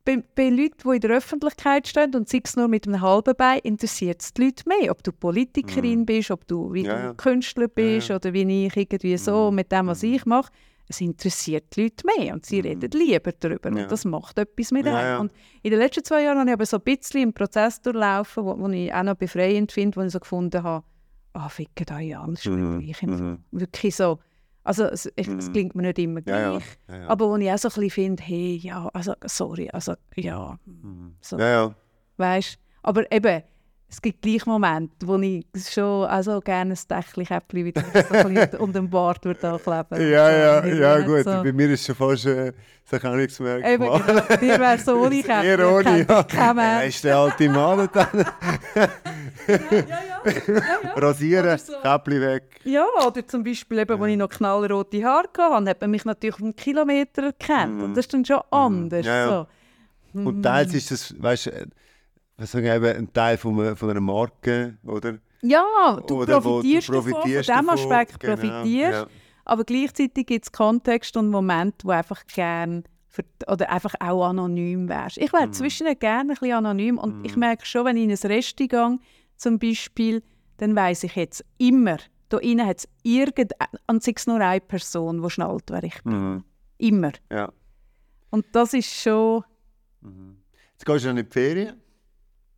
bei, bei Leuten, die in der Öffentlichkeit stehen und sei es nur mit einem halben Bein, interessiert es die Leute mehr. Ob du Politikerin bist, ob du wie Mhm. Ja, ja. Künstler bist ja. oder wie ich irgendwie so Mhm. mit dem, was ich mache. Es interessiert die Leute mehr und sie reden lieber darüber. Und das macht etwas mit einem. Und in den letzten zwei Jahren habe ich aber so ein bisschen einen Prozess durchlaufen, wo, wo ich auch noch befreiend finde, wo ich so gefunden habe, ah, ficken da ja, alles ist mir Mhm. Mhm. Wirklich so. Also es, ich, es Mhm. klingt mir nicht immer Ja, ja. gleich. Ja, ja. Aber wo ich auch so ein bisschen finde, hey, ja, also, sorry, also, ja, Mhm. so, ja, ja. weißt Aber eben, es gibt gleich Momente, wo ich schon also gerne ein Dächli-Käppli wieder so um den Bart würde ankleben Ja, ja, ja, gut. So. Bei mir ist schon fast äh, so nichts mehr Eben, genau. Dir wäre so ohne Käppli. Eher ohne, ja. Kein Mensch. ist der alte Mann dann. Ja, ja, ja, ja. Rasieren, so. Käppli weg. Ja, oder zum Beispiel, eben, als ich noch knallrote Haare hatte, hat man mich natürlich einen Kilometer erkannt. Und das ist dann schon anders. Mhm. Ja, ja. So. Und teils ist das, weißt du, wir, eben ein Teil von einer, von einer Marke, oder? Ja, du Oder profitierst, du profitierst davon, von diesem Aspekt genau, profitierst. ja. Aber gleichzeitig gibt es Kontext und Momente, wo einfach gern für, oder einfach auch anonym wärst. Ich Mhm. wäre zwischen gerne ein bisschen anonym und ich merke schon, wenn ich in ein Resti gehe, zum Beispiel, dann weiss ich jetzt immer, da innen hat es irgendeine, sei es nur eine Person, die schnallt, wer ich bin. Mhm. Immer. ja. Und das ist schon, Jetzt gehst du dann in die Ferien,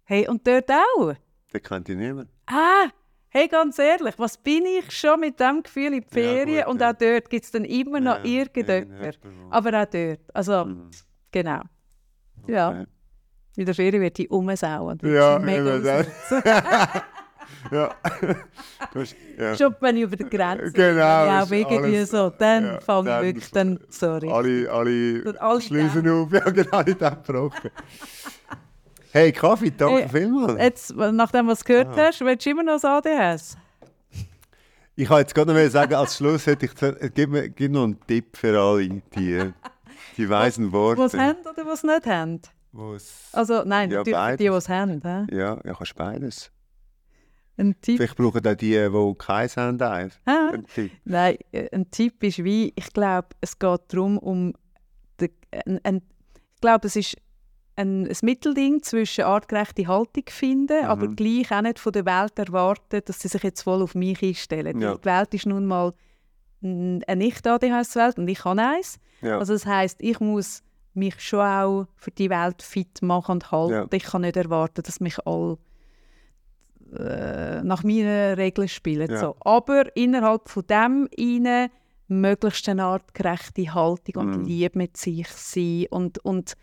hey, und dort auch. den kennt dich niemand. Ah, hey, ganz ehrlich, was bin ich schon mit dem Gefühl in die Ja, Ferien? gut, und ja. auch dort gibt es dann immer noch Ja, irgendjemand. Aber auch dort. Also, Mhm. genau. Ja, Okay. in der Ferien wird die umsauen. Ja, mega das. Ja. Hast, ja. Schon wenn ich über die Grenze Genau, ja, irgendwie alles- so, dann ja, fange ich wirklich, dann, sorry. Alle, alle alle schließen auf. Ja, genau, alle gebrochen. Hey, Kaffee, danke Hey, vielmals. Jetzt, nachdem was du gehört Ah. hast, willst du immer noch das ADHS? Ich kann jetzt gerade noch sagen, als Schluss hätte ich gesagt, äh, gib, mir, gib noch einen Tipp für alle, die, die weisen Worte. Was haben oder was nicht haben? Was- Also, nein, Ja, für die, die es haben. hä? ja, ja, kannst beides. Ein Tipp. Vielleicht brauchen auch die, die keins haben, einen Tipp. Nein, äh, ein Tipp ist wie, ich glaube, es geht darum, um, den, ein, ein, ich glaube, es ist ein, ein Mittelding zwischen artgerechte Haltung finden, Mhm. aber gleich auch nicht von der Welt erwarten, dass sie sich jetzt voll auf mich einstellen. Ja. Die Welt ist nun mal eine Nicht-ADHS-Welt und ich habe eins. Ja. Also das heißt, ich muss mich schon auch für die Welt fit machen und halten. Ja. Ich kann nicht erwarten, dass mich alle äh, nach meinen Regeln spielen. So. Aber innerhalb von dem rein möglichst eine artgerechte Haltung und Mhm. Liebe mit sich sein und, und,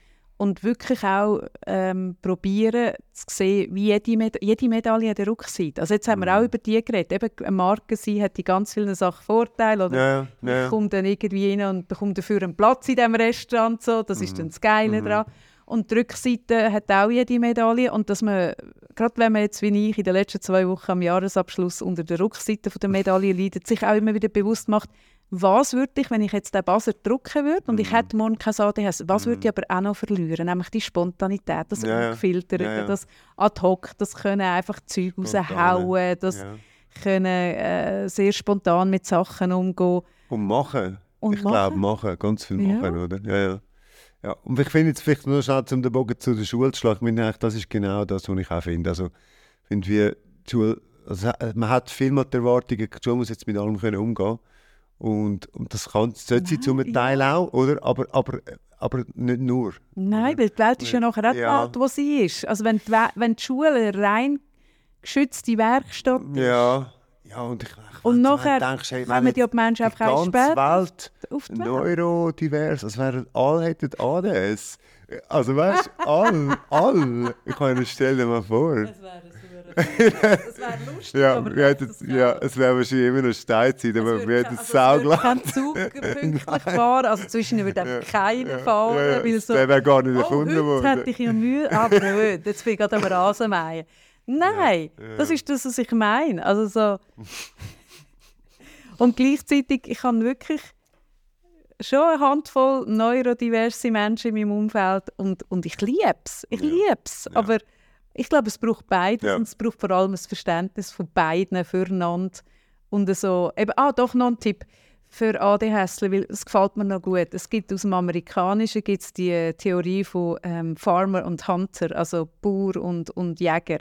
und wirklich auch ähm, probieren zu sehen, wie jede, Meda jede Medaille hat eine Rückseite. Also jetzt haben wir Mhm. auch über die geredet. Eben, eine Marke sein hat in ganz vielen Sachen Vorteile. Oder Ja, ja, ich komme dann irgendwie rein und bekomme dafür einen Platz in diesem Restaurant. So. Das ist dann das Geile Mhm. daran. Und die Rückseite hat auch jede Medaille. Und dass man, gerade wenn man jetzt wie ich in den letzten zwei Wochen am Jahresabschluss unter der Rückseite von der Medaille leidet, sich auch immer wieder bewusst macht, was würde ich, wenn ich jetzt den Buzzer drucken würde und ich Mhm. hätte morgen kein ADHS, was würde ich aber auch noch verlieren? Nämlich die Spontanität, das Ja. Ungefilterte, Ja, ja. das Ad-Hoc, das können einfach Zeug raushauen, das ja. können äh, sehr spontan mit Sachen umgehen. Und machen. Und ich glaube, machen. Ganz viel machen, oder? Ja, ja. ja. Und ich finde jetzt vielleicht nur schnell, um den Bogen zu der Schule zu schlagen, ich meine, das ist genau das, was ich auch finde. Also, ich finde, die Schule, also, man hat viel mit der Erwartung, die Schule muss jetzt mit allem können umgehen und, und das kann, sollte sie zum Teil auch, oder? Aber, aber, aber nicht nur. Nein, weil die Welt ist ja nachher auch die Ja. Welt, wo sie ist. Also wenn die, We- wenn die Schule rein geschützte Werkstatt ist, Ja. Ja, und ich, ich Und nachher denkst, hey, kommen die die Menschen die einfach auch ganze spät Welt auf die Welt. neurodivers, als wären alle hätten ADS. Also weißt du, alle, alle. Ich kann stell dir mal vor. Das wäre das wäre lustig, Ja, wir hätten, ja, es wäre wahrscheinlich immer noch Steinzeit, aber wir hätten es saugelassen. kein Zug fahren, also zwischen wird einfach keiner fahren, Ja, ja, so, der wäre gar nicht oh, erfunden heute worden. hätte ich ja Mühe, aber heute, jetzt bin ich gerade am Rasenmähen. Nein, das ist das, was ich meine. Also so. Und gleichzeitig, ich habe wirklich schon eine Handvoll neurodiverse Menschen in meinem Umfeld und, und ich liebe es. Ich Ja. liebe es. Ja. Aber ich glaube, es braucht beides Ja. und es braucht vor allem ein Verständnis von beiden füreinander. Und so, eben, ah, doch noch ein Tipp für ADHS, weil es gefällt mir noch gut. Es gibt aus dem Amerikanischen gibt's die Theorie von ähm, Farmer und Hunter, also Bauer und, und Jäger.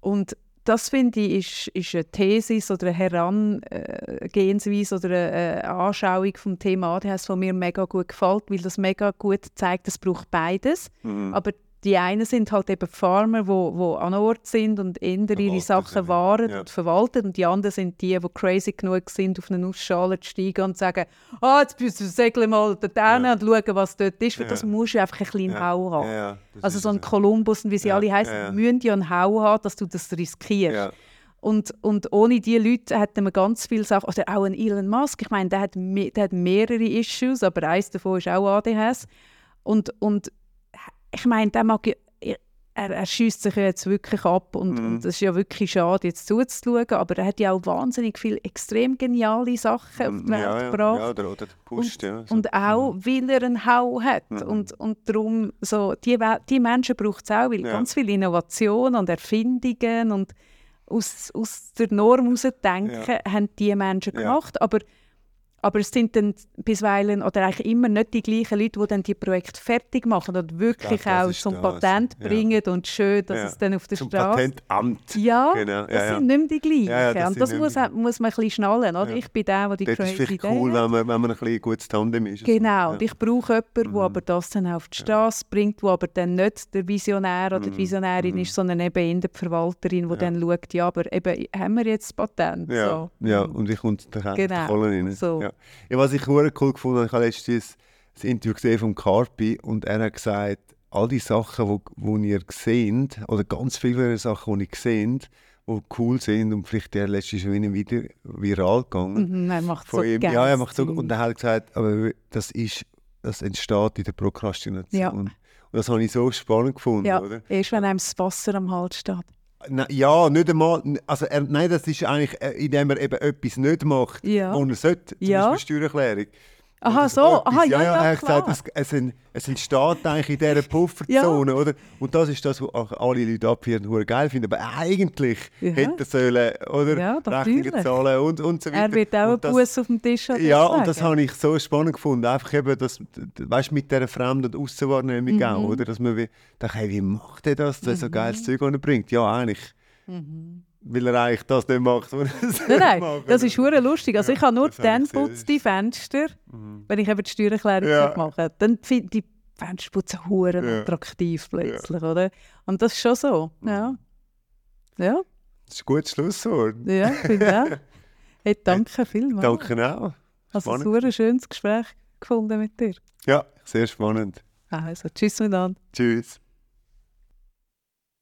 Und das finde ich ist, ist eine Thesis oder eine Herangehensweise oder eine, eine Anschauung vom Thema ADHS, die mir mega gut gefällt, weil das mega gut zeigt, es braucht beides. Mhm. Aber die einen sind halt eben Farmer, wo, wo an Ort sind und eher ihre Sachen wahren Ja. und verwalten. Und die anderen sind die, die crazy genug sind, auf eine Nussschale zu steigen und zu sagen, ah, jetzt müssen wir segeln mal dort hin Ja. und schauen, was dort ist. Für Ja. das musst du einfach ein bisschen Ja. Hau haben. Also so ein Kolumbus und wie sie alle heißen, ja, müssen ja einen Hau haben, dass du das riskierst. Und, und ohne diese Leute hätten wir ganz viele Sachen, oder auch ein Elon Musk, ich meine, der hat, der hat mehrere Issues, aber eines davon ist auch ADHS. Und, und ich meine, der mag, ja- er, er schießt sich ja jetzt wirklich ab und, Mhm. und das ist ja wirklich schade, jetzt zuzuschauen, aber er hat ja auch wahnsinnig viele extrem geniale Sachen auf die Welt ja, ja, gebracht. ja, oder, oder pusht, ja. so. Und auch, weil er einen Hau hat. Mhm. Und, und darum, so, die, die Menschen braucht es auch, weil Ja. ganz viele Innovationen und Erfindungen und aus, aus der Norm herausdenken, haben die Menschen Ja. gemacht. Aber, aber es sind dann bisweilen oder eigentlich immer nicht die gleichen Leute, die dann die Projekte fertig machen und wirklich das auch ist zum das, Patent ja. bringen und schön, dass Ja. es dann auf der Zum Straße... Patentamt. Ja, Genau, das sind nicht mehr die gleichen. Das und das muss, mehr muss man ein bisschen schnallen. Oder? Ich bin der, der die Das ist vielleicht Idee cool, hat. wenn man, wenn man ein bisschen gutes Tandem ist. Genau, und ich brauche jemanden, der Mhm. aber das dann auf die Straße bringt, der aber dann nicht der Visionär oder die Mhm. Visionärin Mhm. ist, sondern eben eher die Verwalterin, die dann schaut, ja, aber eben, haben wir jetzt das Patent? Ja, So. ja, und wie kommt der Genau, Kohle rein? so. Ja. Ja, was ich cool gefunden habe, ich habe letztens das Interview gesehen von Carpi und er hat gesagt, all die Sachen, wo, wo ihr seht, oder ganz viele Sachen, die ihr seht, die cool sind und vielleicht der letzte ist wieder viral gegangen. Mhm, er macht so ihm. Ja, er macht so, und er hat gesagt, aber das ist, das entsteht in der Prokrastination. Ja. Und das habe ich so spannend gefunden, Ja, oder? erst wenn einem das Wasser am Hals steht. Na, ja, nicht einmal. Also er, nein, das ist eigentlich, äh, indem er eben etwas nicht macht, Ja. wo er sollte. Zum Ja. Beispiel Steuererklärung. Aha, so. etwas. Aha, ja, ja, er hat klar. gesagt, es, es, es entsteht eigentlich in dieser Pufferzone, oder? Und das ist das, was auch alle Leute abführen, hure geil finden. Aber eigentlich Ja. hätte er sollen, oder? Ja, Rechnungen zahlen und, und so weiter. Er wird auch einen Bus auf dem Tisch haben. ja, und das habe ich so spannend gefunden. Einfach eben, das, weißt, mit dieser Fremd- und Aussenwahrnehmung Mhm. auch, oder? Dass man wie, dachte, hey, wie macht er das, dass er so geiles Zeug bringt? Ja, eigentlich, weil er eigentlich das nicht macht, was er. Nein, nein, das ist hure lustig. Also Ja, ich habe nur dann putzt die Fenster, Mhm. wenn ich eben die Steuererklärung Ja. mache. Dann finde ich die Fensterputzen hure Ja. attraktiv plötzlich, oder? Und das ist schon so. Mhm. Ja. Ja, Das ist ein gutes Schlusswort. ja, finde ich auch. Hey, danke vielmals. Danke auch. Also ein schönes Gespräch gefunden mit dir. Ja, sehr spannend. Also, tschüss miteinander. Tschüss.